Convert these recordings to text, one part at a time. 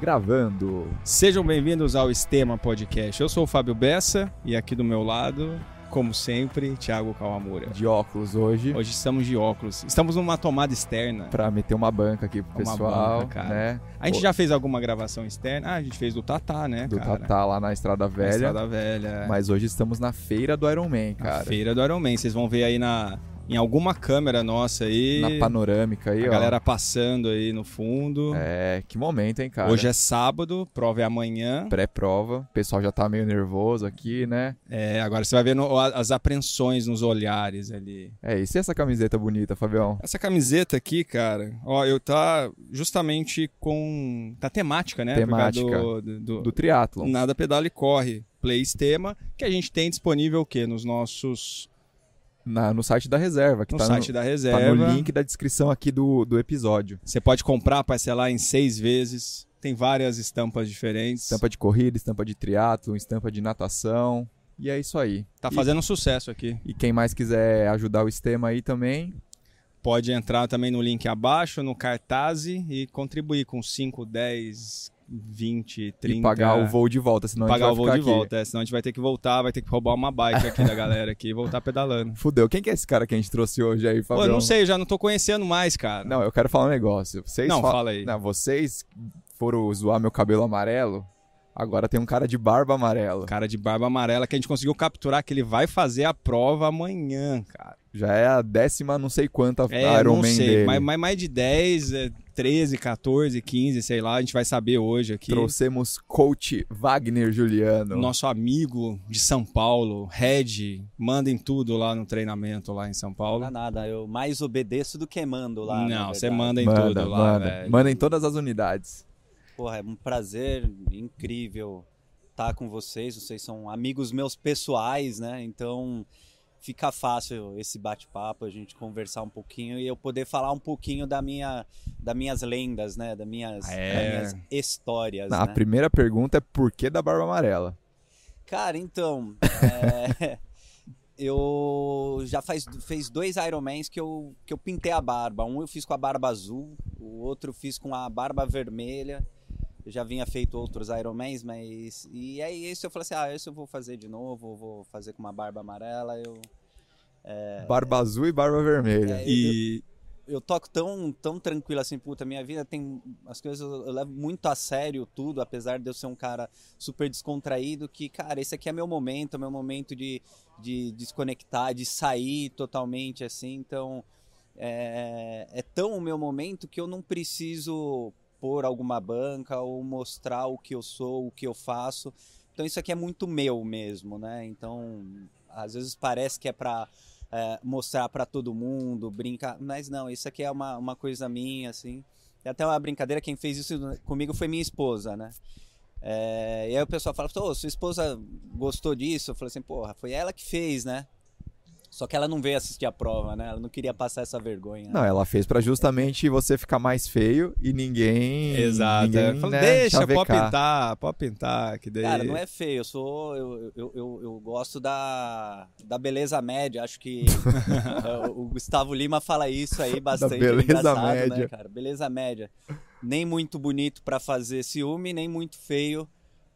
Gravando. Sejam bem-vindos ao Estema Podcast. Eu sou o Fábio Bessa e aqui do meu lado, como sempre, Thiago Kawamura. De óculos hoje. Hoje estamos de óculos. Estamos numa tomada externa. Pra meter uma banca aqui pro Uma pessoal, banca, cara. né? A gente O- já fez alguma gravação externa? Ah, a gente fez do Tatá, né, do cara? Tatá lá na Estrada Na Velha. Estrada Velha. Mas hoje estamos na feira do Iron Man, Na cara. feira do Iron Man. Vocês vão ver aí na, em alguma câmera nossa aí. Na panorâmica aí, a ó. galera passando aí no fundo. É, que momento, hein, cara? Hoje é sábado, prova é amanhã. pré-prova. O pessoal já tá meio nervoso aqui, né? É, agora você vai ver no- as apreensões nos olhares ali. É. E essa camiseta bonita, Fabião? Essa camiseta aqui, cara, ó, eu tá justamente com. Tá temática, né? Temática. Do, do, do- Do triatlon. Nada Pedala e Corre. Plays tema, que a gente tem disponível o quê? Nos nossos. Na- no site da reserva, que No tá, site no, da tá reserva. no link da descrição aqui do, do episódio. Você pode comprar, parcelar em seis vezes. Tem várias estampas diferentes. Estampa de corrida, estampa de triatlon, estampa de natação. E é isso aí. Tá E- fazendo sucesso aqui. E quem mais quiser ajudar o Estema aí também, Pode entrar também no link abaixo, no cartaz e contribuir com 5, 10, 20, 30. e pagar o voo de volta, senão pagar a o gente voo vai de ficar aqui. volta, é, senão a gente vai ter que voltar, vai ter que roubar uma bike aqui da galera aqui e voltar pedalando. Fudeu. Quem que é esse cara que a gente trouxe hoje aí, Pô, Fabião? eu não sei, eu já não tô conhecendo mais, cara. Não, eu quero falar um negócio. Vocês Não, fa- fala aí. Não, vocês foram zoar meu cabelo amarelo, agora tem um cara de barba amarelo. Cara de barba amarela que a gente conseguiu capturar que ele vai fazer a prova amanhã, cara. Já é a décima não sei quanta É, Iron não Man sei, dele. mas, mas mais de 10, é, 13, 14, 15, sei lá, a gente vai saber hoje aqui. Trouxemos coach Wagner Juliano. Nosso amigo de São Paulo, Red, mandem tudo lá no treinamento lá em São Paulo. Não é nada, eu mais obedeço do que mando lá. Não, você manda em manda, tudo lá, manda. velho. Manda em todas as unidades. Porra, é um prazer incrível estar com vocês. Vocês são amigos meus pessoais, né? Então fica fácil esse bate-papo, a gente conversar um pouquinho e eu poder falar um pouquinho da minha, das minhas lendas, né? Das minhas, É. das minhas histórias. A né? primeira pergunta é por que da barba amarela? Cara, então, é, eu já faz fez dois Ironmans que eu, que eu pintei a barba. Um eu fiz com a barba azul, o outro eu fiz com a barba vermelha. Eu já vinha feito outros Ironmans, mas e aí esse eu falei assim, ah, esse eu vou fazer de novo, vou fazer com uma barba amarela. Eu Barba azul e barba vermelha. É, E eu toco tão, tão tranquilo assim, puta, minha vida tem as coisas, eu eu levo muito a sério tudo, apesar de eu ser um cara super descontraído, que, cara, esse aqui é meu momento, é meu momento de, de desconectar, de sair totalmente, assim, então é, é tão o meu momento que eu não preciso pôr alguma banca ou mostrar o que eu sou, o que eu faço, então isso aqui é muito meu mesmo, né, então às vezes parece que é pra é, mostrar pra todo mundo, brincar. Mas não, isso aqui é uma, uma coisa minha, assim. E até uma brincadeira, quem fez isso comigo foi minha esposa, né? É, e aí o pessoal fala, ô, sua esposa gostou disso? Eu falei assim, porra, foi ela que fez, né? Só que ela não veio assistir a prova, né? Ela não queria passar essa vergonha. Não, ela fez pra justamente você ficar mais feio e ninguém. Exato. Ninguém. Fala, né, Deixa, chavecar. pode pintar, pode pintar, que daí. Cara, não é feio, eu sou. Eu, eu, eu, eu gosto da, da beleza média. Acho que o Gustavo Lima fala isso aí bastante. beleza engraçado, média. Né, cara? Beleza média. Nem muito bonito pra fazer ciúme, nem muito feio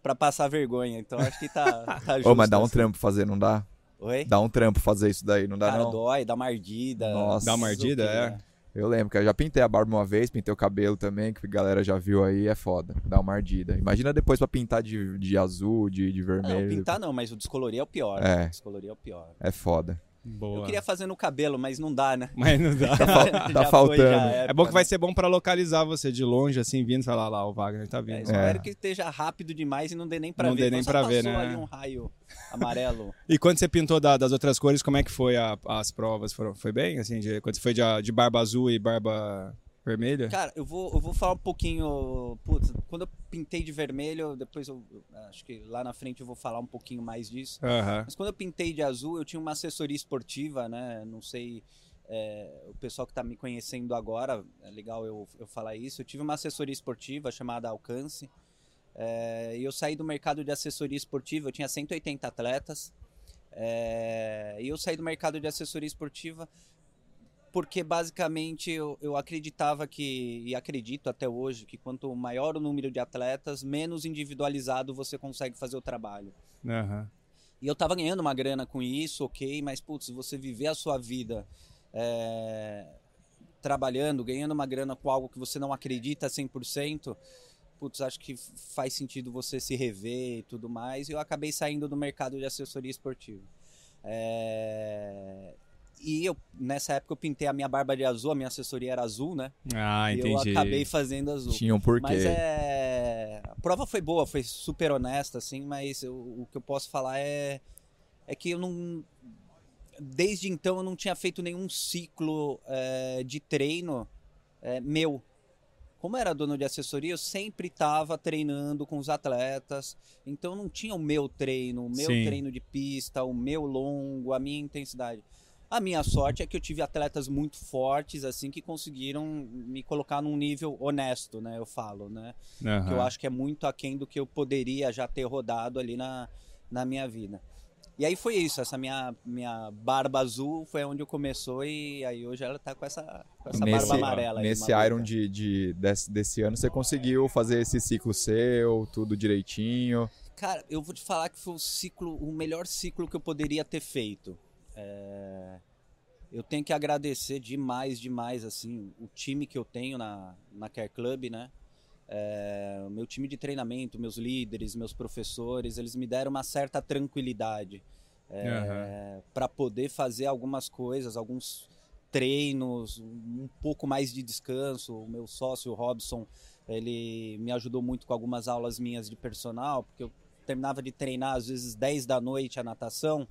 pra passar vergonha. Então acho que tá, tá justo. Ô, mas dá um assim. trampo fazer, não dá? Oi? Dá um trampo fazer isso daí, não dá Cara, não? dói, dá uma ardida. Nossa. Dá uma ardida, o quê, é? Eu lembro que eu já pintei a barba uma vez, pintei o cabelo também, que a galera já viu aí, é foda. Dá uma ardida. Imagina depois pra pintar de, de azul, de, de Não, vermelho. pintar não, mas o descolorir é o pior. É. né? O descolorir é o pior. É foda. Boa. Eu queria fazer no cabelo, mas não dá, né? Mas não dá. Tá, fal- tá faltando. já É bom que vai ser bom pra localizar você de longe, assim, vindo e falar lá, o Wagner tá É, vindo. espero que esteja rápido demais e não dê nem pra Não ver. dê nem Só pra ver, passou né? ali um raio amarelo. E quando você pintou da- das outras cores, como é que foi a- as provas? Foram, foi bem? Assim, de- quando você foi de, de barba azul e barba vermelha? Cara, eu vou, eu vou falar um pouquinho. Putz, quando eu pintei de vermelho, depois eu. Acho que lá na frente eu vou falar um pouquinho mais disso. Mas quando eu pintei de azul, eu tinha uma assessoria esportiva, né? Não sei. é, o pessoal que tá me conhecendo agora, é legal eu, eu falar isso. Eu tive uma assessoria esportiva chamada Alcance. é, e eu saí do mercado de assessoria esportiva, eu tinha 180 atletas. é, e eu saí do mercado de assessoria esportiva porque basicamente eu, eu acreditava que, e acredito até hoje, que quanto maior o número de atletas, menos individualizado você consegue fazer o trabalho. Aham. E eu tava ganhando uma grana com isso, ok, mas putz, você viver a sua vida é, trabalhando, ganhando uma grana com algo que você não acredita 100%, putz, acho que faz sentido você se rever e tudo mais. E eu acabei saindo do mercado de assessoria esportiva. É, E eu, nessa época eu pintei a minha barba de azul, a minha assessoria era azul, né? Ah, E entendi. eu acabei fazendo azul. Tinha um porquê. Mas é. A prova foi boa, foi super honesta, assim, mas eu- o que eu posso falar é. É que eu não. Desde então eu não tinha feito nenhum ciclo é, de treino é, meu. Como era dono de assessoria, eu sempre estava treinando com os atletas. Então não tinha o meu treino, o meu Sim. treino de pista, o meu longo, a minha intensidade. A minha sorte é que eu tive atletas muito fortes, assim, que conseguiram me colocar num nível honesto, né? Eu falo, né? Que eu acho que é muito aquém do que eu poderia já ter rodado ali na, na minha vida. E aí foi isso, essa minha, minha barba azul foi onde eu começou e aí hoje ela tá com essa, com essa nesse barba amarela. aí, nesse. Iron de, de- desse, desse ano, você conseguiu fazer esse ciclo seu, tudo direitinho. Cara, eu vou te falar que foi o ciclo, o melhor ciclo que eu poderia ter feito. É, Eu tenho que agradecer demais, demais, assim, o time que eu tenho na, na Care Club, né? É, o meu time de treinamento, meus líderes, meus professores, eles me deram uma certa tranquilidade para poder fazer algumas coisas, alguns treinos, um pouco mais de descanso. O meu sócio, o Robson, ele me ajudou muito com algumas aulas minhas de personal, porque eu terminava de treinar às vezes 10 da noite a natação.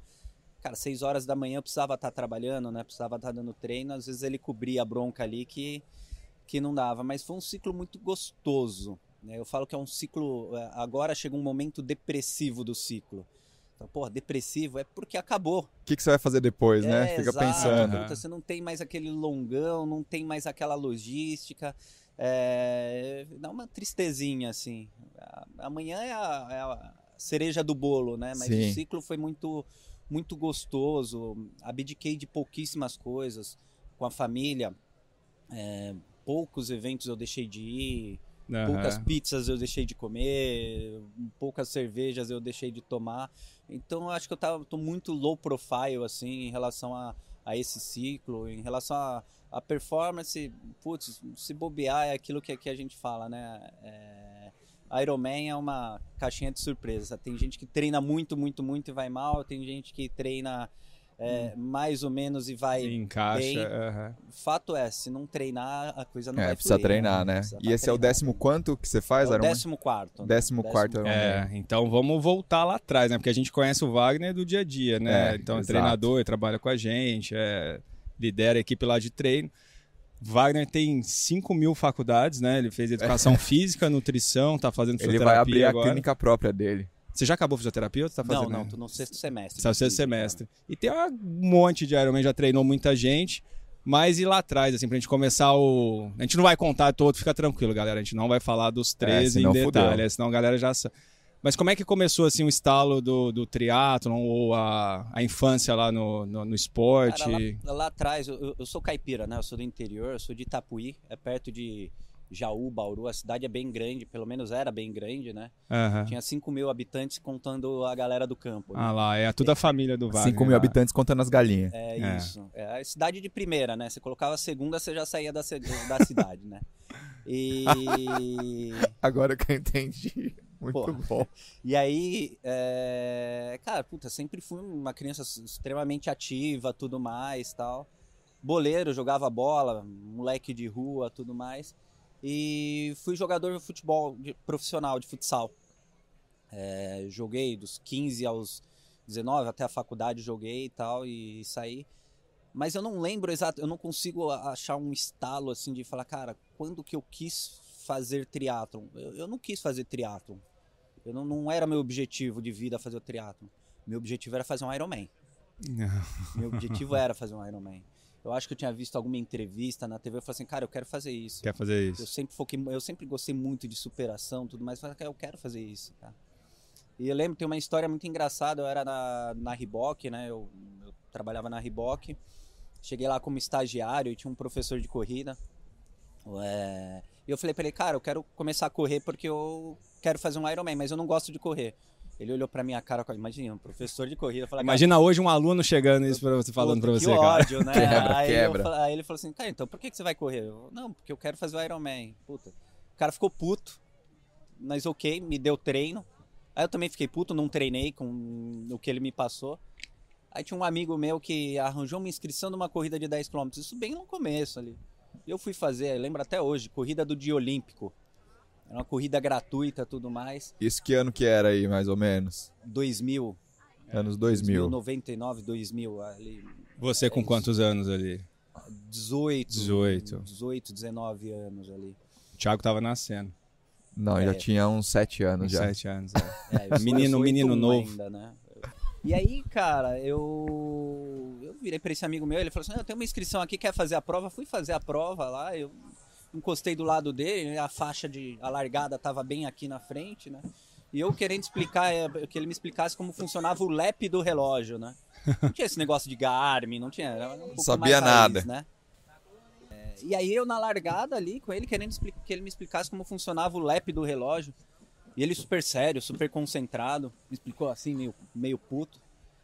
Cara, 6 horas da manhã eu precisava estar trabalhando, né? Precisava estar dando treino, às vezes ele cobria a bronca ali que que não dava, mas foi um ciclo muito gostoso. né? Eu falo que é um ciclo. é, Agora chega um momento depressivo do ciclo. Então, Porra, depressivo é porque acabou. O que, que você vai fazer depois, né? É, Fica exato. pensando. Puta, você não tem mais aquele longão, não tem mais aquela logística. É, dá uma tristezinha, assim. Amanhã é a, é a cereja do bolo, né? Mas Sim. o ciclo foi muito, muito gostoso. Abdiquei de pouquíssimas coisas com a família. É, poucos eventos eu deixei de ir. Aham. Poucas pizzas eu deixei de comer, poucas cervejas eu deixei de tomar. Então eu acho que eu tava, tô muito low profile assim em relação a, a esse ciclo, em relação a, a performance. Putz, se bobear é aquilo que, que a gente fala, né? É, Ironman é uma caixinha de surpresa. Tem gente que treina muito, muito, muito e vai mal. Tem gente que treina é, mais ou menos e vai Encaixa. bem. fato é, se não treinar, a coisa não É, vai precisa fluir, treinar, né? Precisa E tá esse é o décimo quanto que você faz, É o Ironman? décimo quarto. né? Décimo quarto Ironman. É, então vamos voltar lá atrás, né? Porque a gente conhece o Wagner do dia a dia, né? É, então é treinador, trabalha com a gente, é, lidera a equipe lá de treino. Wagner tem 5 mil faculdades, né? Ele fez educação física, nutrição, tá fazendo Ele fisioterapia vai abrir a agora. clínica própria dele. Você já acabou fisioterapia ou você tá Não, fazendo? não, tô no sexto semestre. Tá no sexto semestre. E tem um monte de Ironman, já treinou muita gente. Mas e lá atrás, assim, pra gente começar o. A gente não vai contar todo, fica tranquilo, galera. A gente não vai falar dos 13 em senão fudeu. detalhe, é, senão a galera já sabe. Mas como é que começou assim o estalo do, do triatlon ou a, a infância lá no, no, no esporte? Cara, lá, lá atrás, eu- eu, sou caipira, né? Eu sou do interior, eu sou de Itapuí, é perto de Jaú, Bauru. A cidade é bem grande, pelo menos era bem grande, né? Aham. Tinha 5 mil habitantes contando a galera do campo. né? Ah lá, é toda a família do Wagner. 5 mil lá. habitantes contando as galinhas. É É. isso. É a cidade de primeira, né? Você colocava a segunda, você já saía da, da cidade, né? E. Agora que eu entendi. Muito Porra. bom. E aí, é... cara, puta, sempre fui uma criança extremamente ativa, tudo mais, tal. Boleiro, jogava bola, moleque de rua, tudo mais. E fui jogador de futebol de- profissional, de futsal. É, joguei dos 15 aos 19, até a faculdade joguei e tal, e saí. Mas eu não lembro exato, eu não consigo achar um estalo assim de falar, cara, quando que eu quis fazer triatlon? Eu, eu não quis fazer triatlon. Eu não, não era meu objetivo de vida fazer o triatlon. Meu objetivo era fazer um Ironman. Meu objetivo era fazer um Ironman. Eu acho que eu tinha visto alguma entrevista na TV e falei assim, cara, eu quero fazer isso. Quer fazer Eu isso? sempre foquei, eu sempre gostei muito de superação, tudo mais. Falei, cara, eu quero fazer isso, cara. E eu lembro tem uma história muito engraçada. Eu era na, na Reebok, né? Eu, eu trabalhava na Reebok Cheguei lá como estagiário e tinha um professor de corrida. É, E eu falei pra ele, cara, eu quero começar a correr porque eu quero fazer um Ironman, mas eu não gosto de correr. Ele olhou pra minha cara, imagina, um professor de corrida. Imagina hoje um aluno chegando isso pra você, falando pra você, que cara. ódio, né? Quebra, aí, quebra. eu aí ele falou assim, cara, então por que, que você vai correr? Eu, não, porque eu quero fazer o Ironman. Puta. O cara ficou puto, mas ok, me deu treino. Aí eu também fiquei puto, não treinei com o que ele me passou. Aí tinha um amigo meu que arranjou uma inscrição numa corrida de 10 km, isso bem no começo ali. Eu fui fazer, lembro até hoje, corrida do dia olímpico. Era uma corrida gratuita, tudo mais. Isso que ano que era aí, mais ou menos? 2000, Anos 2000. 99, 2000, ali. Você com É isso. quantos anos ali? 18, 18. 18, 19 anos ali. O Thiago tava nascendo. Não, já É. tinha uns 7 anos Com já. sete anos. é. É, Menino- menino 81 novo. Ainda, né? E aí, cara, eu eu virei pra esse amigo meu, ele falou assim: "Ah, "Eu tenho uma inscrição aqui, quer fazer a prova?" Fui fazer a prova lá, eu encostei do lado dele, a faixa de a largada tava bem aqui na frente, né? E eu querendo explicar, é, que ele me explicasse como funcionava o lap do relógio, né? Não tinha esse negócio de Garmin, não tinha. Um Sabia nada. raiz, né? É, e aí eu na largada ali com ele, querendo que ele me explicasse como funcionava o lap do relógio. E ele super sério, super concentrado, me explicou assim, meio, meio puto.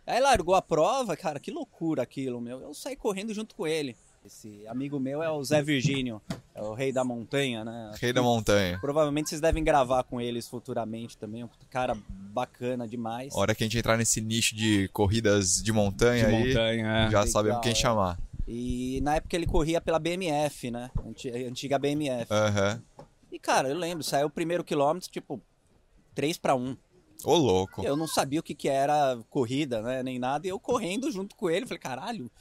Aí largou a prova, cara, que loucura aquilo, meu. Eu saí correndo junto com ele. Esse amigo meu é o Zé Virgínio, é o rei da montanha, né? Rei da montanha. Provavelmente vocês devem gravar com eles futuramente também. Um cara bacana demais. A hora que a gente entrar nesse nicho de corridas de montanha De aí, montanha, é. já Legal, sabemos quem é. chamar. E na época ele corria pela BMF, né? Anti- Antiga BMF. Aham. E cara, eu lembro, saiu o primeiro quilômetro, tipo, 3 para 1. Ô, louco. Eu não sabia o que, que era corrida, né? Nem nada. E eu correndo junto com ele. Falei, caralho,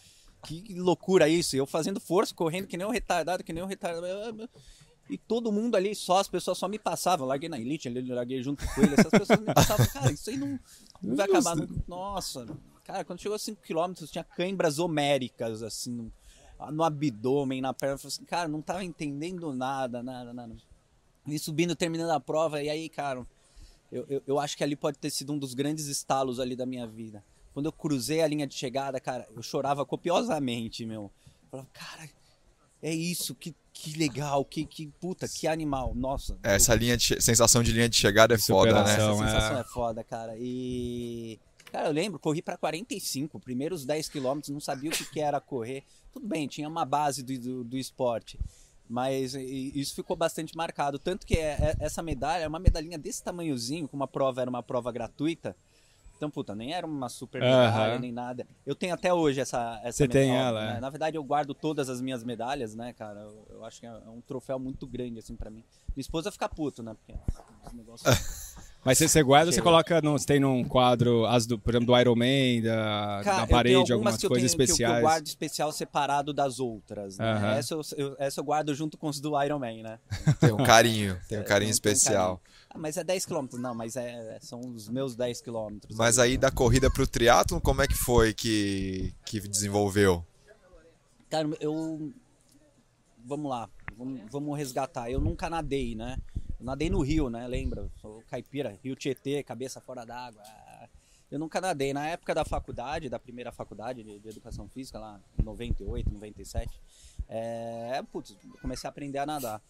que loucura isso. E eu fazendo força, correndo que nem um retardado, que nem um retardado. E todo mundo ali, só as pessoas só me passavam. Eu larguei na elite, eu larguei junto com ele. Essas pessoas me passavam. Cara, isso aí não, não vai acabar. Nossa, cara, quando chegou a 5 km, tinha câimbras homéricas, assim, no, no abdômen, na perna. Eu falei assim, cara, não tava entendendo nada, nada, nada. E subindo, terminando a prova. E aí, cara, eu, eu, eu acho que ali pode ter sido um dos grandes estalos ali da minha vida. Quando eu cruzei a linha de chegada, cara, eu chorava copiosamente, meu. Eu falava, cara, é isso, que, que legal, que, que puta, que animal. Nossa. Essa linha de sensação de linha de chegada é foda, né? Superação. essa sensação é. é. foda, cara. E. Cara, eu lembro, corri pra 45, primeiros 10 quilômetros, não sabia o que, que era correr. Tudo bem, tinha uma base do, do, do esporte. Mas isso ficou bastante marcado. Tanto que é- é- essa medalha é uma medalhinha desse tamanhozinho, como a prova era uma prova gratuita. Então, puta, nem era uma super medalha, Aham. nem nada. Eu tenho até hoje essa, essa Você tem medalha, ela, né? é. Na verdade, eu guardo todas as minhas medalhas, né, cara? Eu, eu acho que é um troféu muito grande, assim, pra mim. Minha esposa fica puto, né? Porque esse negócio... Mas você, você guarda, você Chega. coloca, no, você tem num quadro, as do, por exemplo, do Iron Man, da, Cara, da parede, tenho algumas que eu coisas tenho- eu- especiais. Que eu guardo especial separado das outras. Né? Aham. Essa, eu, eu- essa eu guardo junto com os do Iron Man, né? Tem um carinho, tem um É, carinho um especial. Ah, mas é 10 km. Não, mas é, são os meus 10 km. Mas aí da corrida pro triatlo, como é que foi que, que desenvolveu? Cara, eu. Vamos lá, vamos, vamos resgatar. Eu nunca nadei, né? Nadei no rio, né? Lembra? Sou caipira, Rio Tietê, cabeça fora d'água. Eu nunca nadei. Na época da faculdade, da primeira faculdade de, de educação física, lá em 98, 97, é, putz, comecei a aprender a nadar.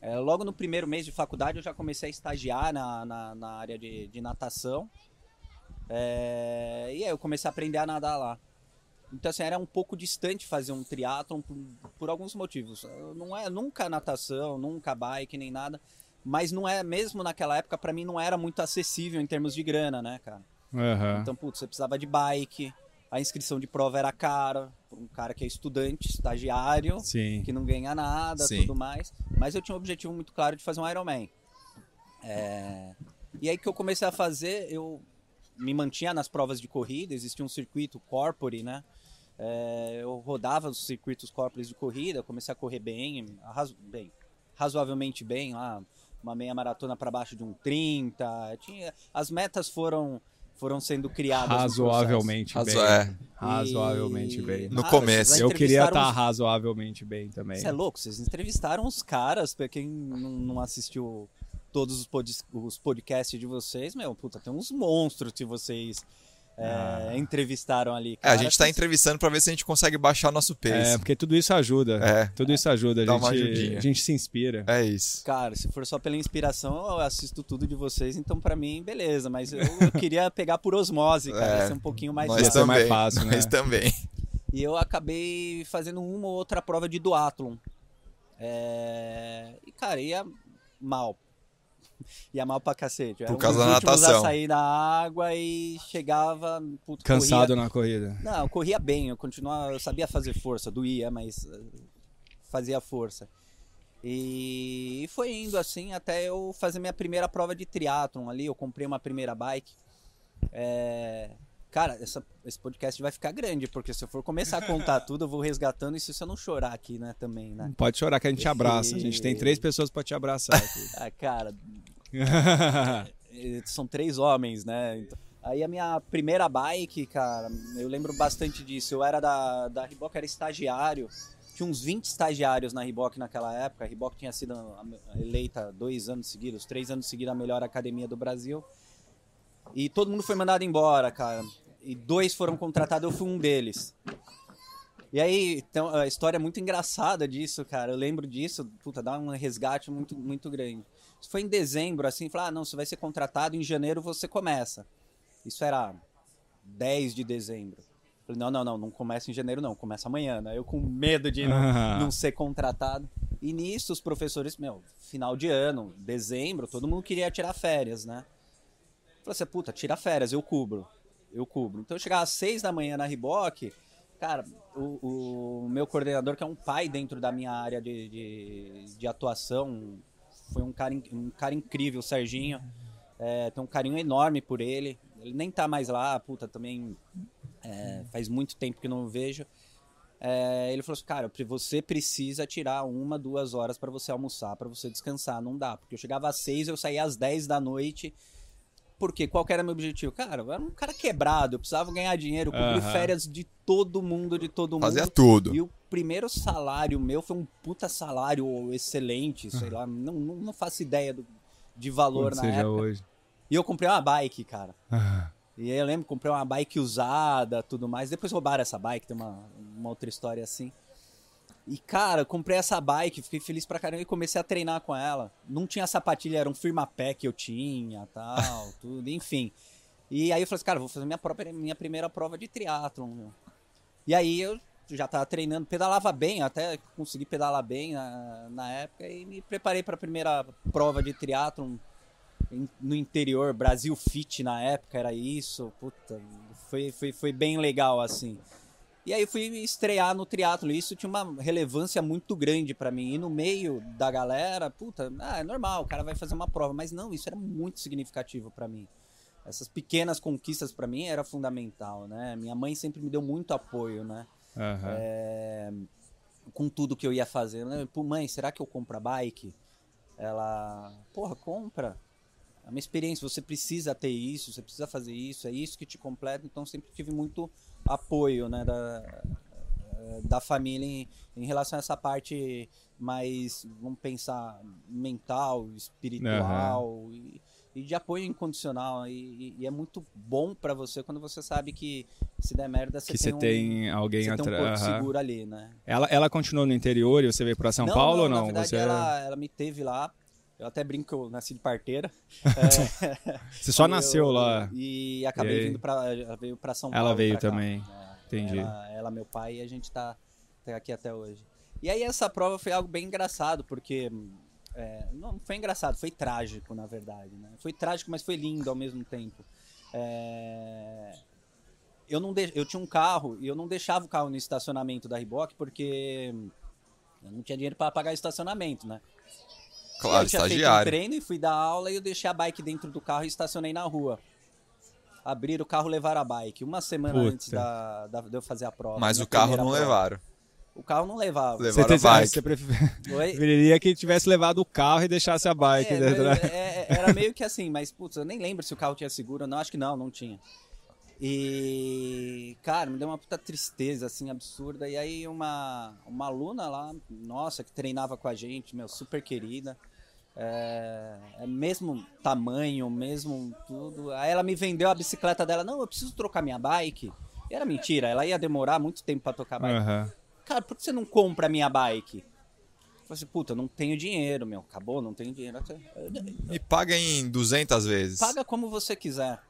É, logo no primeiro mês de faculdade eu já comecei a estagiar na, na, na área de, de natação. É, e aí eu comecei a aprender a nadar lá. Então assim, era um pouco distante fazer um triatlon por, por alguns motivos. Não é nunca natação, nunca bike nem nada, mas não é mesmo naquela época para mim não era muito acessível em termos de grana, né, cara? Aham. Então, putz, você precisava de bike, a inscrição de prova era cara, um cara que é estudante, estagiário, Sim. que não ganha nada, Sim. tudo mais. Mas eu tinha um objetivo muito claro de fazer um Ironman. É... E aí que eu comecei a fazer, eu me mantinha nas provas de corrida, existia um circuito corpore, né? É, eu rodava os circuitos corpores de corrida, comecei a correr bem, arraso- bem razoavelmente bem, lá, uma meia maratona para baixo de um 30. Tinha, as metas foram, foram sendo criadas. Razoavelmente Razo- bem. é. Razoavelmente E- bem. No Ah, começo. Eu queria entrevistaram estar os- razoavelmente bem também. Você é louco? Vocês entrevistaram os caras, pra quem não, assistiu todos os, pod- os podcasts de vocês, meu, puta, tem uns monstros que vocês é, entrevistaram ali. É, Cara, a gente tá que- entrevistando pra ver se a gente consegue baixar o nosso pace. É, porque tudo isso ajuda. É. Tudo isso ajuda. Dá A uma gente, ajudinha. a gente se inspira. É isso. Cara, se for só pela inspiração, eu assisto tudo de vocês, então pra mim, beleza. Mas eu, eu queria pegar por osmose, cara, É, ser um pouquinho mais Nós Ia fácil. ser mais também. fácil, né? Nós também. E eu acabei fazendo uma ou outra prova de duatlon. É... E, cara, ia mal. Ia mal pra cacete. Por um causa dos da natação. a sair da água e chegava... puto, Cansado corria- na corrida. Não, eu corria bem, eu continuava, eu sabia fazer força, doía, mas eh, fazia força. E foi indo assim até eu fazer minha primeira prova de triatlon ali, eu comprei uma primeira bike. É, Cara, essa- esse podcast vai ficar grande, porque se eu for começar a contar tudo, eu vou resgatando e se eu não chorar aqui, né, também, né? Pode chorar que a gente abraça. A gente tem três pessoas pra te abraçar aqui. Ah, cara, Eh, são três homens, né? Então- Aí a minha primeira bike, cara, eu lembro bastante disso. Eu era da, da Reebok, era estagiário. Tinha uns 20 estagiários na Reebok naquela época. A Reebok tinha sido eleita dois anos seguidos, três anos seguidos a melhor academia do Brasil. E todo mundo foi mandado embora, cara. E dois foram contratados, eu fui um deles. E aí, então, a história é muito engraçada disso, cara. Eu lembro disso, puta, dá um resgate muito, muito grande. Isso foi em dezembro, assim, falar, ah, não, você vai ser contratado, em janeiro você começa. Isso era 10 de dezembro. Falei, não, não, não, não começa em janeiro, não, começa amanhã, né? Eu com medo de não, não ser contratado. E nisso, os professores, meu, final de ano, dezembro, todo mundo queria tirar férias, né? Falei assim, puta, tira férias, eu cubro. Eu cubro. Então eu chegava às seis da manhã na Riboc, cara, o, o meu coordenador, que é um pai dentro da minha área de, de, de atuação, foi um cara, um cara incrível, o Serginho. É, tem um carinho enorme por ele. Ele nem tá mais lá, puta, também é, faz muito tempo que não vejo. É, ele falou assim, cara, você precisa tirar uma, duas horas para você almoçar, para você descansar. Não dá, porque eu chegava às seis, eu saía às dez da noite. Porque qual que era meu objetivo? Cara, eu era um cara quebrado, eu precisava ganhar dinheiro, eu cobri Aham. férias de todo mundo, de todo mundo. Fazia tudo. E o primeiro salário meu foi um puta salário excelente, sei lá, não, não, não faço ideia do, de valor Quando na seja época. hoje. E eu comprei uma bike, cara. Ah, E aí eu lembro, comprei uma bike usada, tudo mais. Depois roubaram essa bike, tem uma, uma outra história assim. E, cara, comprei essa bike, fiquei feliz pra caramba e comecei a treinar com ela. Não tinha sapatilha, era um firmapé que eu tinha, tal, tudo, enfim. E aí eu falei assim, cara, vou fazer minha, própria, minha primeira prova de triatlon, meu. E aí eu já tava treinando, pedalava bem, até consegui pedalar bem na, na época e me preparei para a primeira prova de triatlon no interior, Brasil Fit na época era isso, puta, foi, foi, foi bem legal assim. E aí fui estrear no triatlo, e isso tinha uma relevância muito grande pra mim. E no meio da galera, puta, ah, é normal, o cara vai fazer uma prova, mas não, isso era muito significativo pra mim. Essas pequenas conquistas pra mim era fundamental, né? Minha mãe sempre me deu muito apoio, né? aham. É, com tudo que eu ia fazer. Né? Pô, mãe, será que eu compro a bike? Ela, porra, compra. É uma experiência, você precisa ter isso, você precisa fazer isso, é isso que te completa. Então sempre tive muito apoio né, da, da família em, em relação a essa parte mais, vamos pensar, mental, espiritual e, e de apoio incondicional. E, e- é muito bom pra você quando você sabe que se der merda você Que tem você um, tem alguém um atrás. porto seguro ali, né? Ela, ela continuou no interior e você veio pra São Paulo ou Na não? verdade, Você, ela, ela me teve lá. Eu até brinco que eu nasci de parteira. É, você só eu- nasceu lá. E E acabei aí? vindo pra, ela veio pra São Ela Paulo. veio pra cá. também. É, Entendi. Ela, ela, meu pai, e a gente tá, tá aqui até hoje. E aí essa prova foi algo bem engraçado, porque... é, não foi engraçado, foi trágico, na verdade. Né? Foi trágico, mas foi lindo ao mesmo tempo. É, eu, não de- eu tinha um carro e eu não deixava o carro no estacionamento da Riboc porque eu não tinha dinheiro para pagar estacionamento, né? Claro, eu tinha feito um estagiário. treino e fui dar aula e eu deixei a bike dentro do carro e estacionei na rua. Abriram o carro, levaram a bike. Uma semana Puta. antes da, da- de eu fazer a prova. Mas o carro não prova. levaram. O carro não levava. Levaram. Você, a bike. você preferiria que tivesse levado o carro e deixasse a bike É, dentro da- é, é, era meio que assim, mas putz, eu nem lembro se o carro tinha seguro ou não, acho que não, não tinha. E, cara, me deu uma puta tristeza, assim, absurda. E aí uma, uma aluna lá, nossa, que treinava com a gente, meu, super querida, É, é mesmo tamanho, mesmo tudo. Aí ela me vendeu a bicicleta dela. Não, eu preciso trocar minha bike. E era mentira, ela ia demorar muito tempo pra tocar a bike. Aham. Cara, por que você não compra a minha bike? Eu falei assim, puta, eu não tenho dinheiro, meu. Acabou, não tenho dinheiro. Me paga em 200 vezes. Paga como você quiser.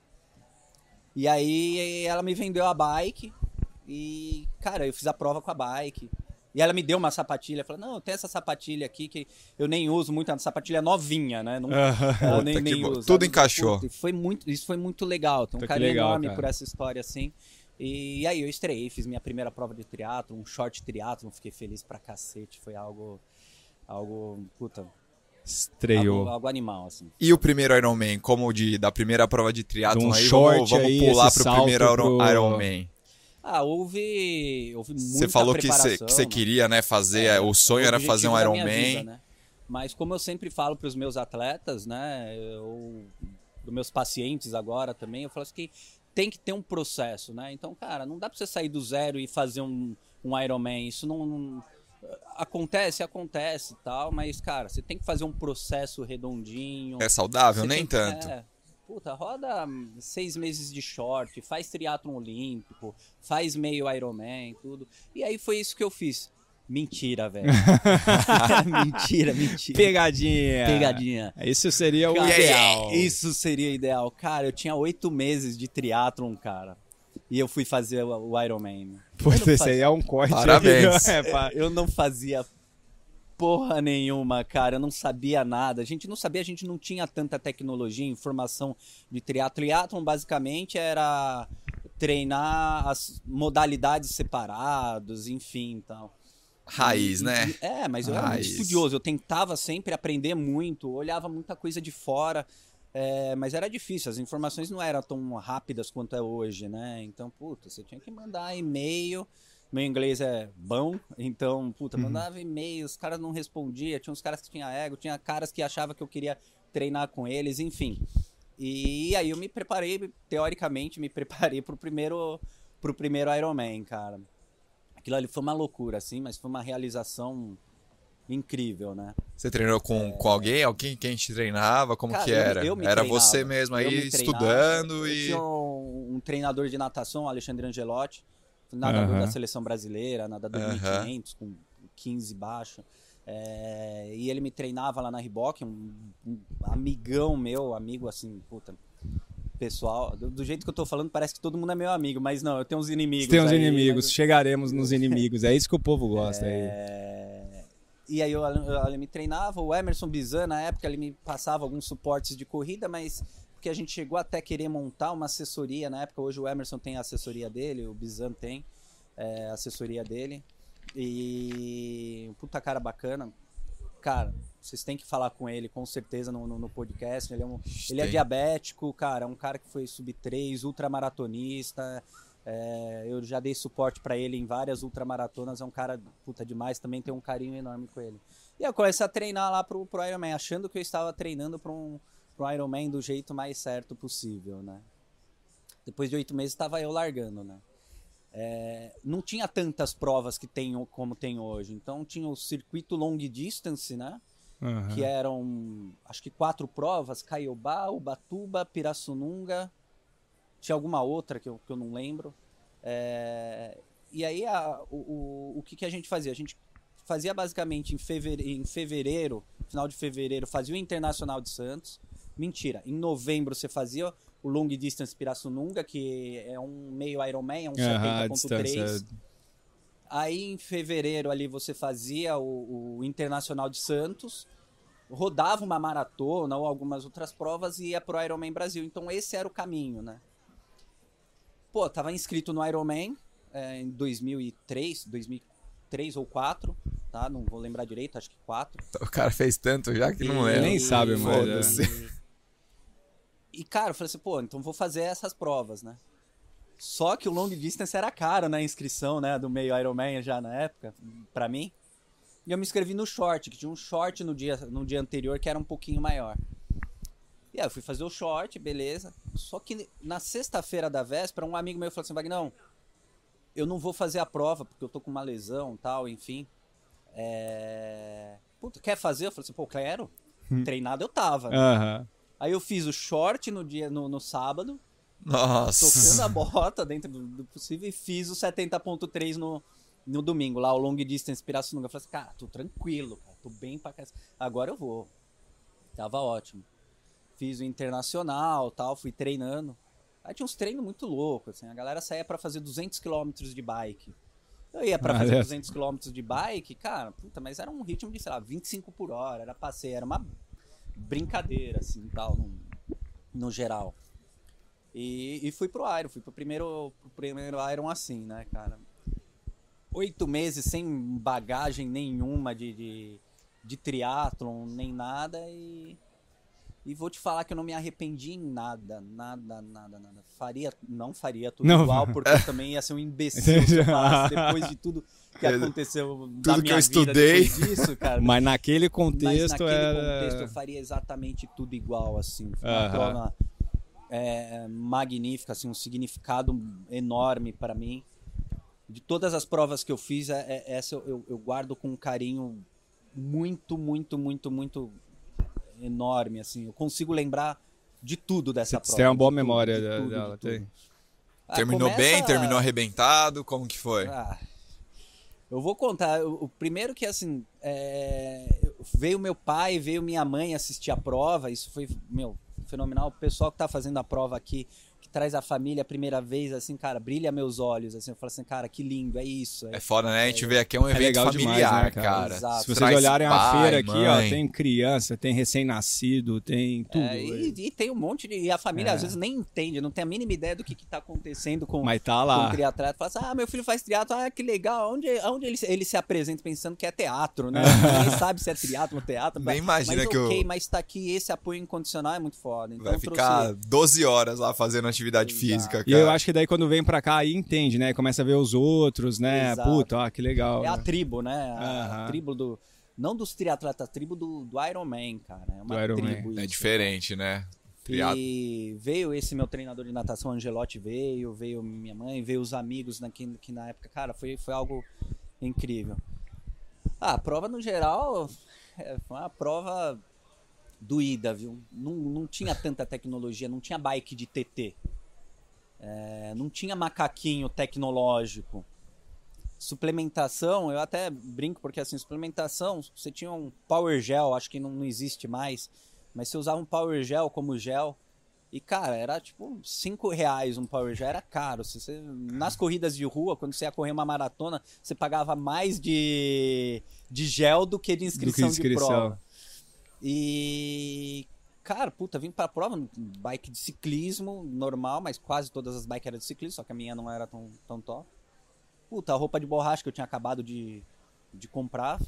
E aí ela me vendeu a bike e, cara, eu fiz a prova com a bike. E ela me deu uma sapatilha, falou: "Não, tem essa sapatilha aqui que eu nem uso muito, é uma sapatilha novinha, né? Não, ela Puta nem, nem usa. tudo Aí, encaixou. foi muito, isso foi muito legal. Tem um carinho legal, enorme cara. por essa história assim. E aí eu estreiei, fiz minha primeira prova de triatlo, um short triatlo, fiquei feliz pra cacete, foi algo algo, puta, Estreou. algo animal assim. E o primeiro Ironman, como de, da primeira prova de triatlon um aí, short vamos, vamos aí, pular pro primeiro Iron- pro- Ironman. Ah, houve, houve muita Você falou que você preparação, que você né? queria, né, fazer, É, o sonho o era fazer um minha Ironman. vida, né? Mas como eu sempre falo para os meus atletas, né, eu, dos meus pacientes agora também, eu falo assim que tem que ter um processo, né? Então, cara, não dá para você sair do zero e fazer um, um Ironman. Isso não, não- acontece, acontece, e tal, mas cara, você tem que fazer um processo redondinho. É saudável? Nem que- tanto. é. Puta, roda seis meses de short, faz triatlon olímpico, faz meio Ironman, tudo. E aí foi isso que eu fiz. Mentira, velho. mentira, mentira. Pegadinha. Pegadinha. Isso seria o Cara, ideal. Isso seria ideal. Cara, eu tinha oito meses de triatlon, cara. E eu fui fazer o. Pô, Eu não esse aí é um corte. aí, Parabéns. é, pá. Eu não fazia porra nenhuma, cara. Eu não sabia nada. A gente não sabia, a gente não tinha tanta tecnologia, informação de triatlon. Triatlon, basicamente, era treinar as modalidades separados, enfim, tal. Raiz, E- né? e- É, mas eu era muito Raiz. estudioso. Eu tentava sempre aprender muito, olhava muita coisa de fora. É, mas era difícil, as informações não eram tão rápidas quanto é hoje, né? Então, puta, você tinha que mandar e-mail. Meu inglês é bom, então, puta, Uhum. mandava e-mail, os caras não respondiam, tinha uns caras que tinham ego, tinha caras que achavam que eu queria treinar com eles, enfim. E aí eu me preparei, teoricamente, me preparei pro primeiro, pro primeiro Ironman, cara. Aquilo ali foi uma loucura, assim, mas foi uma realização incrível, né? Você treinou com, com alguém? Alguém quem te treinava? Como Cara, que eu era? eu me era treinava. você mesmo Eu aí estudando Eu e. tinha um, um treinador de natação, o Alexandre Angelotti, nadador da seleção brasileira, nadador de Aham. 1500 com 15 baixo. É, e ele me treinava lá na Riboc, um, um amigão meu, amigo assim, puta, pessoal. Do, do jeito que eu tô falando, parece que todo mundo é meu amigo, mas não, eu tenho uns inimigos. Tem uns aí, inimigos, mas- chegaremos nos inimigos. É isso que o povo gosta aí. é, E aí o Ale me treinava, o Emerson Bizan, na época, ele me passava alguns suportes de corrida, mas porque a gente chegou até querer montar uma assessoria na época, hoje o Emerson tem a assessoria dele, o Bizan tem é, a assessoria dele. E um puta cara bacana. Cara, vocês têm que falar com ele, com certeza, no, no, no podcast. Ele é, um, ele é diabético, cara, é um cara que foi sub-3, ultramaratonista. É, eu já dei suporte pra ele em várias ultramaratonas. É um cara puta demais, também tem um carinho enorme com ele. E eu comecei a treinar lá pro, pro Ironman, achando que eu estava treinando para um pro Ironman do jeito mais certo possível, né? Depois de oito meses estava eu largando, né? É, não tinha tantas provas que tem como tem hoje. Então tinha o circuito long distance, né? Aham. que eram acho que quatro provas, Caiobá, Ubatuba, Pirassununga, tinha alguma outra que eu, que eu não lembro. É, e aí a- o, o, o que, que a gente fazia? A gente fazia basicamente em fevereiro, em fevereiro, final de fevereiro, fazia o Internacional de Santos. Mentira, em novembro você fazia o Long Distance Pirassununga, que é um meio Ironman, é um Aham, a 70.3. distância. Aí em fevereiro ali você fazia o, o Internacional de Santos, rodava uma maratona ou algumas outras provas e ia pro Ironman Brasil. Então esse era o caminho, né? Pô, tava inscrito no Ironman é, em 2003, 2003 ou 4, tá? Não vou lembrar direito, acho que 4. O cara fez tanto já que não E- lembra. Nem sabe mais, Foda-se. E, cara, eu falei assim, pô, então vou fazer essas provas, né? Só que o long distance era caro na inscrição, né? Do meio Ironman já na época, pra mim. E eu me inscrevi no short, que tinha um short no dia, no dia anterior que era um pouquinho maior. E aí eu fui fazer o short, beleza. Só que na sexta-feira da véspera, um amigo meu falou assim, Vagnão, eu não vou fazer a prova, porque eu tô com uma lesão tal, enfim. É... Puta, quer fazer? Eu falei assim, pô, quero. treinado eu tava. né? Aham. Aí eu fiz o short no dia no, no sábado, tocando Nossa. a bota dentro do, do possível e fiz o 70.3 no, no domingo, lá o long distance Pirassununga. Eu falei assim, cara, tô tranquilo, cara, tô bem pra casa. Agora eu vou. Tava ótimo. Fiz o internacional, tal, fui treinando. Aí tinha uns treinos muito loucos, assim, a galera saía pra fazer 200 km de bike. Eu ia pra Ah, fazer é. 200 km de bike, cara, puta, mas era um ritmo de, sei lá, 25 por hora, era passeio, era uma brincadeira, assim, tal, no, no geral. E, e fui pro Iron, fui pro primeiro, pro primeiro Iron assim, né, cara? Oito meses sem bagagem nenhuma de, de, de triatlon, nem nada, e, e vou te falar que eu não me arrependi em nada, nada, nada, nada. Faria, não faria tudo Não. igual, porque eu também ia ser um imbecil se eu falasse depois de tudo que aconteceu tudo da que minha eu vida estudei. disso, cara. Mas naquele Mas contexto naquele era. contexto eu faria exatamente tudo igual, assim. Foi uma Aham. prova é, magnífica, assim, um significado enorme para mim. De todas as provas que eu fiz, é- é- essa eu, eu- eu guardo com um carinho muito, muito, muito, muito enorme, assim. Eu consigo lembrar de tudo dessa Você prova. tem uma boa de tudo, memória de tudo, de dela, tudo. tem. Ah, Terminou começa- bem? Terminou arrebentado? Como que foi? ah, eu vou contar. O, o primeiro que, assim, é, veio meu pai, veio minha mãe assistir a prova. Isso foi, meu, fenomenal. O pessoal que tá fazendo a prova aqui, que traz a família a primeira vez, assim, cara, brilha meus olhos. Assim, eu falo assim, cara, que lindo, é isso. É foda, né? A gente vê aqui é um evento legal demais, familiar, né, cara? cara. Exato. Se vocês Traz olharem a pai, feira aqui, ó, mãe. tem criança, tem recém-nascido, tem tudo. É, e, e tem um monte de. E a família É. às vezes nem entende, não tem a mínima ideia do que, que tá acontecendo com, Mas tá com lá. o triatleta. Fala assim, ah, meu filho faz triatlo, ah, que legal. Onde, onde ele, se- ele se apresenta pensando que é teatro, né? Ninguém sabe se é triatlo, teatro. Nem mas- imagina mas que ok, eu- mas tá aqui, esse apoio incondicional é muito foda. Então Vai trouxe- ficar 12 horas lá fazendo atividade Exato. física, cara. E eu acho que daí quando vem pra cá aí entende, né? Começa a ver os outros, né? Exato. Puta, ó, que legal. É a né? tribo, né? A, Aham. tribo do. Não dos triatletas, a tribo do, do Iron Man, cara. É uma Do Iron tribo Man. É isso. diferente, né? E veio esse meu treinador de natação, Angelotti, veio, veio minha mãe, veio os amigos na, que, que na época, cara, foi, foi algo incrível. Ah, a prova no geral é, foi uma prova doída, viu? Não, não tinha tanta tecnologia, não tinha bike de TT. É, não tinha macaquinho tecnológico. Suplementação, eu até brinco porque assim, suplementação, você tinha um Power Gel, acho que não, não existe mais, mas você usava um Power Gel como gel e cara, era tipo 5 reais um Power Gel, era caro. Você, nas corridas de rua, quando você ia correr uma maratona, você pagava mais de, de gel do que de inscrição, inscrição. de prova. E cara, puta, vim pra prova, bike de ciclismo normal, mas quase todas as bikes eram de ciclismo, só que a minha não era tão, tão top. Puta, a roupa de borracha que eu tinha acabado de, de comprar,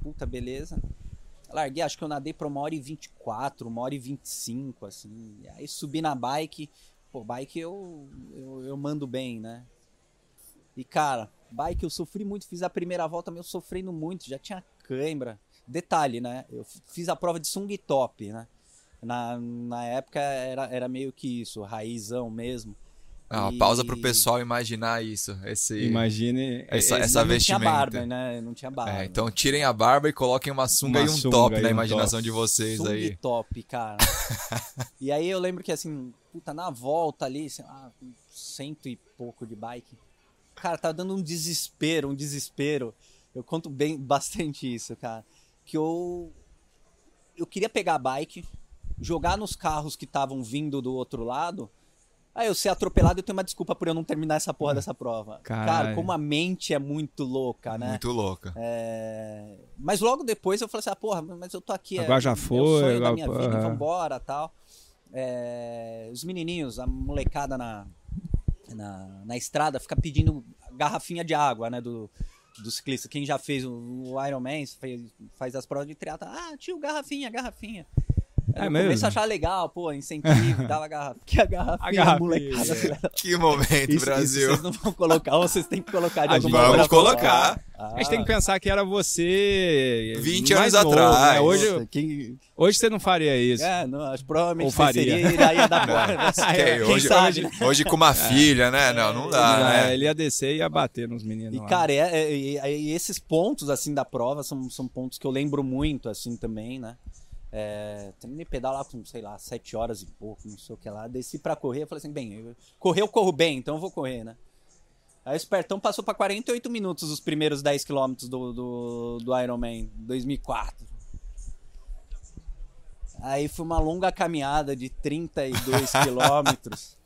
puta, beleza. Larguei, acho que eu nadei pra uma hora e 24, uma hora e 25, assim. Aí subi na bike, pô, bike eu, eu, eu mando bem, né? E cara, bike eu sofri muito, fiz a primeira volta, meio sofrendo muito, já tinha cãibra. Detalhe, né? Eu fiz a prova de sung top, né? Na, na época era, era meio que isso, raizão mesmo. Ah, E- pausa pro pessoal imaginar isso. Esse... Imagine. Essa- é- essa não tinha vestimenta. barba, né? Não tinha barba. É, então tirem a barba e coloquem uma sunga Uma e um sunga top e na um imaginação top. de vocês Sung aí. top, cara. e aí eu lembro que assim, puta, na volta ali, sei lá, com cento e pouco de bike. Cara, tava dando um desespero, um desespero. Eu conto bem bastante isso, cara. Que eu eu queria pegar a bike, jogar nos carros que estavam vindo do outro lado. Aí eu ser atropelado, eu tenho uma desculpa por eu não terminar essa porra dessa prova. Cara, Caralho. como a mente é muito louca, né? Muito louca. É, Mas logo depois eu falei assim, ah, porra, mas eu tô aqui. Agora é, já é o foi, sonho da minha vida, vambora tal. É, Os menininhos, a molecada na, na, na estrada fica pedindo garrafinha de água, né, do, do ciclista. Quem já fez o, o Ironman, faz as provas de triatlo, ah, tio, garrafinha, garrafinha. É no mesmo? começo eu achava legal, pô, incentivo, dava garrafa. Que a garrafinha, A garrafinha. molecada. da- Que momento, Isso, Brasil. isso vocês não vão colocar, ou vocês têm que colocar de Ah, alguma vamos colocar. forma. A gente tem que pensar que era você. 20 mais anos novo, atrás. né? Hoje, Nossa, quem- hoje você não faria isso. É, não, acho que provavelmente Ou faria. seria, ia, ia dar porra. Que Quem hoje, sabe, hoje, hoje com uma filha, né? Não, não dá, É, né? Ele ia descer e ia bater nos meninos. E, lá. cara, é- é- é- e esses pontos, assim, da prova são, são pontos que eu lembro muito, assim, também, né? É, terminei pedalar com, sei lá, 7 horas e pouco, não sei o que lá. Desci pra correr, falei assim, bem, eu, correr eu corro bem, então eu vou correr, né? Aí o Espertão passou pra 48 minutos os primeiros 10 quilômetros do, do, do Ironman 2004. Aí foi uma longa caminhada de 32 quilômetros.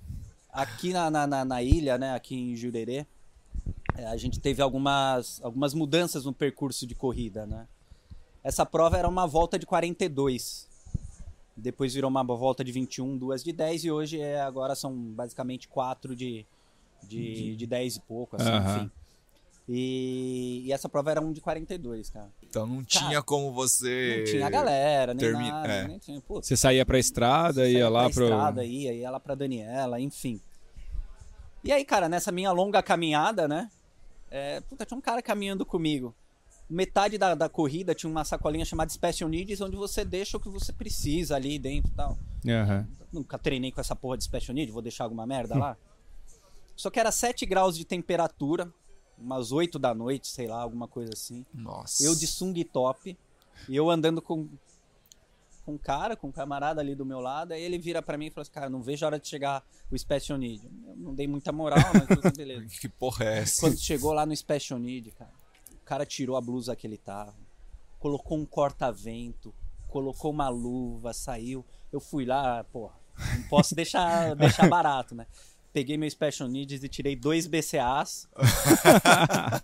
Aqui na, na, na, na ilha, né, aqui em Jurerê, é, a gente teve algumas, algumas mudanças no percurso de corrida, né? Essa prova era uma volta de 42. Depois virou uma volta de 21, duas de 10 e hoje é agora são basicamente quatro de, de, de 10 e pouco, assim, enfim. E, e essa prova era um de 42, cara. Então não Cara, tinha como você. Não tinha galera, nem termi- nada, é. nem tinha, putz, Você saía pra estrada, ia lá pra pro. estrada, ia, ia lá pra Daniela, enfim. E aí, cara, nessa minha longa caminhada, né? É, puta, tinha um cara caminhando comigo. Metade da, da corrida tinha uma sacolinha chamada Special Needs, onde você deixa o que você precisa ali dentro e tal. Aham. Nunca treinei com essa porra de Special Needs, vou deixar alguma merda lá. Só que era 7 graus de temperatura, umas 8 da noite, sei lá, alguma coisa assim. Nossa. Eu de sungue top e eu andando com com um cara, com um camarada ali do meu lado, aí ele vira pra mim e fala assim, cara, não vejo a hora de chegar o Special Need. Eu não dei muita moral, mas tudo beleza. Que porra é essa? Quando chegou lá no Special Need, cara, cara tirou a blusa que ele tava, colocou um corta-vento, colocou uma luva, saiu. Eu fui lá, porra, não posso deixar, deixar barato, né? Peguei meu Special Needs e tirei dois BCAs.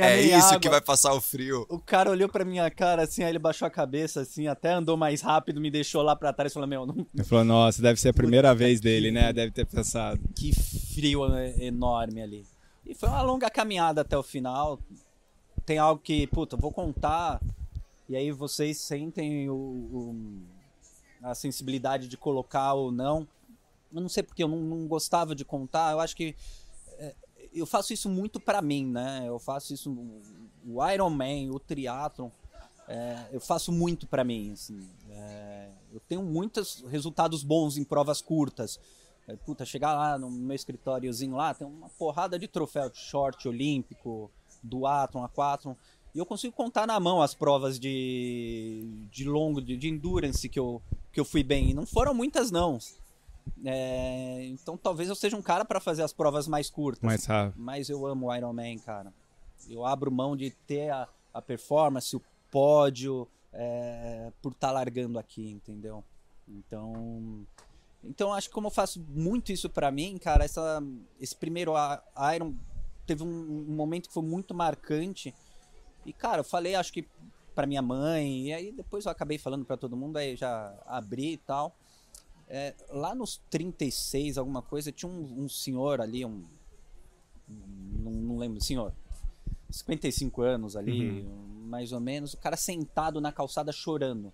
É isso água. que vai passar o frio. O cara olhou pra minha cara assim, aí ele baixou a cabeça assim, até andou mais rápido, me deixou lá pra trás e falou: Meu, não- Ele falou, nossa, deve ser a primeira vez dele, né? Deve ter pensado. que frio enorme ali. E foi uma longa caminhada até o final. Tem algo que, puta, vou contar, e aí vocês sentem o, o- a sensibilidade de colocar ou não. Eu não sei porque eu não, não gostava de contar, eu acho que é, eu faço isso muito pra mim, né? Eu faço isso, o Iron Man, o triatlon, é, eu faço muito pra mim, assim. É, eu tenho muitos resultados bons em provas curtas. É, Puta, chegar lá no meu escritóriozinho lá, tem uma porrada de troféu de short olímpico, duatlon, aquatlon. E eu consigo contar na mão as provas de, de longo, de, de endurance que eu, que eu fui bem. E não foram muitas, não. É, então talvez eu seja um cara pra fazer as provas mais curtas. Mais rápido. Mas eu amo o Iron Man, cara. Eu abro mão de ter a, a performance, o pódio, é, por estar largando aqui, entendeu? Então, então acho que como eu faço muito isso pra mim, cara, essa, esse primeiro Iron teve um, um momento que foi muito marcante. E, cara, eu falei, acho que pra minha mãe, e aí depois eu acabei falando pra todo mundo, aí já abri e tal. É, lá nos 36, alguma coisa, tinha um, um senhor ali, um. Não, não lembro, senhor. 55 anos ali, mais ou menos. O cara sentado na calçada chorando.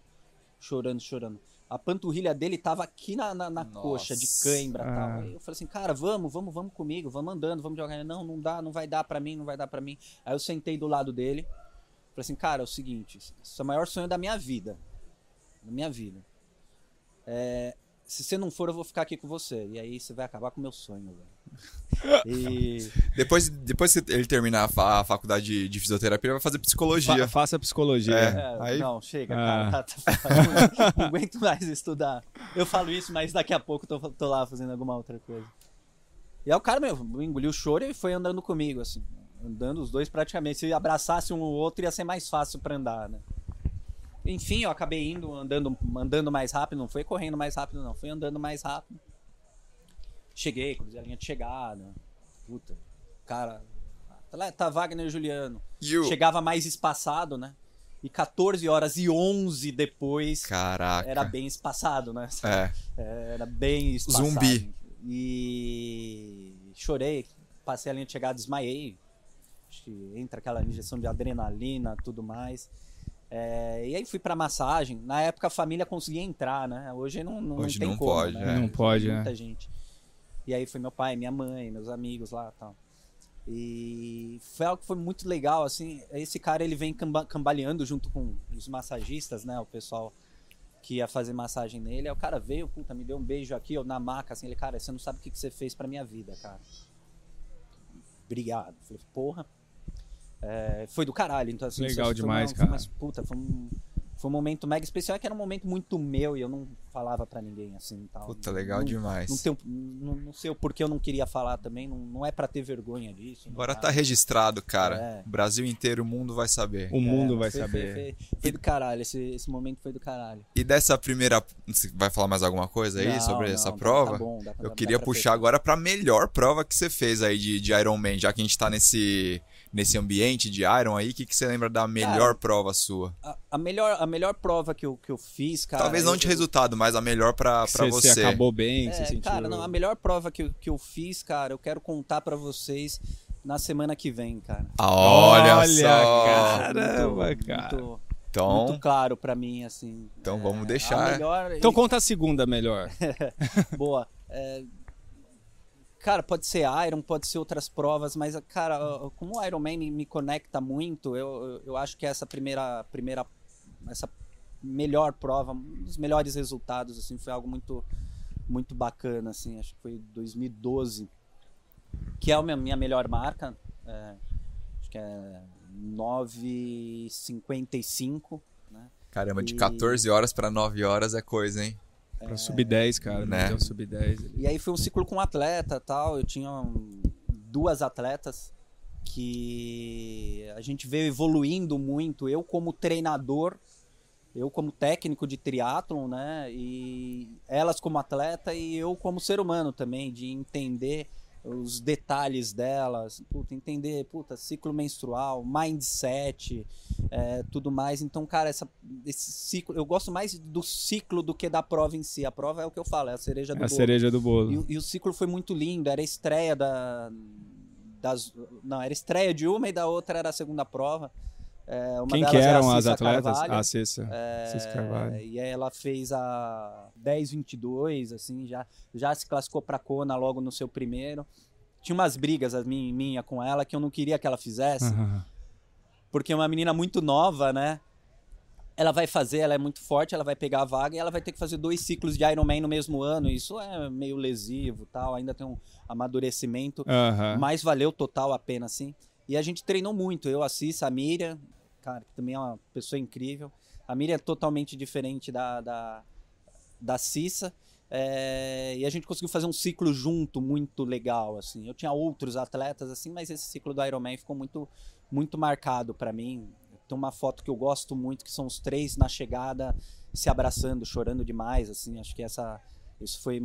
Chorando, chorando. A panturrilha dele tava aqui na, na, na coxa, de cãibra e tal. Ah. Aí eu falei assim, cara, vamos, vamos, vamos comigo, vamos andando, vamos jogar. Não, não dá, não vai dar pra mim, não vai dar pra mim. Aí eu sentei do lado dele. Falei assim, cara, é o seguinte, isso é o maior sonho da minha vida. Da minha vida. É, se você não for, eu vou ficar aqui com você. E aí você vai acabar com o meu sonho, velho. E. Depois, depois que ele terminar a, fa- a faculdade de, de fisioterapia, ele vai fazer psicologia. Fa- faça psicologia. É. É, Aí- Não, chega, Ah. cara. Tá, tá- não, aguento mais estudar. Eu falo isso, mas daqui a pouco eu tô, tô lá fazendo alguma outra coisa. E aí o cara, meu, engoliu o choro e foi andando comigo, assim. Andando os dois praticamente. Se abraçasse um ou outro, ia ser mais fácil pra andar, né? Enfim, eu acabei indo, andando, andando mais rápido. Não foi correndo mais rápido, não. Foi andando mais rápido. Cheguei, cruzei a linha de chegada. Puta, cara. Tá, lá, tá Wagner e Juliano o... chegava mais espaçado, né? E 14 horas e 11 depois Caraca. era bem espaçado, né? É. Era bem espaçado. Zumbi. E chorei, passei a linha de chegada, desmaiei. Acho que entra aquela injeção de adrenalina, tudo mais. É, e aí fui pra massagem. Na época a família conseguia entrar, né? Hoje não, não, Hoje tem não como, pode, né? né? Não pode, né? Muita gente. E aí foi meu pai, minha mãe, meus amigos lá e tal. E foi algo que foi muito legal, assim. Esse cara, ele vem camba- cambaleando junto com os massagistas, né? O pessoal que ia fazer massagem nele. Aí o cara veio, puta, me deu um beijo aqui, eu na maca, assim. Ele, cara, você não sabe o que, que você fez pra minha vida, cara. Obrigado. Falei, porra. É, foi do caralho. Então, assim, Legal foi demais, uma- cara. Mas, puta, foi um, Foi um momento mega especial, que era um momento muito meu e eu não falava pra ninguém assim tal. Puta, legal não, demais. Não, tenho, não, não sei o porquê eu não queria falar também, não, não é pra ter vergonha disso. Agora dá. tá registrado, cara. É. O Brasil inteiro, o mundo vai saber. O mundo É, vai foi, saber. Foi, foi- foi do caralho, esse, esse momento foi do caralho. E dessa primeira. Você vai falar mais alguma coisa aí Não, sobre não, essa tá- prova? tá bom, dá pra- Eu dá queria pra puxar fechar. agora pra melhor prova que você fez aí de, de Iron Man, já que a gente tá nesse, nesse ambiente de Iron aí. O que, que você lembra da melhor prova sua? A, a melhor, a melhor prova que eu, que eu fiz, cara. Talvez não eu- de resultado, mas a melhor pra, pra Você, você. acabou bem, É, você sentiu... cara, não, a melhor prova que, eu- que eu fiz, cara, eu quero contar pra vocês na semana que vem, cara. Ah, Olha, Olha, só. Caramba, muito, cara. Muito, Então, muito claro pra mim, assim. Então É, vamos deixar. Melhor, Então conta a segunda melhor. Boa. É, Cara, pode ser Iron, pode ser outras provas, mas, cara, como o Iron Man me, me conecta muito, eu, eu- acho que essa primeira, primeira, essa melhor prova, um dos melhores resultados, assim, foi algo muito, muito bacana, assim, acho que foi 2012, que é a minha, minha melhor marca, é, acho que é 9,55, né? caramba, de E- 14 horas pra 9 horas é coisa, hein? Pra sub 10, cara. Né? Né? sub 10. E aí foi um ciclo com atleta tal. Eu tinha um, duas atletas que a gente veio evoluindo muito. Eu como treinador, eu como técnico de triatlon, né? E elas como atleta e eu como ser humano também, de entender os detalhes delas, puta, entender, puta, ciclo menstrual, mindset, é, tudo mais. Então, cara, essa, esse ciclo, eu gosto mais do ciclo do que da prova em si. A prova é o que eu falo, é a cereja do A bolo. cereja do bolo. E, o- e o ciclo foi muito lindo, era a estreia da. Das, não, era a estreia de uma e da outra era a segunda prova. É, Quem que a eram as Cissa atletas? Carvalho, Ah, Cissa. Cissa é, Carvalho. e aí ela fez a 10-22, assim, já, já se classificou pra Kona logo no seu primeiro. Tinha umas brigas a minha, minha com ela que eu não queria que ela fizesse, Aham. porque é uma menina muito nova, né? Ela vai fazer, ela é muito forte, ela vai pegar a vaga e ela vai ter que fazer dois ciclos de Ironman no mesmo ano. Isso é meio lesivo, tal, ainda tem um amadurecimento, Aham. mas valeu total a pena, assim. E a gente treinou muito, eu, a Cissa, a Miriam, cara, que também é uma pessoa incrível. A Miriam é totalmente diferente da, da, da Cissa. é, e a gente conseguiu fazer um ciclo junto muito legal, assim. Eu tinha outros atletas, assim, mas esse ciclo do Ironman ficou muito, muito marcado para mim. Tem uma foto que eu gosto muito, que são os três na chegada, se abraçando, chorando demais, assim. Acho que essa, isso foi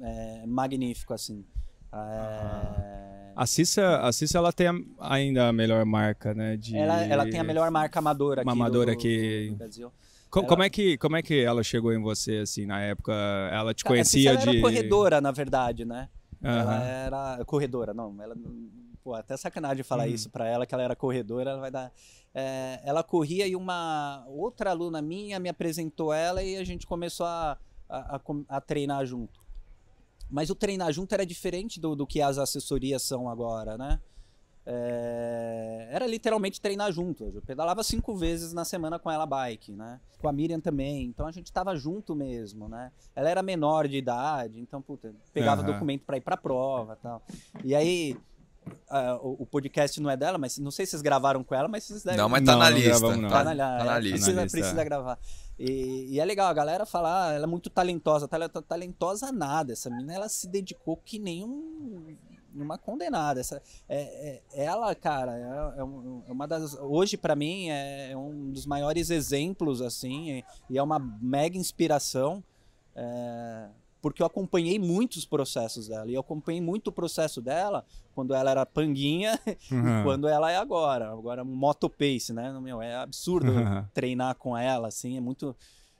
é, magnífico, assim. É, A Cissa, a Cissa, ela tem a- ainda a melhor marca, né? De... ela, ela tem a melhor marca amadora aqui amadora do, que- do Brasil. Co- ela- Como, é que, como é que ela chegou em você, assim, na época? Ela te a conhecia Cissa, ela de... era corredora, na verdade, né? Ela Aham. era corredora, não. Ela, pô, até sacanagem falar Hum. isso pra ela, que ela era corredora, ela vai dar. É, ela corria e uma outra aluna minha me apresentou ela e a gente começou a, a, a a treinar junto. Mas o treinar junto era diferente do, do que as assessorias são agora, né? É, era literalmente treinar junto. Eu pedalava cinco vezes na semana com ela bike, né? Com a Miriam também. Então a gente tava junto mesmo, né? Ela era menor de idade, então, puta, pegava Aham. documento pra ir pra prova e tal. E aí, ah, o, o podcast não é dela, mas não sei se vocês gravaram com ela, mas vocês devem. Não, mas tá Não, na não lista. gravamos. Tá, Tá na, tá na é, lista. Precisa, Na lista, precisa é. gravar. E, e é legal, a galera fala, ah, ela é muito talentosa. Tale- Talentosa nada. Essa menina, ela se dedicou que nem um, uma condenada. Essa, é, é- ela, cara, é, é é uma das... Hoje, pra mim, é um dos maiores exemplos, assim, e é uma mega inspiração. é, porque eu acompanhei muitos processos dela. E eu acompanhei muito o processo dela quando ela era panguinha Aham. e quando ela é agora. Agora, moto pace, né? Meu, é absurdo Aham. treinar com ela, assim, é muito,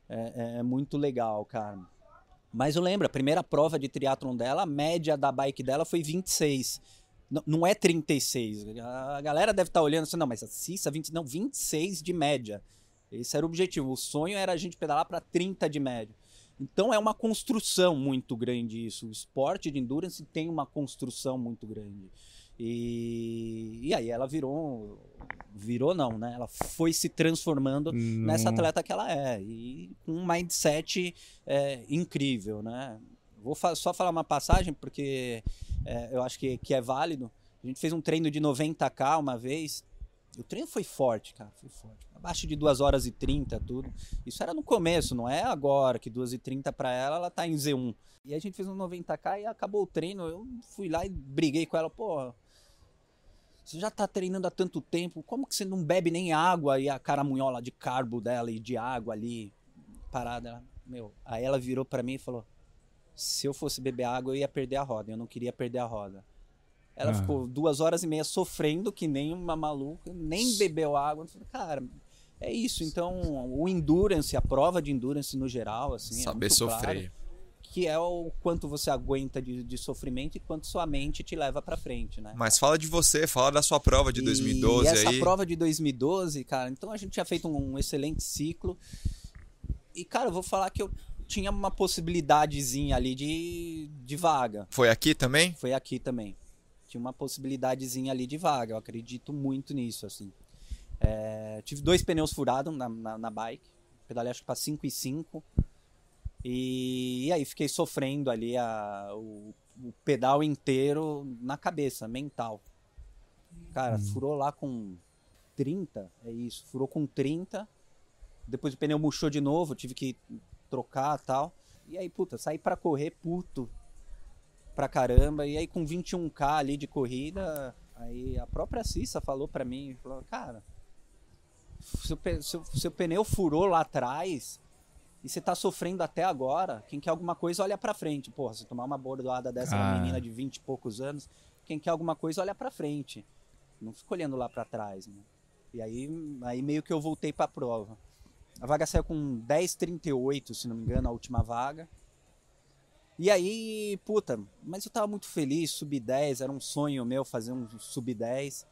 é, é- é muito legal, cara. Mas eu lembro, a primeira prova de triatlon dela, a média da bike dela foi 26. N- não é 36. A galera deve estar olhando assim, não, mas a Cissa, 20, não, 26 de média. Esse era o objetivo. O sonho era a gente pedalar para 30 de média. Então é uma construção muito grande isso. O esporte de endurance tem uma construção muito grande. E, e aí ela virou. Virou não, né? Ela foi se transformando nessa Não- atleta que ela é. E com um mindset é, incrível, né? Vou fa- só falar uma passagem, porque é, eu acho que, que é válido. A gente fez um treino de 90k uma vez. O treino foi forte, cara, foi forte. Abaixo de 2 horas e 30, tudo. Isso era no começo, não é agora, que 2 e 30 pra ela, ela tá em Z1. E a gente fez um 90k e acabou o treino. Eu fui lá e briguei com ela, pô. Você já tá treinando há tanto tempo, como que você não bebe nem água e a caramunhola de carbo dela e de água ali parada? Meu, aí ela virou para mim e falou: se eu fosse beber água, eu ia perder a roda. Eu não queria perder a roda. Ela Ah. ficou duas horas e meia sofrendo que nem uma maluca, nem bebeu água. Cara, é isso. Então, o endurance, a prova de endurance no geral, assim, é Saber claro sofrer. que é o quanto você aguenta de, de sofrimento e quanto sua mente te leva pra frente, né? Mas fala de você, fala da sua prova de 2012 e essa aí. prova de 2012, cara, então a gente tinha feito um excelente ciclo. E, cara, eu vou falar que eu tinha uma possibilidadezinha ali de, de vaga. Foi aqui também? Foi aqui também. Tinha uma possibilidadezinha ali de vaga. Eu acredito muito nisso, assim. É, tive dois pneus furados na, na, na bike. Pedalei acho que pra 5 e 5. E, e aí fiquei sofrendo ali a, o, o pedal inteiro na cabeça, mental. Cara, furou lá com 30, é isso. Furou com 30. Depois o pneu murchou de novo, tive que trocar tal. E aí, puta, saí pra correr puto pra caramba. E aí com 21k ali de corrida, aí a própria Cissa falou pra mim, falou, cara, seu, seu, seu pneu furou lá atrás e você tá sofrendo até agora, quem quer alguma coisa olha pra frente. Porra, se tomar uma bordoada dessa uma Cara. menina de 20 e poucos anos, quem quer alguma coisa olha pra frente. Não fica olhando lá pra trás, né? E aí, aí meio que eu voltei pra prova. A vaga saiu com 10,38, se não me engano, a última vaga. E aí, puta, mas eu tava muito feliz, sub 10, era um sonho meu fazer um sub 10.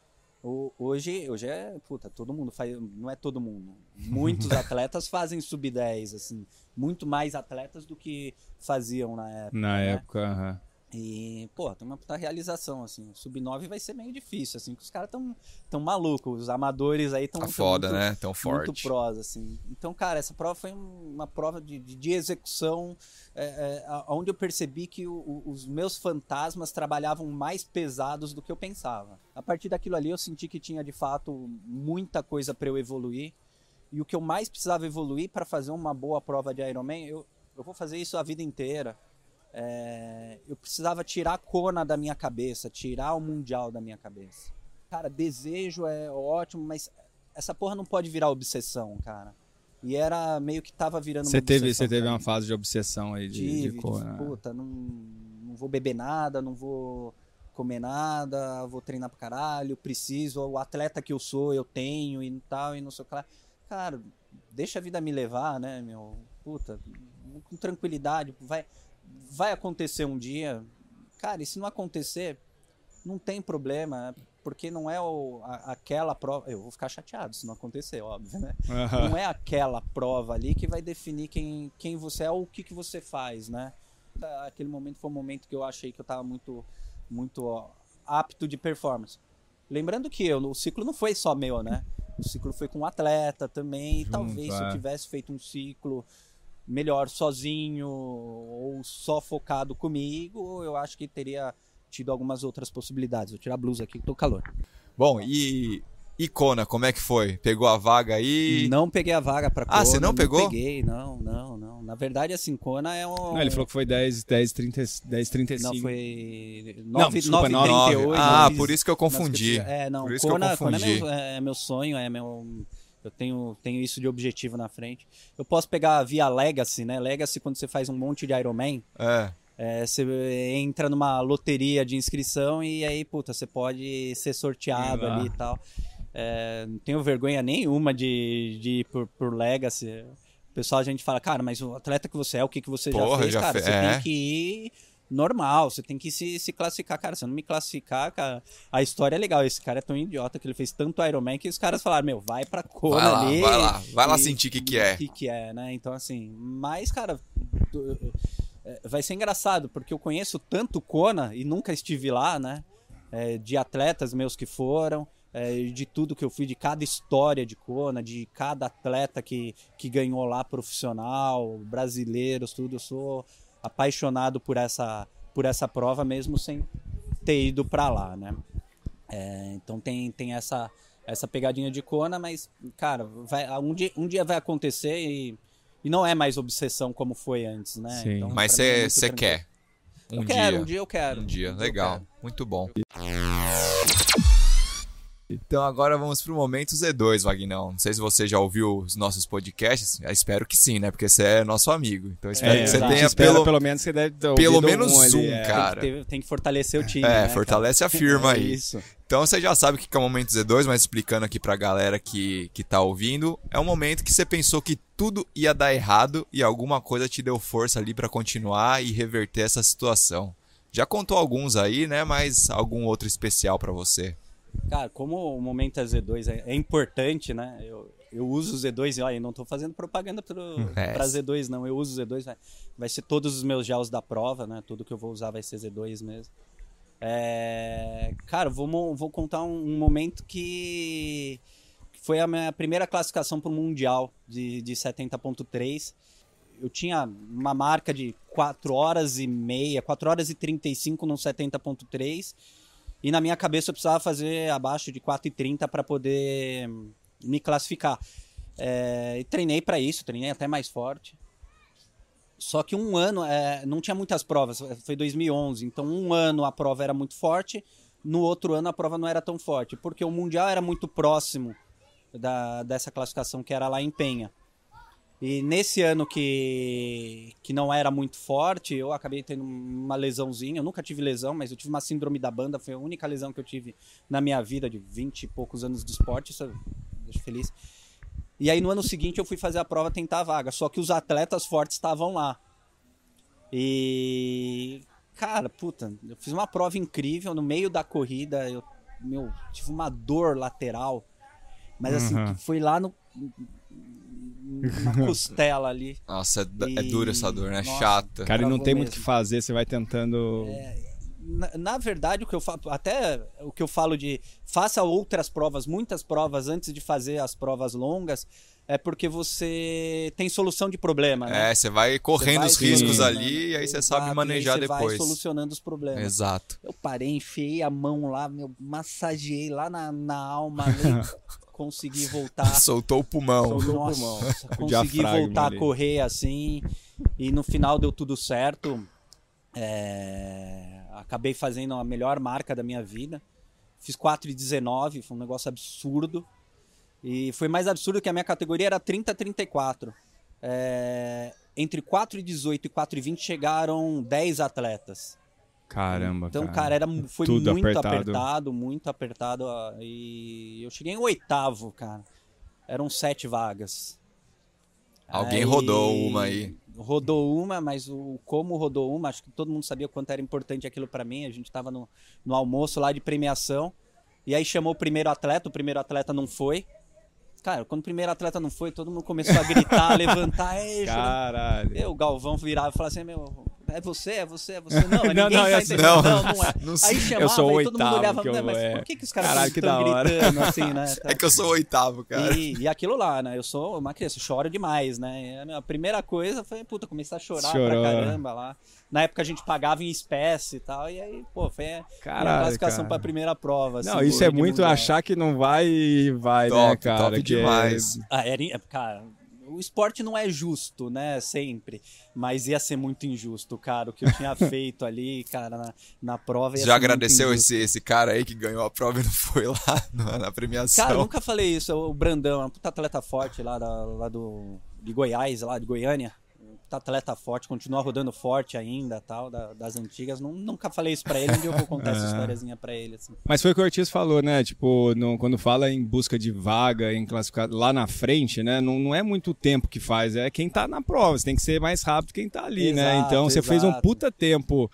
O- Hoje, hoje é, puta, todo mundo faz, não é todo mundo. Muitos atletas fazem sub 10, assim, muito mais atletas do que faziam na época. Na né? época, aham. E, pô, tem uma puta realização, assim. O sub 9 vai ser meio difícil, assim, porque os caras tão, tão malucos, os amadores aí tão, Tá tão foda, muito- né? Tão muito forte. prós, assim. Então, cara, essa prova foi um- uma prova de, de, execução, é, é, onde eu percebi que o- o- os meus fantasmas trabalhavam mais pesados do que eu pensava. A partir daquilo ali, eu senti que tinha, de fato, muita coisa para eu evoluir. E o que eu mais precisava evoluir para fazer uma boa prova de Ironman, eu, eu vou fazer isso a vida inteira. É, eu precisava tirar a Kona da minha cabeça, tirar o Mundial da minha cabeça. Cara, desejo é ótimo, mas essa porra não pode virar obsessão, cara. E era meio que tava virando Você uma teve, você teve uma fase de obsessão aí de, Tive, de de, cor, né? puta, não, não vou beber nada, não vou comer nada, vou treinar pra caralho, preciso, o atleta que eu sou, eu tenho e tal, e não sei o que lá. Cara, deixa a vida me levar, né, meu? Puta, com tranquilidade, vai, vai acontecer um dia. Cara, e se não acontecer, não tem problema, porque não é o, a- aquela prova. Eu vou ficar chateado se não acontecer, óbvio, né? Aham. não é aquela prova ali que vai definir quem, quem você é ou o que, que você faz, né? Aquele momento foi um momento que eu achei que eu tava muito, muito ó, apto de performance. Lembrando que eu, o ciclo não foi só meu, né? O ciclo foi com um atleta também. Junto, e talvez se eu é. tivesse feito um ciclo melhor sozinho ou só focado comigo, eu acho que teria tido algumas outras possibilidades. Vou tirar a blusa aqui que tô com calor. Bom, e Icona, como é que foi? Pegou a vaga aí? Não peguei a vaga pra Ah, você Kona, não pegou? peguei, não, não, não. Na verdade, assim, Kona é um... Não, ele falou que foi 10, 10, 30, 10 35. Não, foi... Não, 9, desculpa, 9, nove. 38. Ah, fiz por isso que eu confundi. É, não, Por isso que eu Kona é, confundi. meu, é meu sonho, é meu... Eu tenho, tenho isso de objetivo na frente. Eu posso pegar via Legacy, né? Legacy, quando você faz um monte de Ironman, É. é, você entra numa loteria de inscrição e aí, puta, você pode ser sorteado ali e tal. É, não tenho vergonha nenhuma de, de ir por, por Legacy. O pessoal, a gente fala, cara, mas o atleta que você é, o que, que você já Porra, fez, já cara, fe- você é. tem que ir normal, você tem que se, se classificar. Cara, se eu não me classificar, cara, a história é legal. Esse cara é tão idiota que ele fez tanto Ironman que os caras falaram, meu, vai pra lá, ali. vai lá. Vai lá e- sentir o que que é. O que, que é, né? Então, assim, mas, cara, é, vai ser engraçado, porque eu conheço tanto Kona e nunca estive lá, né? É, de atletas meus que foram, é, de tudo que eu fui, de cada história de Kona, de cada atleta que, que ganhou lá profissional, brasileiros, tudo. Eu sou apaixonado por essa, por essa prova, mesmo sem ter ido para lá, né? É, então tem, tem essa, essa pegadinha de Kona, mas, cara, vai, um, dia, um dia vai acontecer e, e não é mais obsessão como foi antes, né? Sim. Então, Mas é você tranquilo. quer. Um eu dia. quero, um dia eu quero. Um dia, eu legal. quero. Muito bom. Então agora vamos pro momento Z2, Vagnão. Não sei se você já ouviu os nossos podcasts. Eu espero que sim, né? Porque você é nosso amigo. Então eu espero É, que você tenha pelo, pelo menos você deve ter pelo menos um ali, um, é. cara. Tem que, ter- tem que fortalecer o time. É, né, fortalece a cara? firma É aí. Isso. Então você já sabe o que é o momento Z2, mas explicando aqui pra galera que, que tá ouvindo, é um momento que você pensou que tudo ia dar errado e alguma coisa te deu força ali pra continuar e reverter essa situação. Já contou alguns aí, né? Mas algum outro especial pra você? Cara, como o momento é Z2 é, é importante, né? Eu, eu uso o Z2 e olha, não tô fazendo propaganda pro, É. pra Z2, não. Eu uso o Z2, vai, vai ser todos os meus gels da prova, né? Tudo que eu vou usar vai ser Z2 mesmo. É, cara, vou, vou contar um, um momento que, foi a minha primeira classificação pro Mundial de, de 70.3. Eu tinha uma marca de 4 horas e meia, 4 horas e 35 no 70.3. E na minha cabeça eu precisava fazer abaixo de 4,30 para poder hum, me classificar. É, e treinei para isso, treinei até mais forte. Só que um ano, é, não tinha muitas provas, foi 2011, então um ano a prova era muito forte, no outro ano a prova não era tão forte, porque o Mundial era muito próximo da, dessa classificação que era lá em Penha. E nesse ano que, que não era muito forte, eu acabei tendo uma lesãozinha. Eu nunca tive lesão, mas eu tive uma síndrome da banda. Foi a única lesão que eu tive na minha vida, de 20 e poucos anos de esporte. Isso eu deixo feliz. E aí no ano seguinte eu fui fazer a prova tentar a vaga. Só que os atletas fortes estavam lá. E. Cara, puta, eu fiz uma prova incrível. No meio da corrida, eu meu, tive uma dor lateral. Mas assim, Uhum. que foi lá no. Na costela ali. Nossa, é, é E- dura essa dor, né? Nossa. Chata. Cara, e não tem muito o mesmo. que fazer, você vai tentando. Na, na verdade, o que eu falo, até o que eu falo de faça outras provas, muitas provas antes de fazer as provas longas, é porque você tem solução de problema, né? É, você vai correndo Você os vai riscos solucionando. ali e aí você sabe manejar você vai depois. solucionando os problemas. Exato. Eu parei, enfiei a mão lá, meu, massageei lá na, na alma, ali, consegui voltar. Soltou o pulmão. Soltou o Nossa, pulmão. consegui voltar ali. a correr assim. E no final deu tudo certo. É, acabei fazendo a melhor marca da minha vida. Fiz 4,19, foi um negócio absurdo. E foi mais absurdo que a minha categoria era 30-34. É, entre 4,18 e 4,20 chegaram 10 atletas. Caramba, Então, cara. cara, era, foi Tudo muito apertado. apertado. muito apertado. E eu cheguei em oitavo, cara. Eram sete vagas. Alguém rodou uma aí. Rodou uma, mas o como rodou uma, acho que todo mundo sabia o quanto era importante aquilo pra mim. A gente tava no, no almoço lá de premiação. E aí chamou o primeiro atleta, o primeiro atleta não foi. Cara, quando o primeiro atleta não foi, todo mundo começou a gritar, a levantar. Caralho. eu, o Galvão virava e falava assim, meu, é você, é você, é você. Não, Não, ninguém não, tá eu- entendendo. não. Não, não é. Não Aí chamava Eu sou o e todo mundo olhava, que eu "Não, mas é. por que, que os caras Caralho, estão da hora." gritando assim, né? É que eu sou o oitavo, cara. E, e aquilo lá, né? Eu sou uma criança, eu choro demais, né? E A primeira coisa foi, puta, comecei a chorar Chorou. pra caramba lá. Na época a gente pagava em espécie e tal, e aí, pô, foi a Caralho, classificação cara. pra primeira prova. Não, assim, isso do é muito Mundial. achar que não vai e vai, né, Top, cara? top Que é- demais. Ah, era, é, cara, o esporte não é justo, né? Sempre. Mas ia ser muito injusto, cara. O que eu tinha feito ali, cara, na, na prova. Já agradeceu esse, esse cara aí que ganhou a prova e não foi lá na, na premiação? Cara, eu nunca falei isso. O Brandão é um puta atleta forte lá, da, lá do, de Goiás, lá de Goiânia. Puta atleta forte, continua rodando forte ainda, tal, da- das antigas. Nun- nunca falei isso pra ele, dia eu vou contar essa É. historiazinha pra ele, assim. Mas foi o que o Ortiz falou, né? Tipo, no- quando fala em busca de vaga, em classificar lá na frente, né? Não, não é muito tempo que faz, é quem tá na prova. Você tem que ser mais rápido quem tá ali, né? Exato, Então você fez um exato. puta tempo.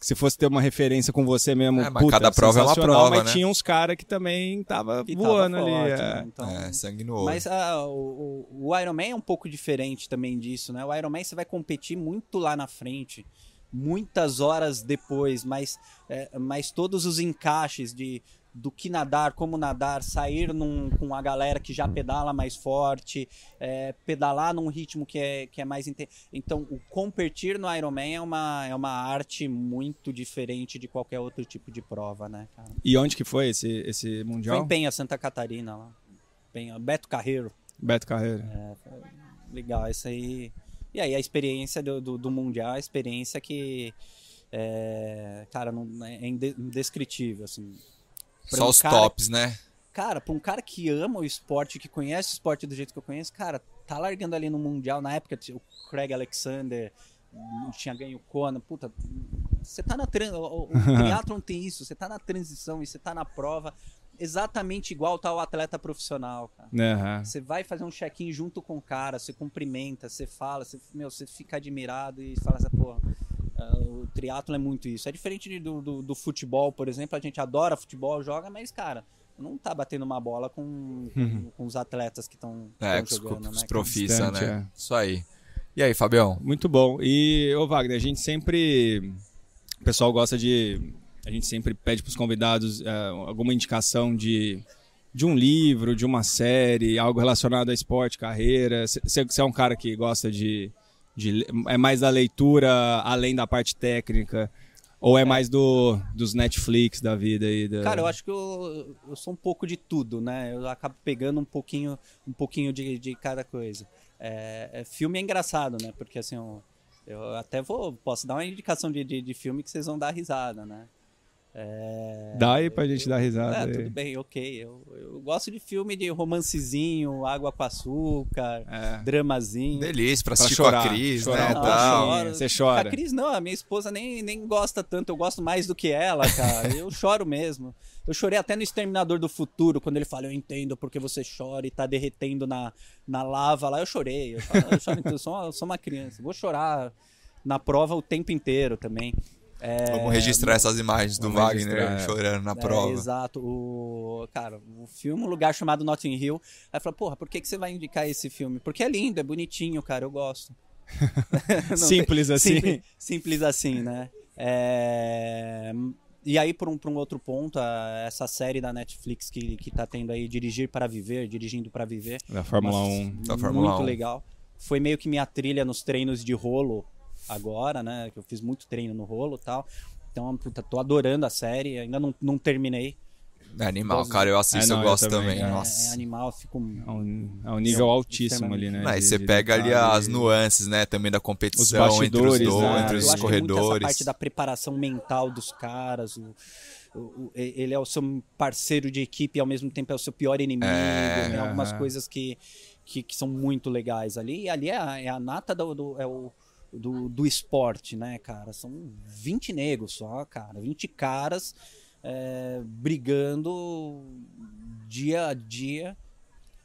Que se fosse ter uma referência com você mesmo, É, mas puta, cada prova é uma prova, mas né? tinha uns caras que também tava E tava voando ali. forte, é. né? Então, É, sangue no olho. Mas ah, o, o, o Iron Man é um pouco diferente também disso, né? O Iron Man você vai competir muito lá na frente, muitas horas depois, mas, é, mas todos os encaixes de do que nadar, como nadar, sair num, com a galera que já pedala mais forte, é, pedalar num ritmo que é, que é mais intenso. Então, o competir no Ironman é uma, é uma arte muito diferente de qualquer outro tipo de prova, né, cara? E onde que foi esse, esse Foi Mundial? em Penha, Santa Catarina, lá. Penha, Beto Carreiro. Beto Carreira. É, foi legal, isso aí. E aí a experiência do, do, do Mundial, a experiência que, é, cara, não, é inde- indescritível, assim. Pra Só um os cara- tops, né? Cara, pra um cara que ama o esporte, que conhece o esporte do jeito que eu conheço, cara, tá largando ali no Mundial, na época o Craig Alexander não tinha ganho o Kona, puta, você tá na tran... o, o triatlon tem isso, você tá na transição e você tá na prova exatamente igual tá o atleta profissional, cara. Você vai fazer um check-in junto com o cara, você cumprimenta, você fala, você, meu, você fica admirado e fala assim, porra, o triatlo é muito isso. É diferente do, do, do futebol, por exemplo, a gente adora futebol, joga, mas, cara, não tá batendo uma bola com, com, com os atletas que estão É, com os, jogando, com os né? cara? profissa, né? Isso aí. E aí, Fabião? Muito bom. E, ô Wagner, a gente sempre. O pessoal gosta de. A gente sempre pede para os convidados eh, alguma indicação de, de um livro, de uma série, algo relacionado a esporte, carreira. Você é um cara que gosta de, de. É mais da leitura além da parte técnica? Ou é mais do, dos Netflix da vida aí? Da... Cara, eu acho que eu, eu sou um pouco de tudo, né? Eu acabo pegando um pouquinho, um pouquinho de, de cada coisa. É, é, filme é engraçado, né? Porque assim, eu, eu até vou, posso dar uma indicação de, de, de filme que vocês vão dar risada, né? É, Dá aí pra gente dar risada. é, tudo bem, ok. Eu, eu gosto de filme de romancezinho, água com açúcar, É. dramazinho. Delícia, pra Pra assistir chorar, com a Cris, chorar né? um tal. choro. Você chora. A Cris não, a minha esposa nem, nem gosta tanto, eu gosto mais do que ela, cara. Eu choro mesmo. Eu chorei até no Exterminador do Futuro, quando ele fala, eu entendo porque você chora e tá derretendo na, na lava lá. Eu chorei, eu choro, eu choro eu sou, uma, eu sou uma criança. Vou chorar na prova o tempo inteiro também. É, Vamos registrar essas imagens do Wagner registrar, chorando na é, prova. exato. O, cara, o filme, um lugar chamado Notting Hill. Aí fala, porra, por que, que você vai indicar esse filme? Porque é lindo, é bonitinho, cara, eu gosto. Simples tem- assim. Simples, simples assim, né? É, E aí, por um, por um outro ponto, a- essa série da Netflix que, que tá tendo aí, Dirigir para Viver, Dirigindo para Viver. Da Fórmula Uma- 1. Da Fórmula muito 1. legal. Foi meio que minha trilha nos treinos de rolo agora, né? Que eu fiz muito treino no rolo e tal. Então, puta, tô adorando a série. Ainda não, não terminei. É animal, cara. Eu assisto, É, não, eu eu gosto também, também. É, Nossa. é animal, fico. É um, é um nível Sim, altíssimo ali, né? De- você pega ali as nuances, né? Também da competição entre os dois, né? entre eu os é muito essa corredores. parte da preparação mental dos caras. o- o- o- ele é o seu parceiro de equipe e ao mesmo tempo é o seu pior inimigo. É. Tem algumas coisas que, que, que são muito legais ali. E ali é a, é a nata do, do- é o, do, do esporte, né, cara? São 20 negros só, cara. 20 caras é, brigando dia a dia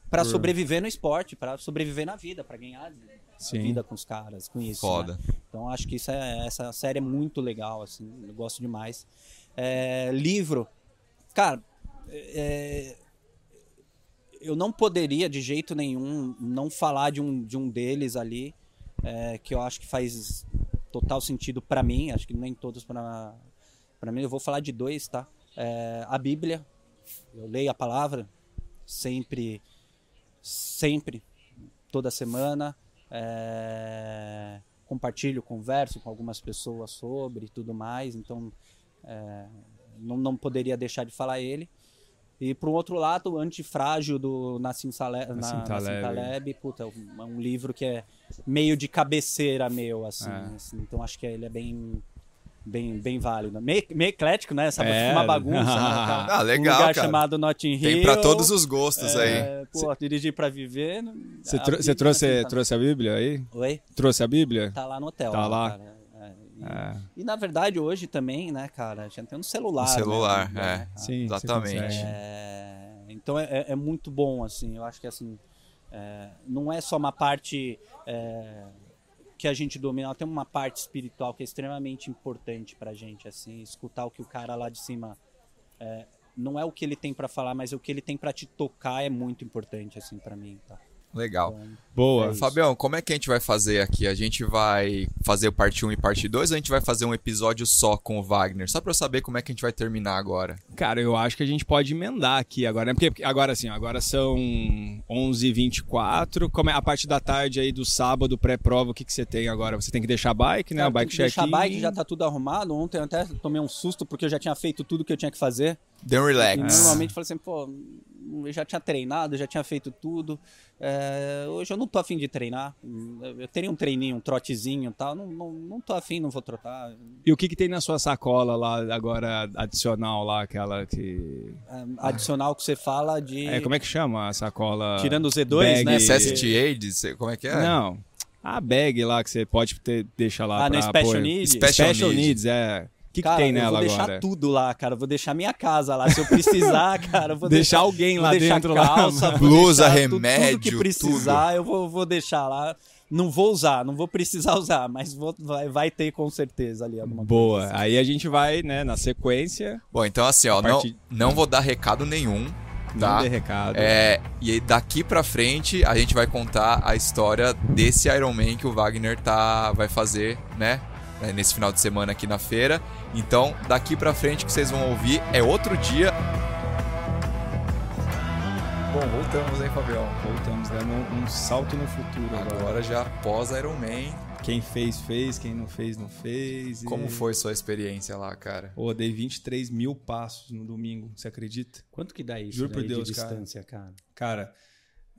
para Por- sobreviver no esporte, para sobreviver na vida, para ganhar a vida com os caras, com isso. Foda. né? Então acho que é, essa série é muito legal, assim, eu gosto demais. É, livro, cara, é, eu não poderia de jeito nenhum não falar de um, de um deles ali, é, que eu acho que faz total sentido pra mim, acho que nem todos para mim. Eu vou falar de dois, tá? É, a Bíblia, eu leio a palavra sempre, sempre, toda semana. É, compartilho, converso com algumas pessoas sobre tudo mais, então é, não, não poderia deixar de falar ele. E por um outro lado, o Antifrágil do Nassim Saleh, na, Nassim Nassim Taleb. Taleb, puta, é um- é um livro que é meio de cabeceira meu, assim, É. assim, então acho que ele é bem bem, bem válido. Meio, meio eclético, né? Essa É. uma bagunça, né? Tá? Ah, legal, um lugar cara. chamado Notting Hill. Tem pra todos os gostos aí. é, Pô, dirigir pra viver. Você, trouxe, trouxe a Bíblia aí? Oi? Trouxe a Bíblia? Tá lá no hotel. Tá né, lá? cara? É, e, na verdade hoje também, né, cara, a gente tem um celular. Um né, celular, Bíblia, é. né? Sim, Exatamente. É, então é, é- muito bom, assim. Eu acho que assim é, não é só uma parte é, que a gente domina, ela tem uma parte espiritual que é extremamente importante pra gente, assim, escutar o que o cara lá de cima é, não é o que ele tem pra falar, mas o que ele tem pra te tocar é muito importante, assim, pra mim. Tá? Legal. Então, Boa. É. Fabião, como é que a gente vai fazer aqui? A gente vai fazer o parte 1 e parte 2 ou a gente vai fazer um episódio só com o Wagner? Só pra eu saber como é que a gente vai terminar agora. Cara, eu acho que a gente pode emendar aqui agora, né? Porque agora assim, agora são 11h24. Como é a parte da tarde aí do sábado pré-prova, o que, que você tem agora? Você tem que deixar a bike, né? Cara, o bike tem que deixar a bike, já tá tudo arrumado. Ontem eu até tomei um susto porque eu já tinha feito tudo que eu tinha que fazer. Dê um E relax. normalmente eu falei assim, pô, eu já tinha treinado, já tinha feito tudo. É, hoje eu não tô afim de treinar. Eu teria um treininho, um trotezinho e tal. Não, não, não tô afim, não vou trotar. E o que, que tem na sua sacola lá agora adicional lá, aquela que. É, adicional que você fala de. É, como é que chama a sacola? Tirando os Z2, Bag- né? Necessity Aid, cê- como é que é? Não. A bag lá que você pode ter, deixar lá Ah, pra no Special apoio. Needs? Special Special, Needs. Needs, é. O que, que Cara, tem eu nela vou deixar agora? tudo lá, cara. Eu vou deixar minha casa lá. Se eu precisar, cara, eu vou Deixar deixar, alguém vou lá deixar dentro lá, calça, vou Blusa, tudo- remédio, tudo que precisar, eu vou, vou deixar lá. Não vou usar, não vou precisar usar, mas vou, vai, vai ter com certeza ali alguma Boa. coisa. Aí a gente vai, né, na sequência. Bom, então assim, ó, não, não vou dar recado nenhum, Não tá? dê recado. É, e aí daqui pra frente a gente vai contar a história desse Iron Man que o Wagner tá, vai fazer, né? É, Nesse final de semana aqui na feira. Então, daqui pra frente que vocês vão ouvir é outro dia. Bom, voltamos, hein, Fabião? Voltamos dando um, um salto no futuro agora. Agora já pós Iron Man. Quem fez, fez. Quem não fez, não fez. e- Como foi sua experiência lá, cara? Pô, dei 23 mil passos no domingo, você acredita? Quanto que dá isso Juro por Deus, de cara. distância, cara? Cara,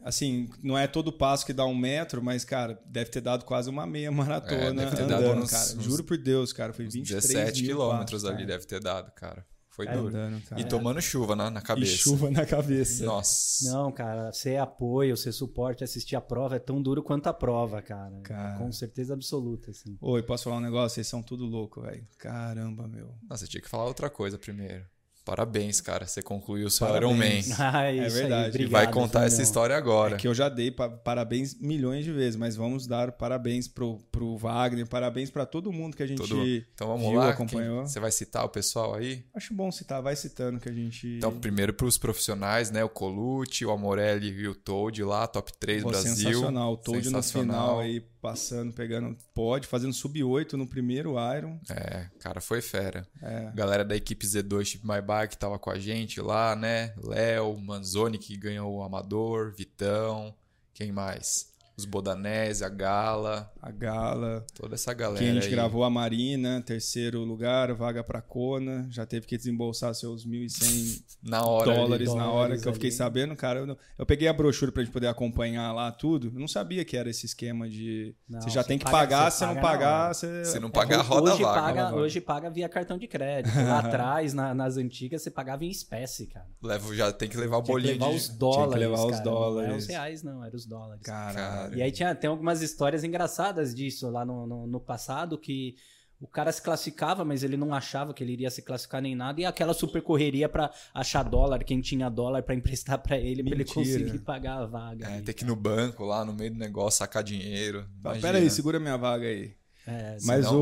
assim, não é todo passo que dá um metro, mas, cara, deve ter dado quase uma meia maratona É, deve ter andando, dado uns- cara. uns- Juro por Deus, cara, foi 23 17 mil quilômetros passos, ali cara. deve ter dado, cara. Foi É, duro. Andando, cara. E tomando chuva na, na E cabeça. chuva na cabeça. Nossa. Não, cara, ser apoio, ser suporte, assistir a prova é tão duro quanto a prova, cara. Cara. Com certeza absoluta, assim. Oi, posso falar um negócio? Vocês são tudo louco, velho. Caramba, meu. Nossa, você tinha que falar outra coisa primeiro. Parabéns, cara. Você concluiu o seu Parabéns. Iron Man. Ah, isso verdade. Aí, obrigado, vai contar essa história agora. É que eu já dei pa- parabéns milhões de vezes, mas vamos dar parabéns pro, pro Wagner, parabéns pra todo mundo que a gente Todo- Então vamos viu, lá. acompanhou. quem- Você vai citar o pessoal aí? Acho bom citar, vai citando que a gente. Então, primeiro pros profissionais, né? O Colucci, o Amorelli e o Toad lá, top 3 Pô, Brasil. sensacional. O Toad no final aí, passando, pegando pod, fazendo sub 8 no primeiro Iron. É, cara, foi fera. É. Galera da equipe Z2 Chip My Bike tava com a gente lá, né? Léo, Manzoni que ganhou o Amador, Vitão, quem mais? Os Bodanese, a Gala, A Gala. toda essa galera Que a gente aí. gravou a Marina, terceiro lugar, vaga pra Kona. Já teve que desembolsar seus 1.100 na hora. ali. dólares na hora Dólares que eu fiquei ali. sabendo, cara. Eu, não- eu peguei a brochura pra gente poder acompanhar lá tudo. Eu não sabia que era esse esquema de. Não, você já você tem que paga- pagar, se não pagar, você. Se não pagar, É, roda a hoje vaga. Paga, roda a vaga. hoje paga via cartão de crédito. Lá atrás, na- nas antigas, você pagava em espécie, cara. Levo, já tem que levar o Tinha que bolinho levar de... os dólares. levar os cara, Não dólares. eram os reais, não, eram os dólares. Caralho. E aí tinha, tem algumas histórias engraçadas disso lá no, no, no passado, que o cara se classificava, mas ele não achava que ele iria se classificar nem nada, e aquela super correria pra achar dólar, quem tinha dólar pra emprestar pra ele, pra ele conseguir pagar a vaga. É, ali, ter que ir cara. no banco lá, no meio do negócio, sacar dinheiro. Imagina. Pera aí, segura minha vaga aí. É, Mas Senão-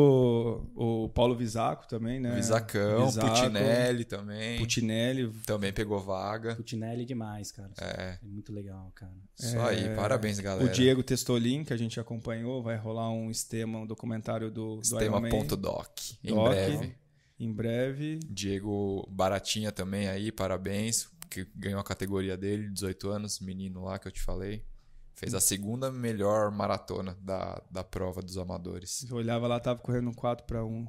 o, o Paulo Visaco também, né? Visacão, Visaco, Putinelli também. Putinelli. Também pegou vaga. Putinelli demais, cara. É, É muito legal, cara. isso aí. Parabéns, galera. É, O Diego Testolin, que a gente acompanhou, vai rolar um Estema, um documentário do, do. Sistema.doc. Em Doc. breve. Em breve. Diego Baratinha também aí, parabéns. Que ganhou a categoria dele, 18 anos, menino lá que eu te falei. Fez a segunda melhor maratona da, da prova dos amadores. Eu olhava lá, tava correndo um 4 para 1.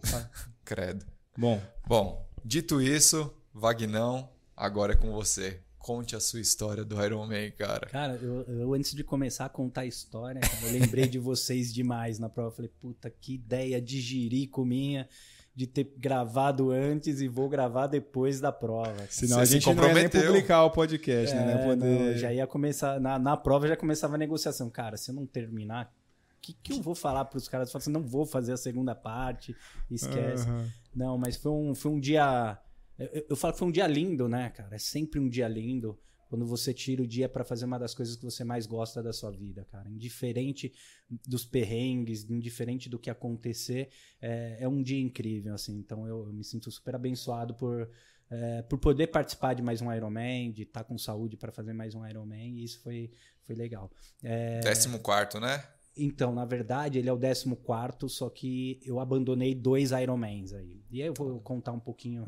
Credo. Bom, Bom, dito isso, Vagnão, agora é com você. Conte a sua história do Iron Man, cara. Cara, eu, eu, antes de começar a contar a história, cara, eu lembrei de vocês demais na prova. Eu falei, puta, que ideia de jirico minha de ter gravado antes e vou gravar depois da prova. senão Você a se gente não ia nem publicar o podcast, né? É, Poder... não, já ia começar, na, na prova já começava a negociação. Cara, se eu não terminar, o que, que eu vou falar para os caras? Eu falo assim, não vou fazer a segunda parte, esquece. Aham. Não, mas foi um, foi um dia. Eu, eu falo que foi um dia lindo, né, cara? É sempre um dia lindo quando você tira o dia pra fazer uma das coisas que você mais gosta da sua vida, cara. Indiferente dos perrengues, indiferente do que acontecer, é, é um dia incrível, assim. Então eu, eu me sinto super abençoado por, é, por poder participar de mais um Ironman, de estar com saúde pra fazer mais um Ironman. E isso foi, foi legal. É... Décimo quarto, né? Então, na verdade, ele é o 14, só que eu abandonei dois Ironmans aí. E aí eu vou contar um pouquinho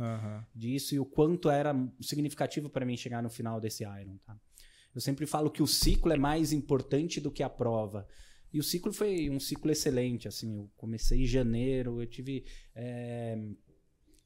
disso e o quanto era significativo para mim chegar no final desse Iron, tá? Eu sempre falo que o ciclo é mais importante do que a prova. E o ciclo foi um ciclo excelente, assim, eu comecei em janeiro, eu tive é,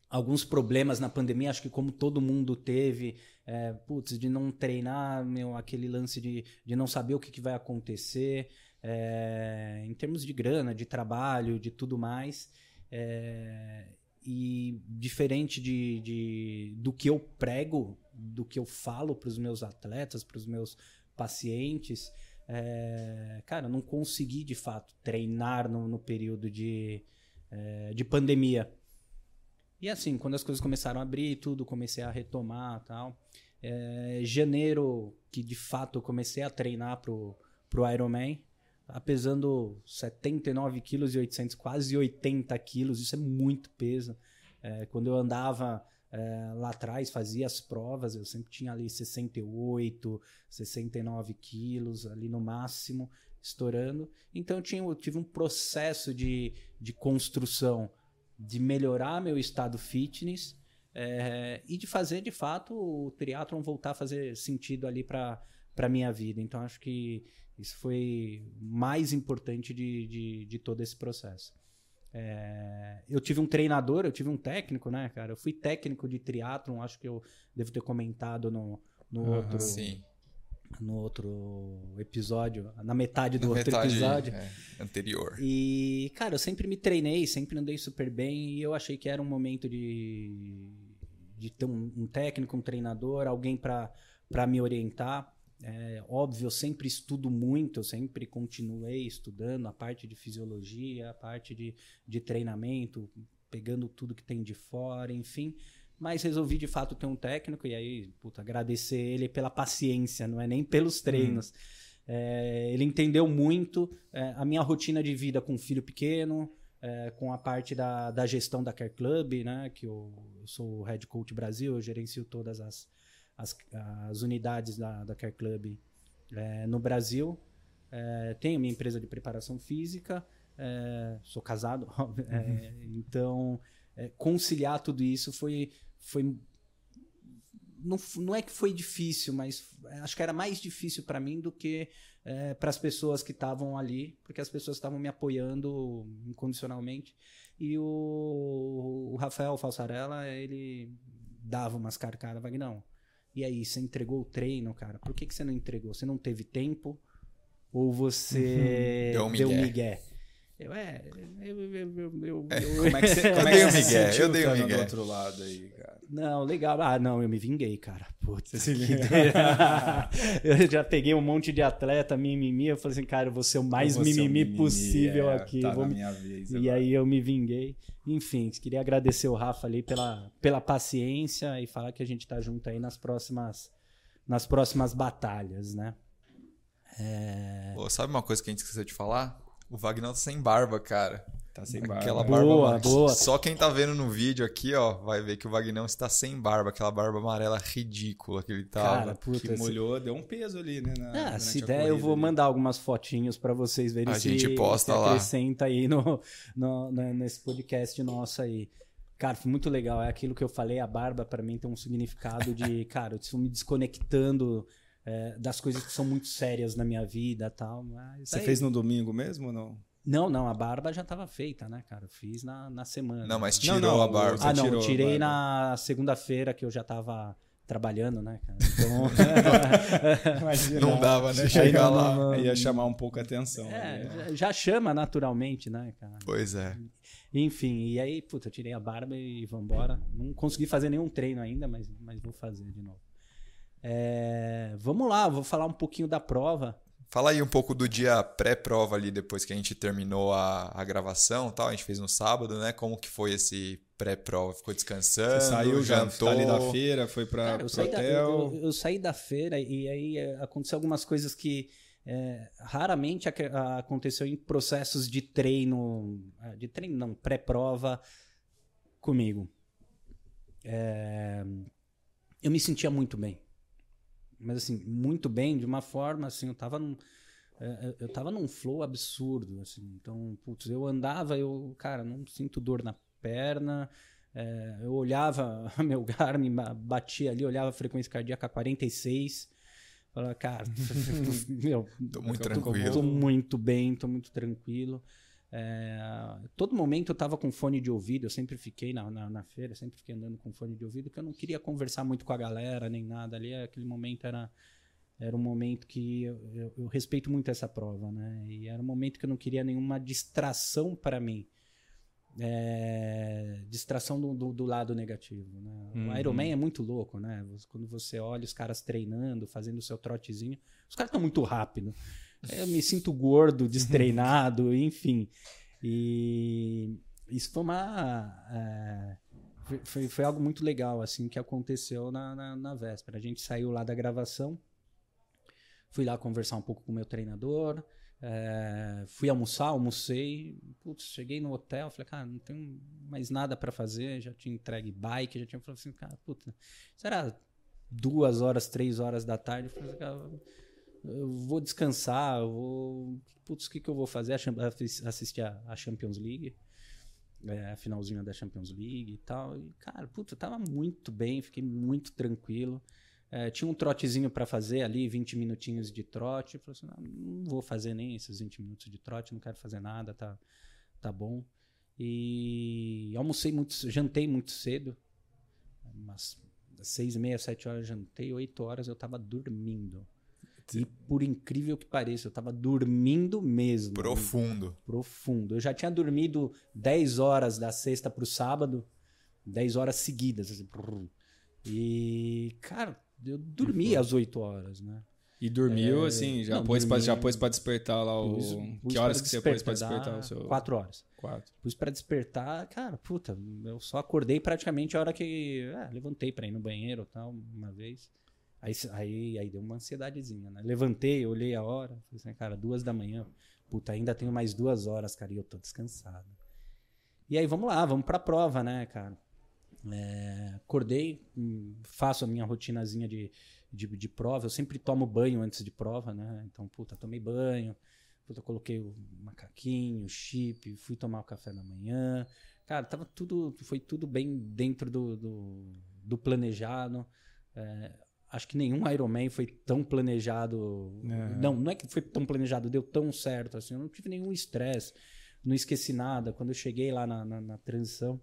alguns problemas na pandemia, acho que como todo mundo teve, é, putz, de não treinar, meu, aquele lance de, de não saber o que, que vai acontecer, é, em termos de grana, de trabalho, de tudo mais. É, e diferente de, de- do que eu prego, do que eu falo para os meus atletas, para os meus pacientes, é, cara, não consegui de fato treinar no, no período de, é, de pandemia. E assim, quando as coisas começaram a abrir, tudo comecei a retomar tal. É, janeiro, que de fato eu comecei a treinar pro, pro Ironman, tá pesando 79 quilos e 800, quase 80 quilos, isso é muito peso. É, quando eu andava é, lá atrás, fazia as provas, eu sempre tinha ali 68, 69 quilos ali no máximo, estourando. Então eu, tinha, eu tive um processo de, de construção, de melhorar meu estado fitness é, e de fazer de fato o triatlon voltar a fazer sentido ali para para minha vida. Então acho que isso foi mais importante de, de, de todo esse processo. É, eu tive um treinador, eu tive um técnico, né, cara? Eu fui técnico de triatlon, acho que eu devo ter comentado no, no Aham, outro Sim. no outro episódio, na metade do Na outro metade episódio. é, anterior. E, cara, eu sempre me treinei, sempre andei super bem e eu achei que era um momento de, de ter um, um técnico, um treinador, alguém para me orientar. É, óbvio, eu sempre estudo muito, eu sempre continuei estudando a parte de fisiologia, a parte de, de treinamento, pegando tudo que tem de fora, enfim. Mas resolvi de fato ter um técnico e aí, puta, agradecer ele pela paciência, não é nem pelos treinos. É, ele entendeu muito é, a minha rotina de vida com um filho pequeno, é, com a parte da, da gestão da Care Club, né? Que eu, eu sou o head coach Brasil, eu gerencio todas as, as, as unidades da, da Care Club é, no Brasil. É, tenho minha empresa de preparação física, é, sou casado, é, então é, conciliar tudo isso foi, foi não, não é que foi difícil, mas é, acho que era mais difícil para mim do que para as pessoas que estavam ali, porque as pessoas estavam me apoiando incondicionalmente. E o, o Rafael Falsarella, ele dava umas carcadas, Vagnão. E aí, você entregou o treino, cara? Por que, que você não entregou? Você não teve tempo? Ou você Deu um deu migué. Eu, é, eu, eu, eu, eu- eu- Como é que você, como Eu é dei que um você eu dei um estando migué. do outro lado aí, cara? Não, legal. Ah, não, eu me vinguei, cara. Putz, se que eu já peguei um monte de atleta mimimi. Eu falei assim, cara, eu vou ser o mais vou ser um mimimi, possível é, aqui. Tá vou na me- minha vez. E agora. aí eu me vinguei. Enfim, queria agradecer o Rafa ali pela, pela paciência e falar que a gente tá junto aí nas próximas, nas próximas batalhas, né? É... Pô, sabe uma coisa que a gente esqueceu de falar? O Wagner tá sem barba, cara. Tá sem barba. Aquela Boa, barba amarela. boa. Só quem tá vendo no vídeo aqui, ó, vai ver que o Vagnão está sem barba, aquela barba amarela ridícula que ele tava. Cara, puta, Que se- molhou, deu um peso ali, né? na- Ah, se der, eu vou ali. mandar algumas fotinhos pra vocês verem A se, gente posta se lá. acrescenta aí no, no- né, nesse podcast nosso aí. Cara, foi muito legal. É aquilo que eu falei, a barba pra mim tem um significado de, cara, eu estou me desconectando é, das coisas que são muito sérias na minha vida e tal. Mas Você aí- fez no domingo mesmo ou não? Não, não, a barba já tava feita, né, cara? Eu fiz na, na semana. Não, mas Não, tirou não, a barba. você Ah, não, tirei na segunda-feira que eu já tava trabalhando, né, cara? Então. Imagina. Não dava, né? Chegar não, lá. não, não. Ia chamar um pouco a atenção. É, né? já- já chama naturalmente, né, cara? Pois é. Enfim, e aí, puta, eu tirei a barba e vambora. Não consegui fazer nenhum treino ainda, mas, mas vou fazer de novo. É, vamos lá, vou falar um pouquinho da prova. Fala aí um pouco do dia pré-prova ali, depois que a gente terminou a, a gravação e tal. A gente fez no sábado, né? Como que foi esse pré-prova? Ficou descansando? Você saiu jantou? ali da feira, foi eu, pro saí da, hotel. eu, eu saí da feira e aí é, aconteceu algumas coisas que é, raramente ac- aconteceu em processos de treino, ah, de treino não, pré-prova comigo. É, eu me sentia muito bem. Mas assim, muito bem, de uma forma assim, eu tava num, é, é, eu tava num flow absurdo, assim. Então, putz, eu andava, eu, cara, não sinto dor na perna. É, eu olhava meu Garmin, batia ali, olhava a frequência cardíaca 46. Falava, cara, meu, Tô muito tô, tranquilo. Tô muito bem, tô muito tranquilo. É, todo momento eu tava com fone de ouvido, eu sempre fiquei na, na, na, feira, sempre fiquei andando com fone de ouvido, porque eu não queria conversar muito com a galera, nem nada ali. Aquele momento era, era um momento que eu, eu, eu respeito muito essa prova, né? E era um momento que eu não queria nenhuma distração para mim. É, distração do, do, do, lado negativo. Né? Uhum. O Ironman é muito louco, né? Quando você olha os caras treinando, fazendo o seu trotezinho, os caras estão muito rápido. Eu me sinto gordo, destreinado, enfim. E isso foi uma. É, foi, foi, algo muito legal, assim, que aconteceu na, na, na véspera. A gente saiu lá da gravação, fui lá conversar um pouco com o meu treinador. É, fui almoçar, almocei. Putz, cheguei no hotel, falei, cara, não tenho mais nada para fazer. Já tinha entregue bike, já tinha falado assim, cara, puta, era duas horas, três horas da tarde. Eu falei, cara, eu vou descansar, eu vou. Putz, o que, que eu vou fazer? Assistir a, a Champions League. É, a finalzinha da Champions League e tal. E, cara, puta, eu tava muito bem, fiquei muito tranquilo. É, tinha um trotezinho para fazer ali, 20 minutinhos de trote. Eu falei assim, não, não, vou fazer nem esses 20 minutos de trote, não quero fazer nada, tá, tá bom. E almocei muito, jantei muito cedo, umas seis e meia, sete horas jantei, oito horas eu tava dormindo. E por incrível que pareça, eu tava dormindo mesmo. Profundo. Profundo. Eu já tinha dormido 10 horas da sexta pro sábado, 10 horas seguidas. Assim, e, cara, eu dormi às 8 horas, né? E dormiu, é, assim, já, não, pôs pra, já pôs pra despertar lá o. Pus, pus que horas que você pôs pra despertar o seu. Quatro horas. Quatro. Pus pra despertar, cara, puta, eu só acordei praticamente a hora que. É, levantei pra ir no banheiro tal, uma vez. Aí, aí, aí deu uma ansiedadezinha, né? Levantei, olhei a hora, falei assim, cara, duas da manhã. Puta, ainda tenho mais duas horas, cara, e eu tô descansado. E aí, vamos lá, vamos pra prova, né, cara? É, acordei, hum, faço a minha rotinazinha de, de, de, prova. Eu sempre tomo banho antes de prova, né? Então, puta, tomei banho. Puta, coloquei o macaquinho, o chip, fui tomar o café da manhã. Cara, tava tudo, foi tudo bem dentro do, do, do planejado. É, acho que nenhum Ironman foi tão planejado. É. Não, não é que foi tão planejado, deu tão certo assim. Eu não tive nenhum estresse, não esqueci nada. Quando eu cheguei lá na, na, na transição,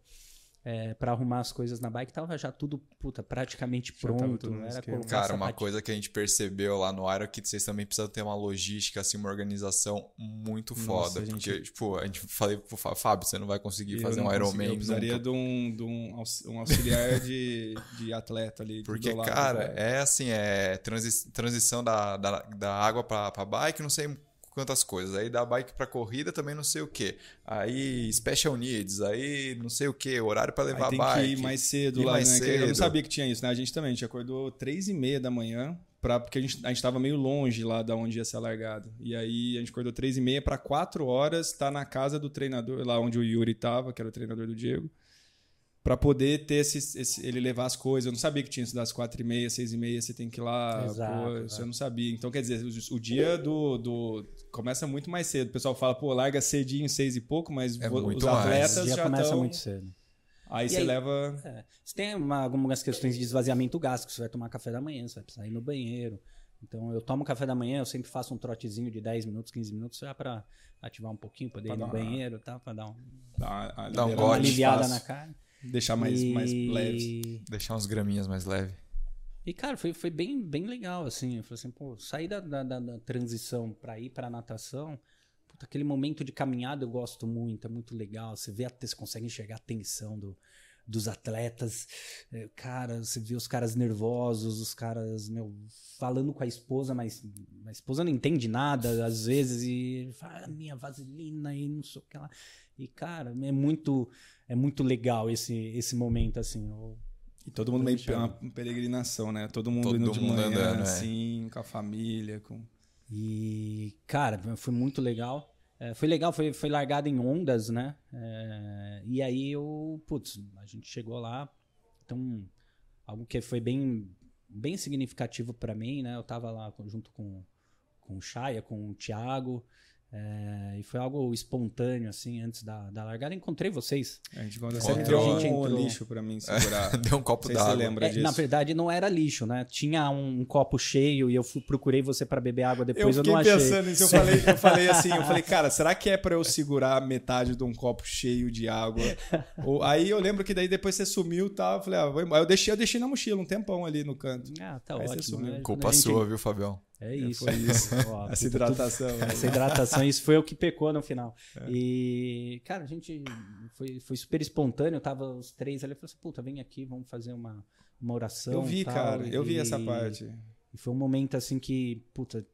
é, para arrumar as coisas na bike, tava já tudo puta, praticamente pronto. Era Cara, uma coisa que a gente percebeu lá no Iron é que vocês também precisam ter uma logística, assim, uma organização muito Nossa, foda. Gente... Porque, tipo, a gente falei pro Fábio, você não vai conseguir fazer um Ironman. Eu precisaria de um, de um, auxiliar de, de atleta ali. Porque, cara, é assim, é transi transição da, da, da água pra, pra bike, não sei quantas coisas. Aí da bike para corrida também não sei o que. Aí special needs, aí não sei o que, horário para levar aí tem bike. Que ir mais cedo ir lá, mais né? Cedo. Eu não sabia que tinha isso, né? A gente também, a gente acordou três e meia da manhã. Pra, porque a gente, a gente tava meio longe lá da onde ia ser largado. E aí a gente acordou três e meia para quatro horas, tá na casa do treinador, lá onde o Yuri tava, que era o treinador do Diego para poder ter esse, esse, ele levar as coisas. Eu não sabia que tinha isso das quatro e meia, seis e meia, você tem que ir lá. Exato, pô, isso eu não sabia. Então, quer dizer, o, o, dia do, do. Começa muito mais cedo. O pessoal fala, pô, larga cedinho, seis e pouco, mas é os atletas mais. já começa tão... muito cedo. Aí e você aí, leva. É, você tem uma, algumas questões de esvaziamento gástrico. Você vai tomar café da manhã, você vai precisar ir no banheiro. Então eu tomo café da manhã, eu sempre faço um trotezinho de 10 minutos, 15 minutos, já para ativar um pouquinho, poder pra ir no banheiro, tá? para dar, um, dá, dá um uma aliviada na carne. Deixar mais, e... mais leves. Deixar uns graminhas mais leve. E, cara, foi, foi bem, bem legal, assim. Eu falei assim, pô, sair da, da, da transição para ir pra natação, puta, aquele momento de caminhada eu gosto muito, é muito legal. Você vê, você consegue enxergar a tensão do, dos atletas. É, cara, você vê os caras nervosos, os caras, meu, falando com a esposa, mas a esposa não entende nada, às vezes, e fala, ah, minha vaselina e não sei o que lá. E, cara, é muito é muito legal esse, esse momento, assim. E todo mundo meio uma peregrinação, né? Todo mundo todo indo de manhã, andando, é. assim, é. com a família. Com... E, cara, foi muito legal. É, foi legal, foi, foi largado em ondas, né? É, e aí eu, putz, a gente chegou lá. Então, algo que foi bem bem significativo para mim, né? Eu tava lá junto com, com o Chaya, com o Thiago, é, e foi algo espontâneo, assim, antes da, da largada. Encontrei vocês. A gente quando Encontrou. você deu A gente um lixo pra mim segurar. Deu um copo se você d'água. lembra É, disso. na verdade, não era lixo, né? Tinha um, copo cheio e eu fui- procurei você para beber água Eu depois, eu, fiquei não achei. pensando nisso, eu falei, eu falei assim, eu falei, cara, será que é pra eu segurar metade de um copo cheio de água? Ou- aí eu lembro que daí depois você sumiu e tal, eu falei, ah, vou embora. eu deixei, eu deixei na mochila um tempão ali no canto. Ah, tá Aí você ótimo. sumiu. né? Culpa gente- sua, viu, Fabião? É isso. foi isso. Ó, Essa hidratação. né? Essa hidratação, isso foi o que pecou no final. É. E, cara, a gente foi, foi super espontâneo, tava os três ali, eu falei assim, puta, vem aqui, vamos fazer uma, uma oração. Eu vi, tal, cara, eu vi e- essa parte. E foi um momento assim que, puta,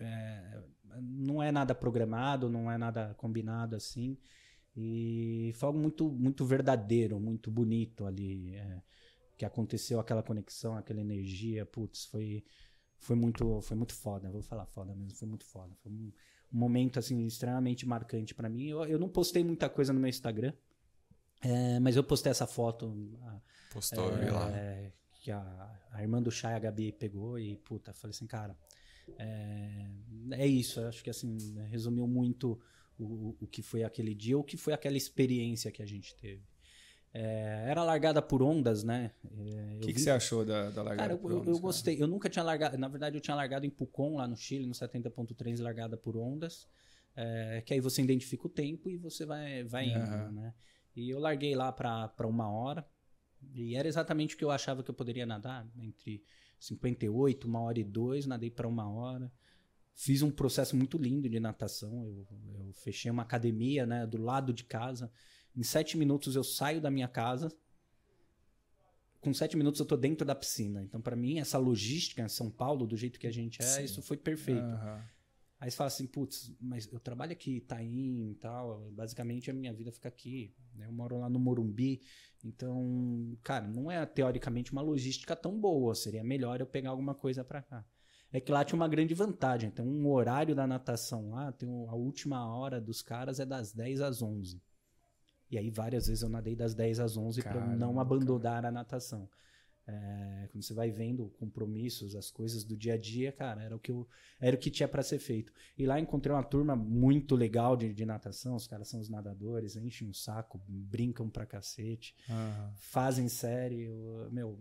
é, não é nada programado, não é nada combinado assim. E foi algo muito, muito verdadeiro, muito bonito ali. é, que aconteceu aquela conexão, aquela energia, putz, foi, foi, muito, foi muito foda. Vou falar foda mesmo, foi muito foda. Foi um, um momento assim extremamente marcante pra mim. Eu, eu não postei muita coisa no meu Instagram, é, mas eu postei essa foto. Postou, vi lá. é, que a, a irmã do Chay, a Gabi, pegou e, puta, falei assim, cara, é, é isso. Eu acho que, assim, resumiu muito o- o que foi aquele dia, o que foi aquela experiência que a gente teve. É, era largada por ondas, né? É, O eu que, que vi- você achou da, da largada? Cara, eu, por eu- ondas, eu cara? gostei. Eu nunca tinha largado. Na verdade, eu tinha largado em Pucon, lá no Chile, no 70.3, largada por ondas. é, que aí você identifica o tempo e você vai, vai indo, Aham. né? E eu larguei lá pra uma hora. E era exatamente o que eu achava que eu poderia nadar. Entre 58, uma hora e dois, nadei pra uma hora. Fiz um processo muito lindo de natação. Eu, eu fechei uma academia, né, do lado de casa. Em sete minutos eu saio da minha casa. Com sete minutos eu tô dentro da piscina. Então, pra mim, essa logística em São Paulo, do jeito que a gente é, Sim. isso foi perfeito. Aham. Aí você fala assim, putz, mas eu trabalho aqui, Itaim e tal, basicamente a minha vida fica aqui. né? Eu moro lá no Morumbi, então, cara, não é teoricamente uma logística tão boa, seria melhor eu pegar alguma coisa pra cá. É que lá tinha uma grande vantagem, tem um horário da natação lá, tem a última hora dos caras é das 10 às 11. E aí várias vezes eu nadei das 10 às 11 para não abandonar a natação. É, quando você vai vendo compromissos, as coisas do dia a dia, cara, era o que, eu, era o que tinha para ser feito. E lá encontrei uma turma muito legal de, de natação, os caras são os nadadores, enchem o saco, brincam pra cacete, Aham. fazem série, meu,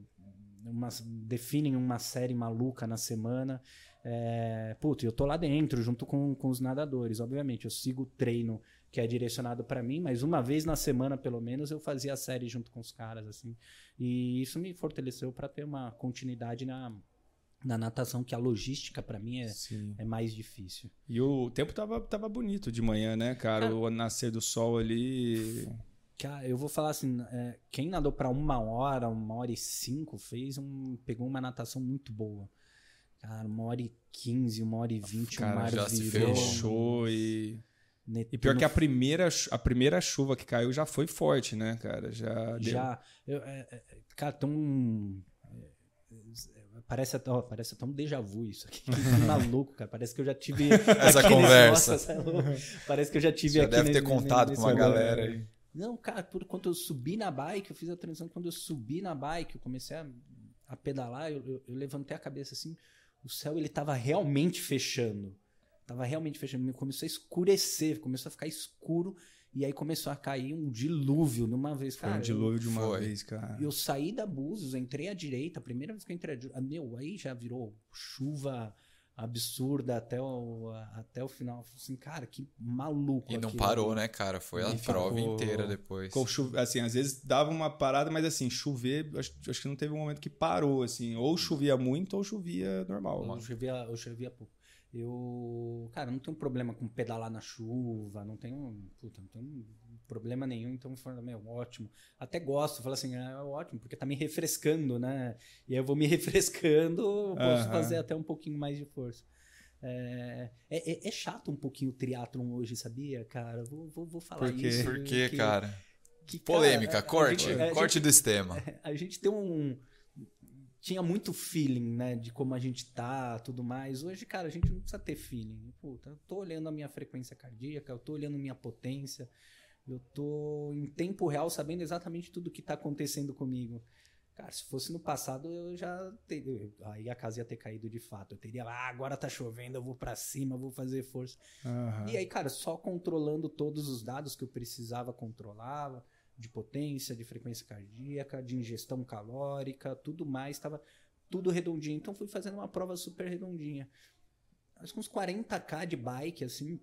umas- definem uma série maluca na semana. É, puta, eu tô lá dentro, junto com, com os nadadores. Obviamente, eu sigo o treino que é direcionado pra mim, mas uma vez na semana, pelo menos, eu fazia a série junto com os caras, assim. E isso me fortaleceu pra ter uma continuidade na, na natação, que a logística pra mim é, Sim. é mais difícil. E o tempo tava, tava bonito de manhã, né, cara? Cara- O nascer do sol ali. Cara, eu vou falar assim, é, quem nadou pra uma hora, uma hora e cinco, fez um, pegou uma natação muito boa. Cara, uma hora e quinze, uma hora e vinte, Cara, mar já se virou. Fechou e. Netuno E pior que a primeira, a primeira chuva que caiu já foi forte, né, cara? Já. Já. eu- é, é, cara, tão. é, é, Parece, até- ó, parece até um déjà vu isso aqui. Que maluco, cara. Parece que eu já tive. Essa aqui nesse- conversa. Nossa, é. Parece que eu já tive Você já aqui. deve ter nesse- contado nesse com uma galera aí. Não, cara, por quando eu subi na bike, eu fiz a transição. Quando eu subi na bike, eu comecei a, a pedalar, eu, eu- eu levantei a cabeça assim, o céu ele tava realmente fechando. Tava realmente fechando. Começou a escurecer, começou a ficar escuro. E aí começou a cair um dilúvio numa vez. Foi Cara, um dilúvio de uma Foi. vez, cara. eu, eu saí da Búzios, entrei à direita. A primeira vez que eu entrei à direita, meu, aí já virou chuva absurda até o, até o final. Eu falei assim, cara, que maluco. E não aquilo. parou, né, cara? Foi a E prova ficou- inteira depois. Ficou chuve- assim, às vezes dava uma parada, mas assim, chover, acho, acho que não teve um momento que parou, assim. Ou chovia muito ou chovia normal. Eu chovia, eu chovia pouco. Eu, cara, não tenho problema com pedalar na chuva, não tenho, puta, não tenho problema nenhum, então foi, meu, ótimo. Até gosto, falo assim, é ótimo, porque tá me refrescando, né? E aí eu vou me refrescando, posso Aham. fazer até um pouquinho mais de força. É, é, é- é chato um pouquinho o triatlon hoje, sabia, cara? Vou, vou, vou falar Por quê? isso. Por quê, que- cara? que, Polêmica, corte. gente- corte gente- desse tema. a gente tem um. Tinha muito feeling, né? De como a gente tá, tudo mais. Hoje, cara, a gente não precisa ter feeling. Puta, eu tô olhando a minha frequência cardíaca, eu tô olhando minha potência, eu tô em tempo real sabendo exatamente tudo que tá acontecendo comigo. Cara, se fosse no passado, eu já teria. Aí a casa ia ter caído de fato. Eu teria, ah, agora tá chovendo, eu vou para cima, vou fazer força. Aham. E aí, cara, só controlando todos os dados que eu precisava controlar, de potência, de frequência cardíaca, de ingestão calórica, tudo mais, estava tudo redondinho. Então fui fazendo uma prova super redondinha. Acho que uns 40k de bike, assim.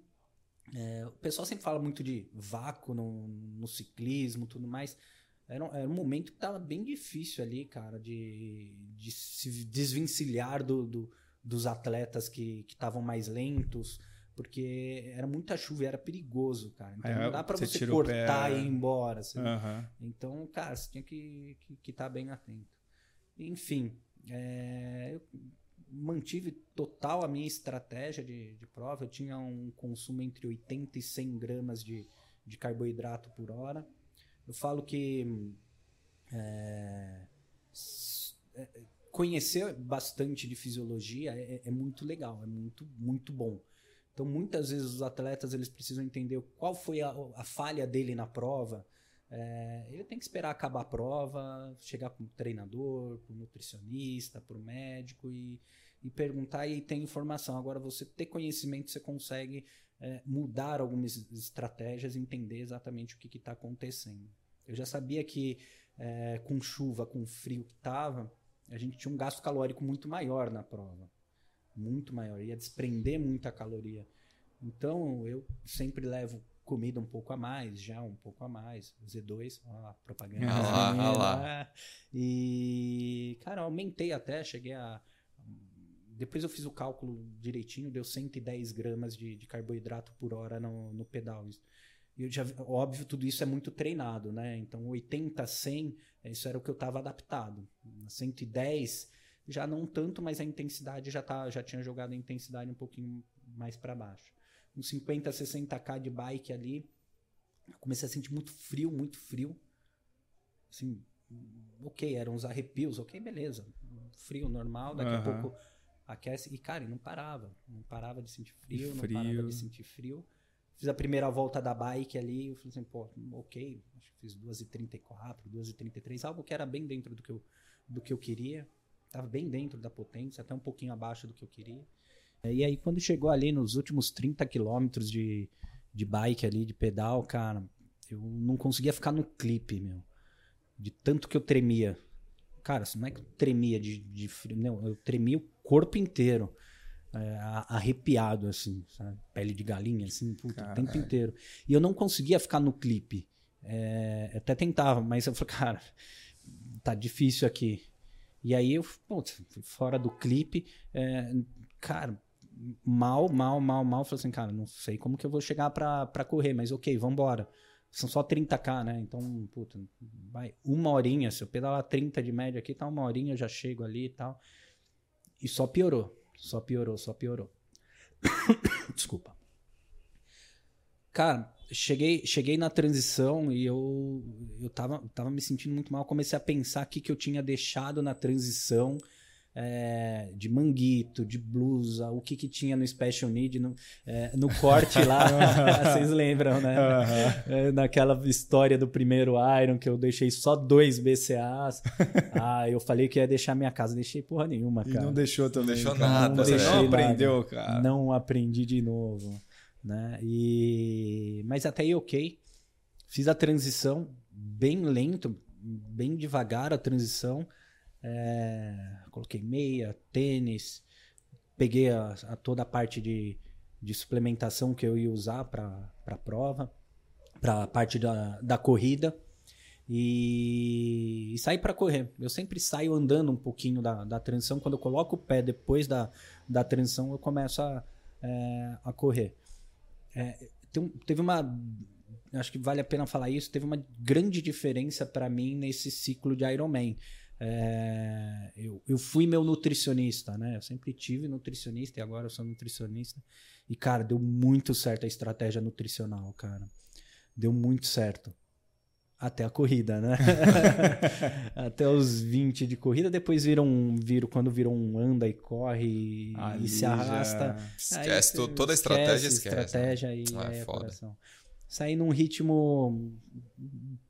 É, o pessoal sempre fala muito de vácuo no, no ciclismo tudo mais. Era era um momento que tava bem difícil ali, cara, de, de se desvencilhar do, do- dos atletas que estavam mais lentos, porque era muita chuva e era perigoso, cara. Então É, não dá pra você você, cortar é. e ir embora. Aham. Então, cara, você tinha que estar que, que tá bem atento. Enfim, é, eu mantive total a minha estratégia de, de prova. Eu tinha um consumo entre 80 e 100 gramas de, de carboidrato por hora. Eu falo que é, é, conhecer bastante de fisiologia é, é muito legal, é muito, muito bom. Então, muitas vezes os atletas eles precisam entender qual foi a, a falha dele na prova. É, ele tem que esperar acabar a prova, chegar para o treinador, para o nutricionista, para o médico e, e perguntar e ter informação. Agora, você ter conhecimento, você consegue é, mudar algumas estratégias, entender exatamente o que está acontecendo. Eu já sabia que é, com chuva, com frio que estava, a gente tinha um gasto calórico muito maior na prova. Muito maior. Ia desprender muita caloria. Então, eu sempre levo comida um pouco a mais, já um pouco a mais. Z2, ó, propaganda. Ah lá, ah lá. E, cara, aumentei até, cheguei a. Depois eu fiz o cálculo direitinho, deu 110 gramas de, de carboidrato por hora no, no pedal. E eu já, óbvio, tudo isso é muito treinado, né? Então, 80, 100, isso era o que eu estava adaptado. 110, já não tanto, mas a intensidade já, tá, já tinha jogado a intensidade um pouquinho mais para baixo. Uns 50, 60k de bike ali, eu comecei a sentir muito frio, muito frio. Assim, ok, eram uns arrepios, ok, beleza. Frio normal, daqui a Aham. pouco aquece. E, cara, não parava. Não parava de sentir frio, Frio. não parava de sentir frio. Fiz a primeira volta da bike ali, eu falei assim, pô, ok, acho que fiz 2h34, 2h33, algo que era bem dentro do que eu, do que eu queria. Tava bem dentro da potência, até um pouquinho abaixo do que eu queria. E aí, quando chegou ali nos últimos 30 quilômetros de, de bike ali, de pedal, cara, eu não conseguia ficar no clipe, meu. De tanto que eu tremia. Cara, não é que eu tremia de, de frio, não, eu tremia o corpo inteiro. é, arrepiado, assim, sabe? Pele de galinha, assim, puta, o tempo inteiro. E eu não conseguia ficar no clipe. É, até tentava, mas eu falei, cara, tá difícil aqui. E aí eu, putz, fora do clipe, é, cara, mal, mal, mal, mal. Falei assim, cara, não sei como que eu vou chegar pra, pra correr, mas ok, vambora. São só 30k, né? Então, puta, vai uma horinha. Se eu pedalar 30 de média aqui, tá uma horinha, eu já chego ali e tal. E só piorou, só piorou, só piorou. Desculpa. Cara, cheguei, cheguei na transição e eu, eu tava, tava me sentindo muito mal. Comecei a pensar o que, que eu tinha deixado na transição é, de manguito, de blusa, o que, que tinha no Special Need, no, é, no corte lá. Vocês lembram, né? Aham. É, naquela história do primeiro Iron, que eu deixei só dois BCAs. ah, eu falei que ia deixar minha casa. Deixei porra nenhuma, E cara. não deixou também. deixou cara. nada, Você né? não Deixei aprendeu, cara. Não aprendi de novo. Né? E... Mas até aí, ok. Fiz a transição bem lento, bem devagar a transição. É, Coloquei meia, tênis, peguei a, a toda a parte de, de suplementação que eu ia usar para a prova, para a parte da, da corrida. E, e saí para correr. Eu sempre saio andando um pouquinho da, da transição. Quando eu coloco o pé depois da, da transição, eu começo a, é, a correr. É, tem teve uma. Acho que vale a pena falar isso. Teve uma grande diferença para mim nesse ciclo de Ironman. É, eu, eu fui meu nutricionista, né? Eu sempre tive nutricionista e agora eu sou nutricionista. E, cara, deu muito certo a estratégia nutricional, cara. Deu muito certo. Até a corrida, né? Até os 20 de corrida, depois viram, um- viram quando viram um anda e corre e, Ali e se já- arrasta. Esquece tu- toda a estratégia, esquece. Estratégia e Ah, é é foda. Saí num ritmo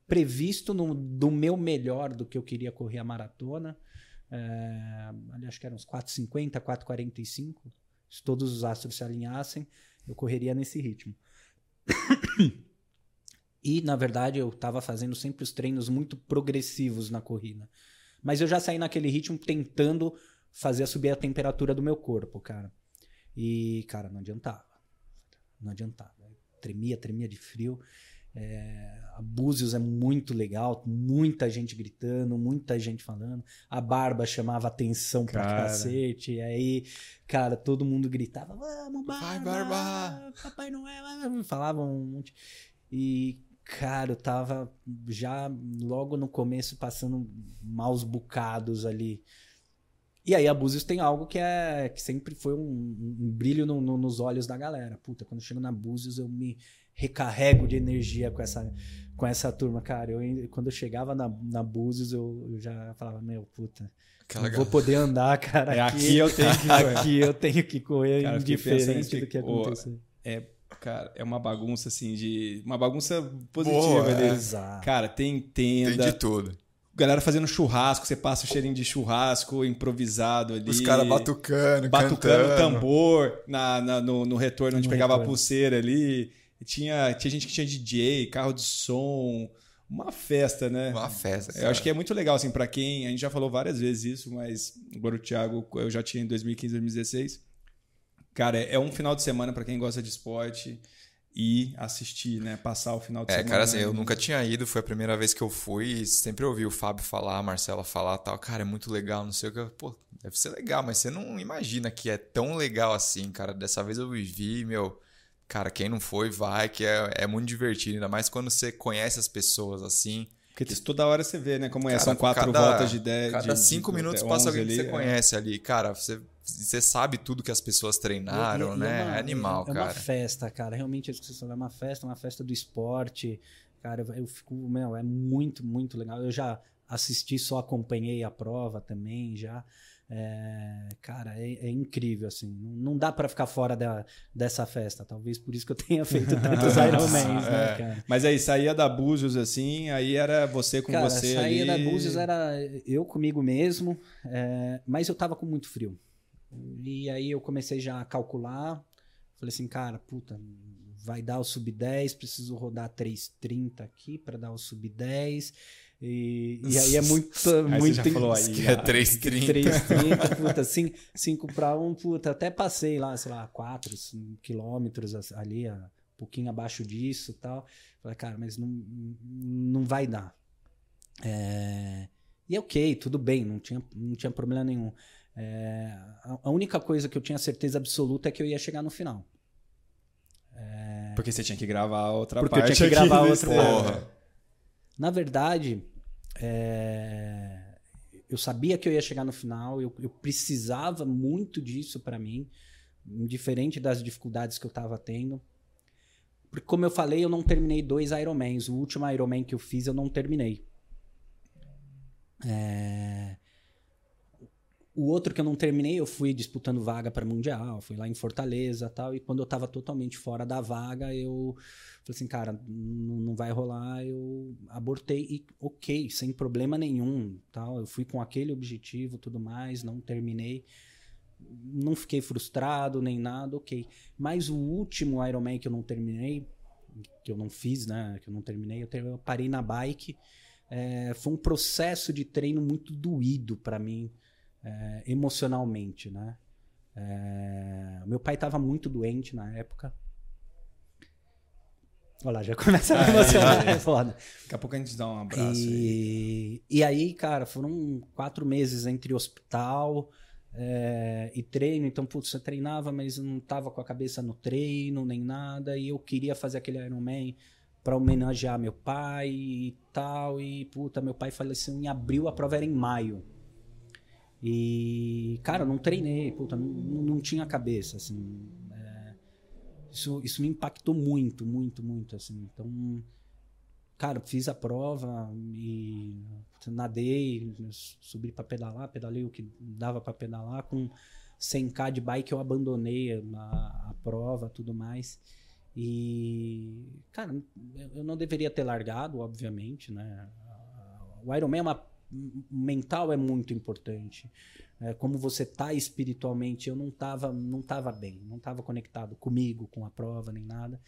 previsto no, do meu melhor do que eu queria correr a maratona. É, ali acho que eram uns 4,50, 4,45. Se todos os astros se alinhassem, eu correria nesse ritmo. E, na verdade, eu estava fazendo sempre os treinos muito progressivos na corrida. Mas eu já saí naquele ritmo tentando fazer subir a temperatura do meu corpo, cara. E, cara, não adiantava. Não adiantava. Tremia, tremia de frio. É, a Búzios é muito legal, muita gente gritando, muita gente falando. A barba chamava atenção pra Cara. cacete. E aí, cara, todo mundo gritava: Vamos, barba! Vai, Barba!" Papai Noel! Falavam um monte. E, cara, eu tava já logo no começo passando maus bocados ali. E aí a Búzios tem algo que é que sempre foi um, um- brilho no- no- nos olhos da galera. Puta, quando eu chego na Búzios eu me recarrego de energia com essa, com essa turma, cara. Eu, quando eu chegava na, na Búzios eu, eu já falava, meu, puta, Aquela não vou poder andar, cara. É aqui eu tenho que correr. aqui eu tenho que correr Cara, indiferente do que o- acontecer. É, cara, é uma bagunça assim de. Uma bagunça positiva Boa, ali. é. Exato. Cara, tem Tem tenda. de tudo. Galera fazendo churrasco, você passa o cheirinho de churrasco improvisado ali. Os caras batucando, batucando cantando. tambor na, na- no, no retorno onde No pegava a retorno. pulseira ali. E Tinha, tinha gente que tinha DJ, carro de som, uma festa, né? Uma festa. Eu acho que é muito legal, assim, pra quem. A gente já falou várias vezes isso, mas agora o Thiago eu já tinha em 2015, 2016. Cara, é é um final de semana pra quem gosta de esporte e assistir, né? Passar o final de É, semana. cara, assim, eu nunca tinha ido, foi a primeira vez que eu fui e sempre ouvi o Fábio falar, a Marcela falar tal. Cara, é muito legal, não sei o que. Pô, deve ser legal, mas você não imagina que é tão legal assim, cara. Dessa vez eu vivi, meu. Cara, quem não foi, vai, que é, é muito divertido. Ainda mais quando você conhece as pessoas assim. Porque toda hora você vê, né? Como é, Cara, são quatro cada- voltas de 10. Cada de- cinco de- minutos de passa 11 alguém que você é. conhece ali. Cara, você, você sabe tudo que as pessoas treinaram, e né? é uma- é animal, é, É cara. uma festa, cara. Realmente, isso que você falou, é uma festa, uma festa do esporte. Cara, eu, eu fico, meu, é muito, muito legal. Eu já assisti, só acompanhei a prova também, já. É, cara, é, é incrível, assim. Não, não dá pra ficar fora da, dessa festa. Talvez por isso que eu tenha feito tantos Ironmans, né, É. cara? Mas aí saía da Búzios assim, aí era você com Cara, você saía ali. da Búzios era eu comigo mesmo, é, mas eu tava com muito frio. E aí eu comecei já a calcular. Falei assim, cara, puta, vai dar o sub 10, preciso rodar 3,30 aqui para dar o sub 10. E, e aí é muito. Aí você muito já falou aí. Que é ah, 3,30. 3,30, puta, 5 para 1, puta, até passei lá, sei lá, 4 quilômetros ali, um pouquinho abaixo disso e tal. Falei, cara, mas não, não vai dar. É, E ok, tudo bem, não tinha, não tinha problema nenhum. É, a, única coisa que eu tinha certeza absoluta é que eu ia chegar no final. Porque você tinha que gravar outra Porque eu parte. tinha que gravar. Porra. Na verdade, é, eu sabia que eu ia chegar no final, eu, eu precisava muito disso para mim, indiferente das dificuldades que eu estava tendo. Porque, como eu falei, eu não terminei dois Ironmans. O último Ironman que eu fiz, eu não terminei. É, O outro que eu não terminei, eu fui disputando vaga para Mundial, fui lá em Fortaleza tal. E quando eu estava totalmente fora da vaga, eu falei assim, cara, não não vai rolar. Eu abortei e ok, sem problema nenhum. tal. Eu fui com aquele objetivo tudo mais, não terminei. Não fiquei frustrado nem nada, ok. Mas o último Ironman que eu não terminei, que eu não fiz, né? Que eu não terminei, eu, ter- eu parei na bike. É, foi um processo de treino muito doído para mim, é, emocionalmente, né? É, meu pai estava muito doente na época. Olha lá, já começa a me emocionar, é foda. Daqui a pouco a gente dá um abraço aí. E, e aí, cara, foram quatro meses entre hospital é, e treino. Então, putz, você treinava, mas não tava com a cabeça no treino, nem nada. E eu queria fazer aquele Ironman para homenagear meu pai e tal. E, puta, meu pai faleceu em abril, a prova era em maio. E, cara, não treinei, puta, não, não tinha cabeça, assim. é, isso, isso me impactou muito, muito, muito, assim. Então, cara, fiz a prova e nadei, subi para pedalar, pedalei o que dava para pedalar. Com 100k de bike eu abandonei a, a prova, tudo mais. E, cara, eu não deveria ter largado, obviamente, né? O Ironman é uma mental é muito importante. É, como você tá espiritualmente, eu não tava, não tava bem, não tava conectado comigo, com a prova, nem nada.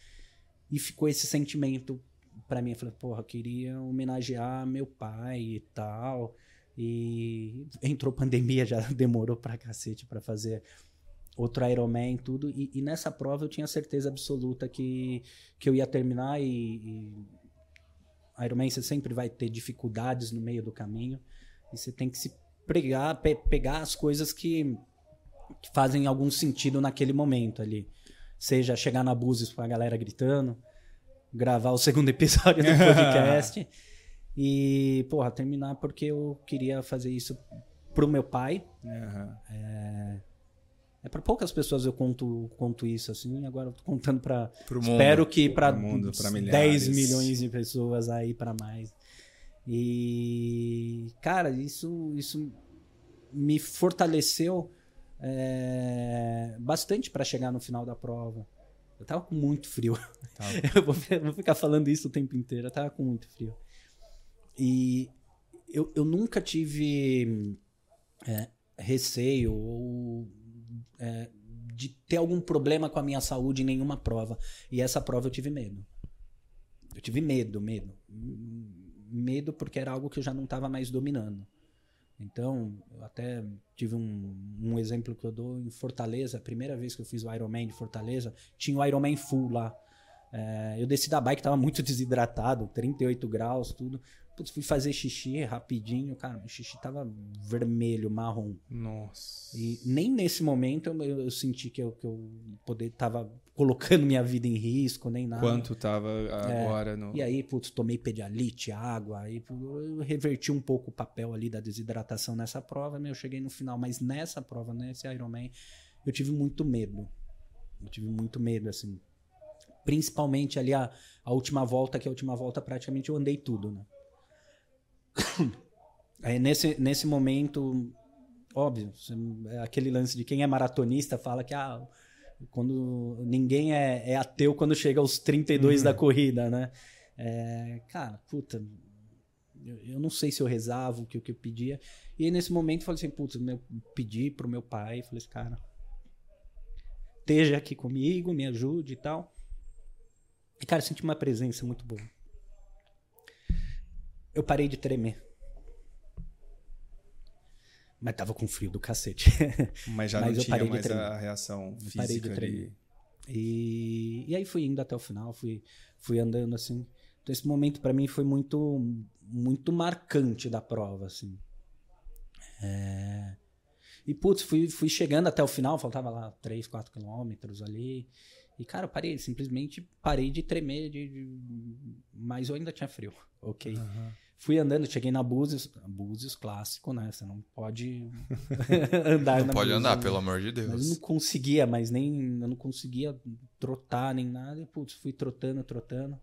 E ficou esse sentimento para mim. Eu falei, porra, queria homenagear meu pai e tal. E entrou pandemia, já demorou pra cacete pra fazer outro Ironman tudo. E, e nessa prova eu tinha certeza absoluta que, que eu ia terminar e, e Ironman você sempre vai ter dificuldades no meio do caminho. E você tem que se pregar, pe pegar as coisas que, que, fazem algum sentido naquele momento ali. Seja chegar na Búzios com a galera gritando, gravar o segundo episódio do podcast. e, porra, terminar porque eu queria fazer isso pro meu pai. Uhum. É, é para poucas pessoas eu conto, conto isso assim, agora eu tô contando para espero que para 10 milhões de pessoas aí para mais. E cara, isso isso me fortaleceu é, bastante para chegar no final da prova. Eu tava com muito frio. Tá. eu vou, vou, ficar falando isso o tempo inteiro. Eu tava com muito frio. E eu, eu nunca tive é, receio ou é, de ter algum problema com a minha saúde em nenhuma prova. E essa prova eu tive medo. Eu tive medo, medo. Medo porque era algo que eu já não estava mais dominando. Então, eu até tive um, um, exemplo que eu dou em Fortaleza. A primeira vez que eu fiz o Ironman de Fortaleza, tinha o Ironman Full lá. É, eu desci da bike, estava muito desidratado, 38 graus, tudo. Putz, fui fazer xixi rapidinho, cara, o xixi tava vermelho, marrom. Nossa. E nem nesse momento eu, eu senti que eu, que eu poder, tava colocando minha vida em risco, nem nada. Quanto tava agora é, no. E aí, putz, tomei pedialite, água, aí eu reverti um pouco o papel ali da desidratação nessa prova, eu cheguei no final. Mas nessa prova, nesse Ironman, eu tive muito medo. Eu tive muito medo, assim. Principalmente ali a, a última volta, que a última volta praticamente eu andei tudo, né? Aí nesse, nesse momento, óbvio, é aquele lance de quem é maratonista fala que ah, quando ninguém é, é ateu quando chega aos 32 uhum. da corrida, né? É, cara, puta, eu, eu, não sei se eu rezava o que, o que eu pedia. E nesse momento eu falei assim, putz, eu pedi pro meu pai, falei assim, cara, esteja aqui comigo, me ajude e tal. E, cara, eu senti uma presença muito boa eu parei de tremer. Mas tava com frio do cacete. Mas já Mas não tinha mais a reação física parei de tremer. E, e aí fui indo até o final, fui, fui andando assim. Então esse momento para mim foi muito muito marcante da prova, assim. É... E putz, fui, fui chegando até o final, faltava lá 3, 4 quilômetros ali. E, cara, eu parei, simplesmente parei de tremer, de, de... mas eu ainda tinha frio, ok? Uhum. Fui andando, cheguei na Búzios, Búzios clássico, né? Você não pode andar não na pode Búzios, andar, né? pelo amor de Deus. Mas eu não conseguia mais nem, eu não conseguia trotar nem nada. E, putz, fui trotando, trotando.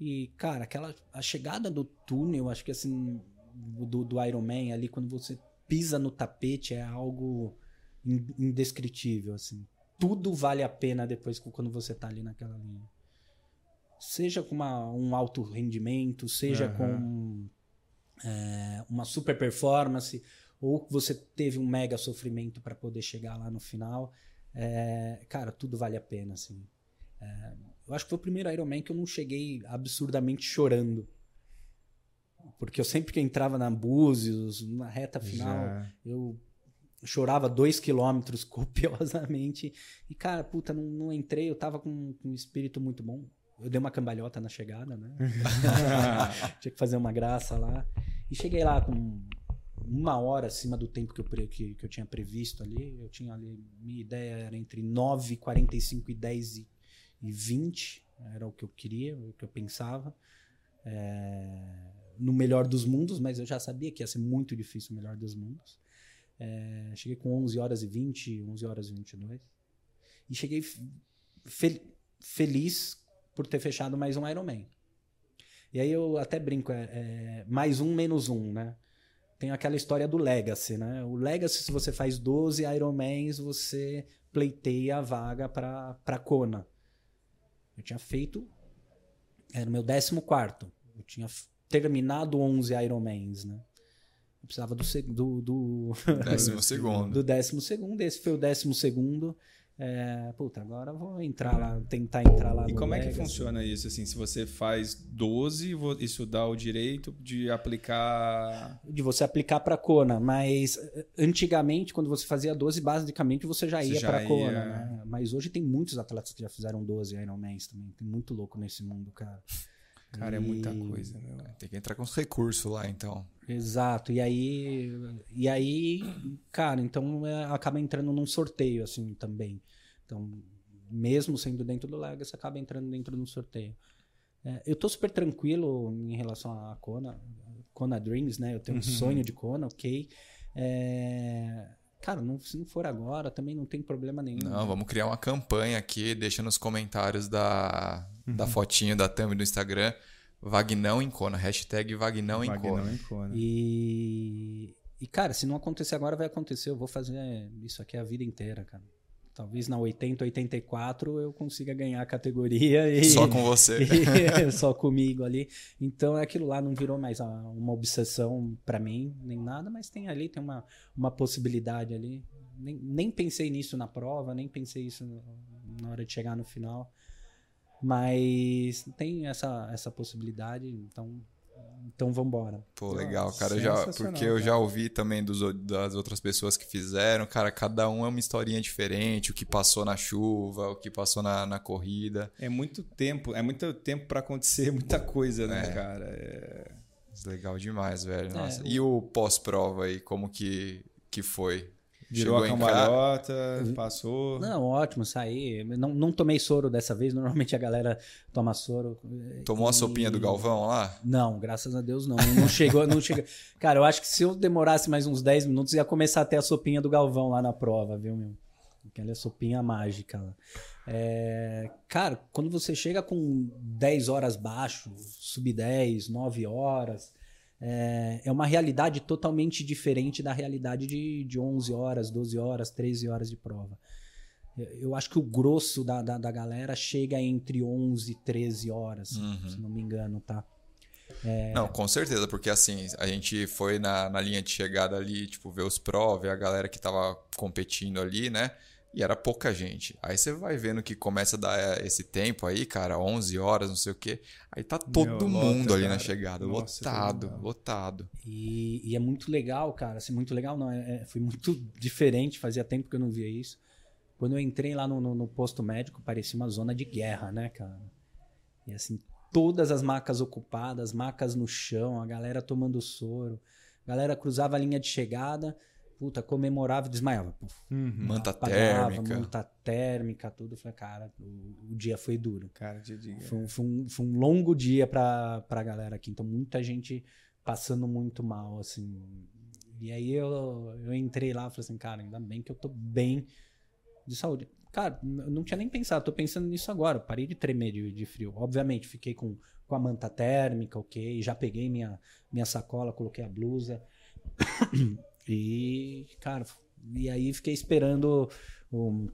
E, cara, aquela a chegada do túnel, acho que assim, do, do Iron Man ali, quando você pisa no tapete, é algo indescritível, assim. Tudo vale a pena depois quando você tá ali naquela linha seja com uma, um alto rendimento, seja uhum. com é, uma super performance, ou você teve um mega sofrimento para poder chegar lá no final, é, cara, tudo vale a pena, assim. É, eu acho que foi o primeiro Ironman que eu não cheguei absurdamente chorando. Porque eu sempre que entrava na Búzios, na reta final, Já. eu chorava dois quilômetros copiosamente. E, cara, puta, não, não entrei, eu tava com, com um espírito muito bom. Eu dei uma cambalhota na chegada, né? Tinha que fazer uma graça lá. E cheguei lá com uma hora acima do tempo que eu, que, que eu tinha previsto ali. Eu tinha ali, minha ideia era entre 9, 45 e 10 e, e 20. Era o que eu queria, o que eu pensava. É, no melhor dos mundos, mas eu já sabia que ia ser muito difícil o melhor dos mundos. É, cheguei com 11 horas e 20, 11 horas e 22. E cheguei fel feliz por ter fechado mais um Ironman. E aí eu até brinco, é, é, mais um menos um, né? Tem aquela história do Legacy, né? O Legacy, se você faz 12 Ironmans, você pleiteia a vaga para Kona. Eu tinha feito. Era o meu 14. Eu tinha terminado 11 Ironmans, né? Eu precisava do. seg- do, do Décimo segundo. do décimo segundo. Esse foi o décimo segundo. É, puta, agora vou entrar lá, tentar entrar lá E como é que Legacy. funciona isso? Assim, se você faz 12, vo- isso dá o direito de aplicar. de você aplicar para Kona, mas eh, antigamente quando você fazia 12, basicamente você já ia para Kona, ia- né? Mas hoje tem muitos atletas que já fizeram 12 Ironmans também. Tem muito louco nesse mundo, cara. Cara, é muita E- coisa, meu. Tem que entrar com os recursos lá, então. Exato. E aí, e aí, cara, então é, acaba entrando num sorteio assim também. Então, mesmo sendo dentro do Legacy, acaba entrando dentro de um sorteio. É, eu tô super tranquilo em relação à Kona, Kona Dreams, né? Eu tenho um Uhum. sonho de Kona, ok. É, cara, não, se não for agora, também não tem problema nenhum. Não, vamos criar uma campanha aqui, deixa nos comentários da, da fotinho da thumb do Instagram. Vagnão em Kona, hashtag Vagnão Kona. E, e, cara, se não acontecer agora, vai acontecer. Eu vou fazer isso aqui a vida inteira, cara. Talvez na 80, 84 eu consiga ganhar a categoria e. Só com você. e- só comigo ali. Então aquilo lá não virou mais uma obsessão pra mim, nem nada, mas tem ali, tem uma, uma possibilidade ali. Nem, nem pensei nisso na prova, nem pensei isso na hora de chegar no final. Mas tem essa, essa possibilidade, então, então vambora. Pô, legal, cara. Eu já, porque eu cara. já ouvi também dos, das outras pessoas que fizeram. Cara, cada um é uma historinha diferente. O que passou na chuva, o que passou na, na corrida. É muito tempo, é muito tempo pra acontecer muita coisa, né, É. cara? É... Legal demais, velho. Nossa. o- E o pós-prova aí, como que, que foi? Virou Chegou a cambalhota, passou. Não, ótimo, saí. Não, não tomei soro dessa vez, normalmente a galera toma soro. Tomou a E- sopinha do Galvão lá? Não, graças a Deus não. Não chegou, não chega. Cara, eu acho que se eu demorasse mais uns 10 minutos, ia começar a ter a sopinha do Galvão lá na prova, viu, meu? Aquela sopinha mágica lá. É, cara, quando você chega com 10 horas baixo, sub 10, 9 horas, é, é uma realidade totalmente diferente da realidade de, de 11 horas, 12 horas, 13 horas de prova. Eu- acho que o grosso da, da, da galera chega entre 11 e 13 horas, Uhum. se não me engano, tá? Não, com certeza, porque assim, a gente foi na, na linha de chegada ali, tipo, ver os pró, ver a galera que tava competindo ali, né? E era pouca gente. Aí você vai vendo que começa a dar eh, esse tempo aí, cara, 11 horas, não sei o quê. Aí tá todo Meu, mundo lota, ali na cara. chegada, Nossa, lotado, lotado. E, e é muito legal, cara. Assim, muito legal, não. É, é- foi muito diferente. Fazia tempo que eu não via isso. Quando eu entrei lá no, no- no posto médico, parecia uma zona de guerra, né, cara? E assim, todas as macas ocupadas, macas no chão, a galera tomando soro. A galera cruzava a linha de chegada, puta, comemorava e desmaiava. Uhum. Manta apagava, térmica. manta térmica, tudo. Falei, cara, o, o dia foi duro. Cara, de dia. Foi, um- foi um, foi um longo dia pra, pra galera aqui. Então, muita gente passando muito mal, assim. E aí eu, eu entrei lá e falei assim, cara, ainda bem que eu tô bem de saúde. Cara, eu não tinha nem pensado, tô pensando nisso agora. Parei de tremer de, de frio. Obviamente, fiquei com, com a manta térmica, ok. Já peguei minha, minha sacola, coloquei a blusa. e, cara, e aí fiquei esperando o,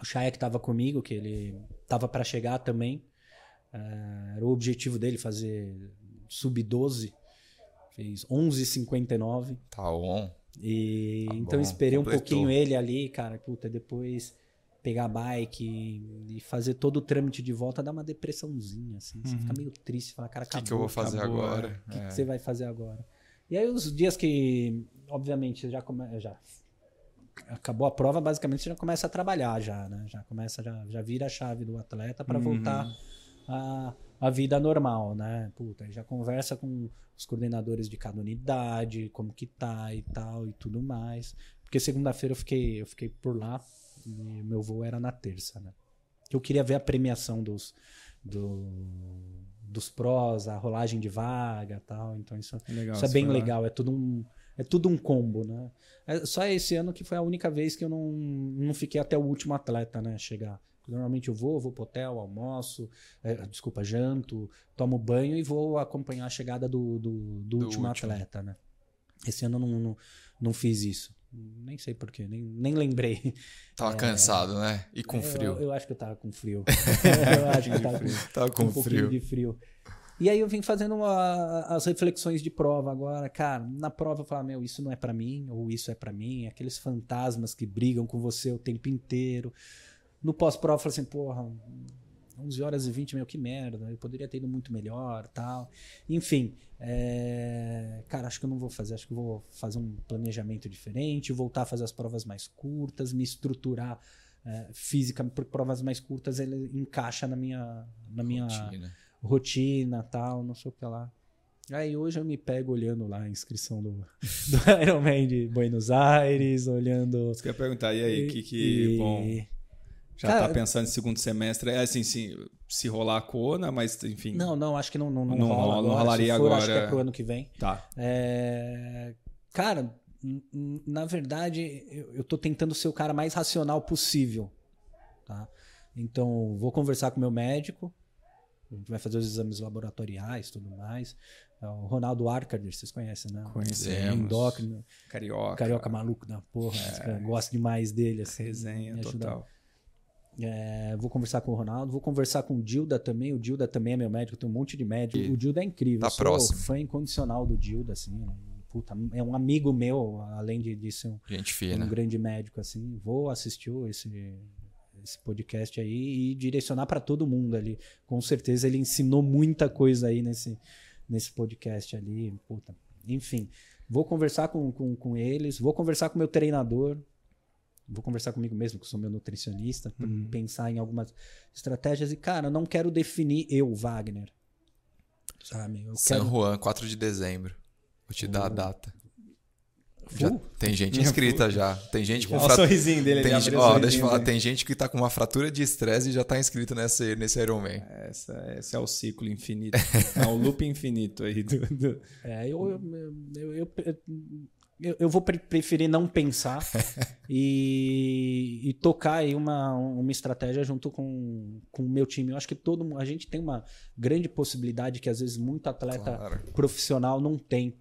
o Chaya que tava comigo, que ele tava para chegar também. Eh, era o objetivo dele fazer sub-12. Fez 11,59. Tá on. E Tá então bom, esperei um completou. pouquinho ele ali, cara. Puta, depois pegar a bike e, fazer todo o trâmite de volta dá uma depressãozinha, assim. Você fica meio triste, fala, cara, O Uhum. que, acabou. que eu vou fazer acabou, agora? O que, É. que você vai fazer agora? E aí os dias que, obviamente, já come, já acabou a prova, basicamente você já começa a trabalhar já, né? Já começa já, já vira a chave do atleta para Uhum. voltar a, a vida normal, né? Puta, aí já conversa com os coordenadores de cada unidade, como que tá e tal e tudo mais. Porque segunda-feira eu fiquei eu fiquei por lá e meu voo era na terça, né? Eu queria ver a premiação dos do, dos prós, a rolagem de vaga, tal. Então isso Legal, isso é bem legal, é tudo um é tudo um combo, né? É só esse ano que foi a única vez que eu não, não fiquei até o último atleta, né, chegar. Normalmente eu vou, vou pro hotel, almoço, é, desculpa, janto, tomo banho e vou acompanhar a chegada do, do, do Do último, último. atleta, né? Esse ano eu não, não, não fiz isso. Nem sei porquê, nem, nem lembrei. Tava cansado, né? E com Eu- frio. Eu, acho que eu tava com frio. eu acho que eu tava com, Tava com um pouquinho frio. de frio. E aí eu vim fazendo uma- as reflexões de prova agora. Cara, na prova eu falava, meu, isso não é pra mim, ou isso é pra mim. Aqueles fantasmas que brigam com você o tempo inteiro. No pós-prova eu falei assim, porra, 11 horas e 20, meu, que merda. Eu poderia ter ido muito melhor tal. Enfim, é, cara, acho que eu não vou fazer. Acho que eu vou fazer um planejamento diferente, voltar a fazer as provas mais curtas, me estruturar é, física, porque provas mais curtas ele encaixa na minha, na minha Rotina. Rotina tal, não sei o que lá. Aí hoje eu me pego olhando lá a inscrição do, do Ironman de Buenos Aires, olhando. Você quer perguntar, e aí, que, que e- bom, já Cara, tá pensando em segundo semestre, é assim, sim, se rolar a Kona, mas enfim. Não, não, acho que não, não, não, Não rola rola, não agora. rolaria Se for, Acho que agora. é pro ano que vem. Tá. É, Cara, na verdade, eu, eu tô tentando ser o cara mais racional possível. Tá? Então, vou conversar com o meu médico. A gente vai fazer os exames laboratoriais e tudo mais. É O Ronaldo Arcadir, vocês conhecem, né? Conhecemos. Endócrino, Carioca. carioca maluco da porra. esse cara, Gosto demais dele. Assim, Resenha total. é, vou conversar com o Ronaldo, vou conversar com o Dilda também. O Dilda também é meu médico, tem um monte de médico. E o Dilda é incrível. tá eu sou próximo. fã incondicional do Dilda, assim. né? Puta, é um amigo meu, além de, de ser um, Gente um fina. grande médico, assim. Vou assistir esse, esse podcast aí e direcionar para todo mundo ali. Com certeza ele ensinou muita coisa aí nesse, nesse podcast ali. Puta. Enfim, vou conversar com, com, com eles, vou conversar com o meu treinador, vou conversar comigo mesmo, que sou meu nutricionista, Uhum. pensar em algumas estratégias. E, cara, não quero definir eu, Wagner. Sabe? Eu San quero. Juan, 4 de dezembro. Vou te dar a data. Já tem gente inscrita já. Tem gente com Olha o fra- sorrisinho dele, tem, o ó, deixa eu falar, dele. tem gente que tá com uma fratura de estresse e já tá inscrito nesse, nesse Ironman. Essa, esse é o ciclo infinito. é o loop infinito aí do. do- É, eu, eu, eu, eu, eu- eu vou pre- preferir não pensar e, e tocar aí uma, uma estratégia junto com com o meu time. Eu acho que todo a gente tem uma grande possibilidade que às vezes muito atleta Claro. profissional não tem.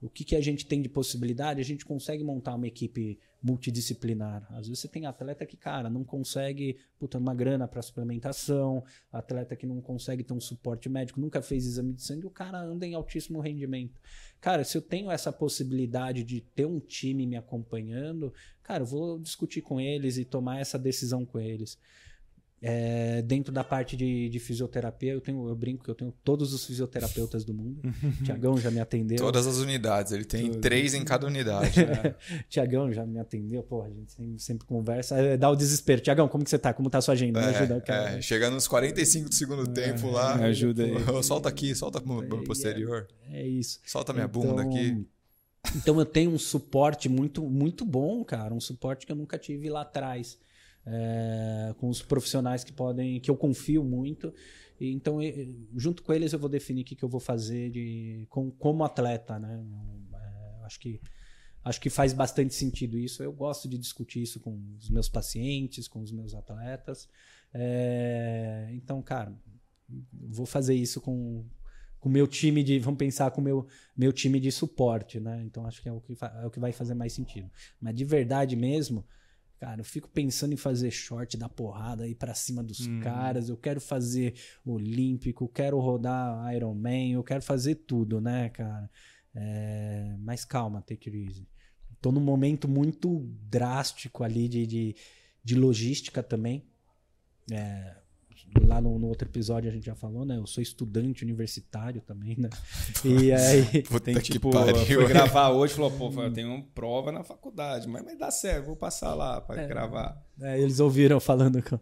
O que, que a gente tem de possibilidade? A gente consegue montar uma equipe multidisciplinar. Às vezes você tem atleta que, cara, não consegue puta, uma grana para suplementação, atleta que não consegue ter um suporte médico, nunca fez exame de sangue, o cara anda em altíssimo rendimento. Cara, se eu tenho essa possibilidade de ter um time me acompanhando, cara, eu vou discutir com eles e tomar essa decisão com eles. É, dentro da parte de, de fisioterapia, eu tenho, eu brinco que eu tenho todos os fisioterapeutas do mundo. Tiagão já me atendeu. Todas as unidades. Ele tem Tudo. três em cada unidade. Tiagão já me atendeu, porra, a gente sempre, sempre conversa. É, Dá o desespero. Tiagão, como que você tá? Como tá a sua agenda? Me ajuda. eu quero- É, é, chega nos 45 do segundo tempo lá. me ajuda aí. Solta aqui, solta É, posterior. É isso. Solta minha Então- bunda aqui. Então eu tenho um suporte muito, muito bom, cara. Um suporte que eu nunca tive lá atrás. É, com os profissionais que podem, que eu confio muito. E, então, junto com eles, eu vou definir o que, que eu vou fazer de, com- como atleta, né? É, acho que acho que faz bastante sentido isso. Eu gosto de discutir isso com os meus pacientes, com os meus atletas. É, então, cara, vou fazer isso com com meu time de, vamos pensar com meu meu time de suporte, né? Então acho que é o que, é o que vai fazer mais sentido. Mas de verdade mesmo, cara, eu fico pensando em fazer short da porrada aí pra cima dos caras. Eu quero fazer olímpico, quero rodar Ironman, eu quero fazer tudo, né, cara? É, mas calma, take it easy. Tô num momento muito drástico ali de, de, de logística também. É, lá no, no outro episódio a gente já falou, né? Eu sou estudante universitário também, né? E aí. Tem que tipo, pariu. gravar hoje falou, pô, eu tenho uma prova na faculdade, mas, mas dá certo, vou passar lá pra gravar. É, eles ouviram falando com,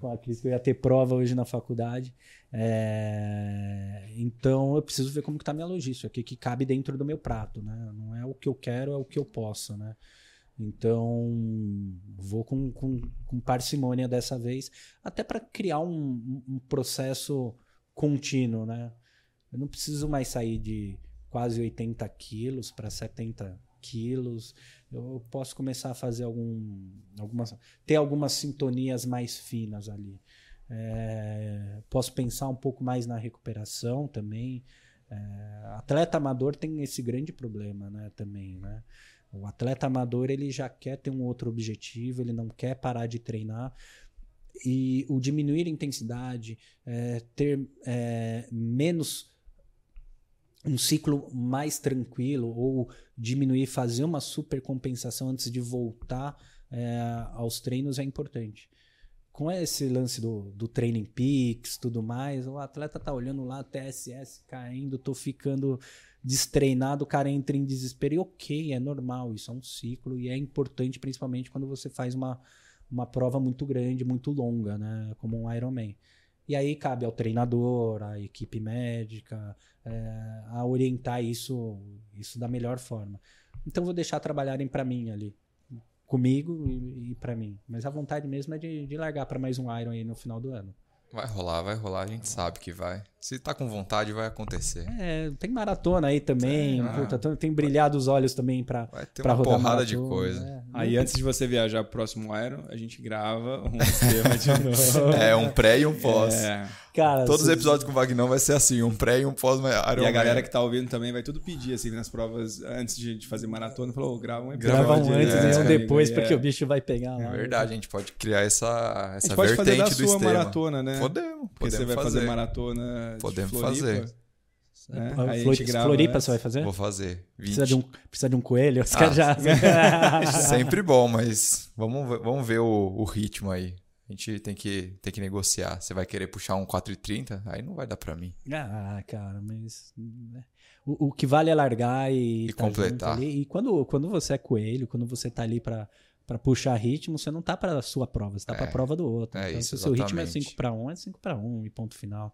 com a Cris que eu ia ter prova hoje na faculdade. É, então eu preciso ver como que tá a minha logística, o que, que cabe dentro do meu prato, né? Não é o que eu quero, é o que eu posso, né? Então vou com, com, com parcimônia dessa vez, até para criar um, um- processo contínuo, né? Eu não preciso mais sair de quase 80 quilos para 70 quilos. Eu posso começar a fazer algum, algumas, ter algumas sintonias mais finas ali. É, posso pensar um pouco mais na recuperação também. É, atleta amador tem esse grande problema, né? Também, né? O atleta amador ele já quer ter um outro objetivo, ele não quer parar de treinar. E o diminuir a intensidade, é, ter é, menos um ciclo mais tranquilo ou diminuir, fazer uma supercompensação antes de voltar é, aos treinos é importante. Com esse lance do, do training peaks, tudo mais, o atleta tá olhando lá, TSS caindo, tô ficando destreinado, o cara entra em desespero. E ok, é normal, isso é um ciclo e é importante, principalmente quando você faz uma, uma prova muito grande, muito longa, né? Como um Ironman. E aí cabe ao treinador, à equipe médica, é, a orientar isso, isso da melhor forma. Então vou deixar trabalharem para mim ali, comigo e, e para mim. Mas a vontade mesmo é de, de largar para mais um Iron aí no final do ano. Vai rolar, vai rolar, a gente sabe que vai. Se tá com vontade, vai acontecer. É, tem maratona aí também, Tem, puta, ah. tem, brilhado os olhos também pra, Vai ter pra uma rodar porrada de maratona, coisa. é. Aí antes de você viajar pro próximo Iron, a gente grava um esquema de novo. É, um pré e um pós. É. Cara, Todos os episódios com o Vagnão vai ser assim, um pré e um pós mas Iron E a galera que tá ouvindo também vai tudo pedir, assim, nas provas, antes de, de fazer maratona, falou, "Ô, grava um episódio. grava um antes é, e um comigo depois, aí, porque é. o bicho vai pegar lá. É verdade, a gente pode criar essa, A essa gente pode fazer vertente da do sua maratona, né? Podemos, Porque você podemos vai fazer. fazer maratona de Podemos Floripa, fazer. né? Aí a gente grava Floripa antes. você vai fazer? Vou fazer. 20. Precisa de, um, precisa de um coelho? Os Ah, já... Sempre bom, mas vamos, ver- vamos ver o, o ritmo aí. A gente tem que, tem que negociar. Você vai querer puxar um 4,30? Aí não vai dar pra mim. Ah, cara, mas. né? O, o que vale é largar e. E tá completar. E quando, quando você é coelho, quando você tá ali pra, pra puxar ritmo, você não tá pra sua prova, você tá pra É, prova do outro. é então, isso, se o seu ritmo é exatamente. 5 para 1, é 5 para 1 e ponto final.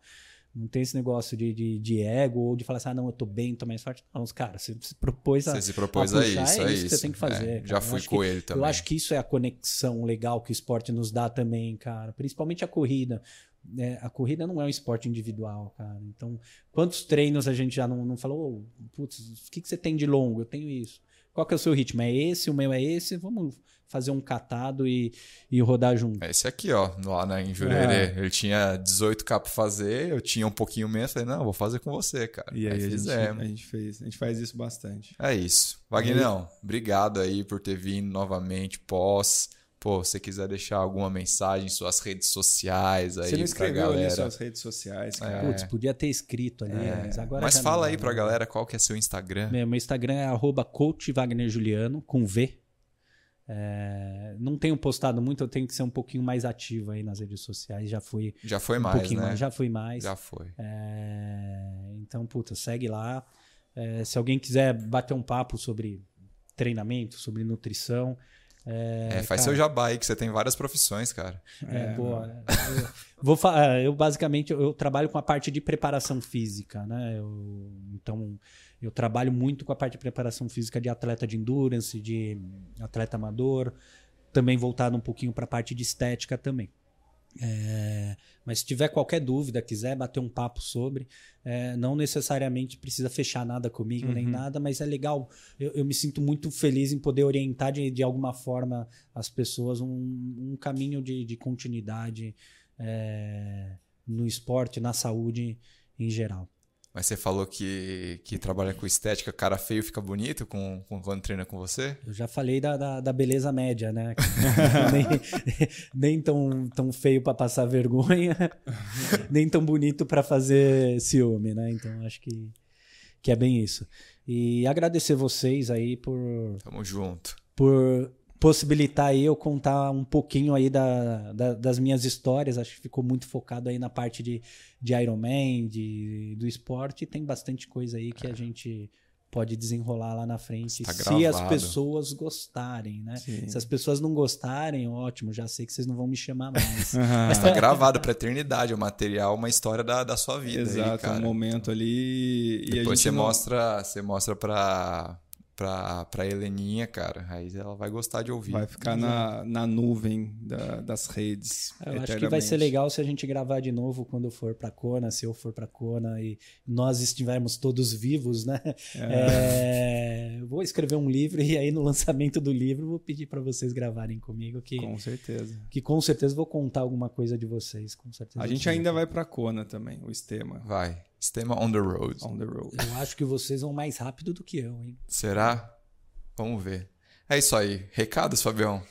Não tem esse negócio de, de, de ego ou de falar assim, ah, não, eu tô bem, tô mais forte. Não, os cara, você se propôs a. Você se propôs a a, puxar, isso, é é isso que você tem que fazer, É, já fui acho que- com ele também. Eu acho que isso é a conexão legal que o esporte nos dá também, cara. Principalmente a corrida. É, a corrida não é um esporte individual, cara. Então, quantos treinos a gente já não, não falou? "Ô, putz, o que, que você tem de longo? Eu tenho isso. Qual que é o seu ritmo? É esse? O meu é esse? Vamos fazer um catado e, e rodar junto. É Esse aqui, ó, lá na, em Jurerê. É. Ele tinha 18k pra fazer, eu tinha um pouquinho menos. Falei, não, vou fazer com você, cara. E aí, a, gente, fizemos. a gente fez. A gente faz isso bastante. É isso. Vagnão, obrigado aí por ter vindo novamente pós. Pô, se você quiser deixar alguma mensagem em suas redes sociais aí Você não pra escreveu ali galera. suas redes sociais, cara. Putz, podia ter escrito ali, mas agora. É. Mas fala não aí pra né? galera qual que é seu Instagram. Meu, meu Instagram é arroba coach Wagner Juliano, com V. É, não tenho postado muito, eu tenho que ser um pouquinho mais ativo aí nas redes sociais. Já fui Já foi um mais, pouquinho né? mais, já fui mais. Já foi. É, então, puta, segue lá. É, se alguém quiser bater um papo sobre treinamento, sobre nutrição. É, É, faz cara, seu jabá aí, que você tem várias profissões, cara. é, boa. Eu, vou fa- eu basicamente eu trabalho com a parte de preparação física, né? Eu- então eu trabalho muito com a parte de preparação física de atleta de endurance, de atleta amador, também voltado um pouquinho para a parte de estética também. É, mas se tiver qualquer dúvida, quiser bater um papo sobre, é, não necessariamente precisa fechar nada comigo nem nada, mas é legal. Eu, eu me sinto muito feliz em poder orientar de, de alguma forma as pessoas um, um caminho de, de continuidade é, no esporte, na saúde em geral. Mas você falou que, que trabalha com estética, cara feio fica bonito com, com- quando treina com você? Eu já falei da, da, da beleza média, né? nem nem tão, tão feio para passar vergonha, nem tão bonito para fazer ciúme, né? Então acho que, que é bem isso. E agradecer vocês aí por, Tamo junto. por possibilitar aí eu contar um pouquinho aí da, da- das minhas histórias. Acho que ficou muito focado aí na parte de, de Ironman, de, do esporte. E tem bastante coisa aí que a gente pode desenrolar lá na frente, Está se as É. gravado. pessoas gostarem, né? Sim. Se as pessoas não gostarem, ótimo, já sei que vocês não vão me chamar mais. Mas tá gravado pra eternidade, o material, uma história da, da sua vida. aí, Exato, cara. um momento ali. E a Depois gente você não- mostra, você mostra pra, pra, pra Heleninha, cara. Aí ela vai gostar de ouvir. Vai ficar na, na nuvem da- das redes. Eu acho que vai ser legal se a gente gravar de novo quando eu for pra Kona, se eu for pra Kona e nós estivermos todos vivos, né? É, eu vou escrever um livro e aí no lançamento do livro vou pedir pra vocês gravarem comigo que Com certeza. que com certeza vou contar alguma coisa de vocês, com certeza. A gente ainda vai pra Kona também, o Estema. Vai. Sistema on the road. On the road. Eu acho que vocês vão mais rápido do que eu, hein? Será? Vamos ver. É isso aí. Recados, Fabião?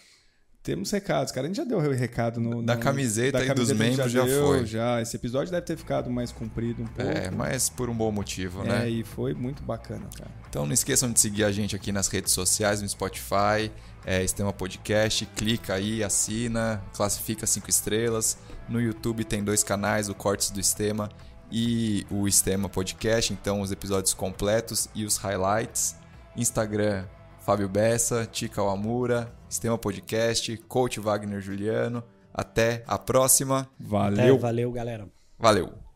Temos recados, cara. A gente já deu o recado no. Da no- camiseta da e dos a gente membros já deu, foi. Já. Esse episódio deve ter ficado mais comprido um pouco. É, mas por um bom motivo, É, né? e foi muito bacana, cara. Então não esqueçam de seguir a gente aqui nas redes sociais, no Spotify, é, Sistema Podcast, clica aí, assina, classifica cinco estrelas. No YouTube tem dois canais, o Cortes do Sistema e o Sistema Podcast, então os episódios completos e os highlights. Instagram, Fábio Bessa, Tica Wamura, Sistema Podcast, Coach Wagner Juliano. Até a próxima. Valeu. Até, valeu, galera. Valeu!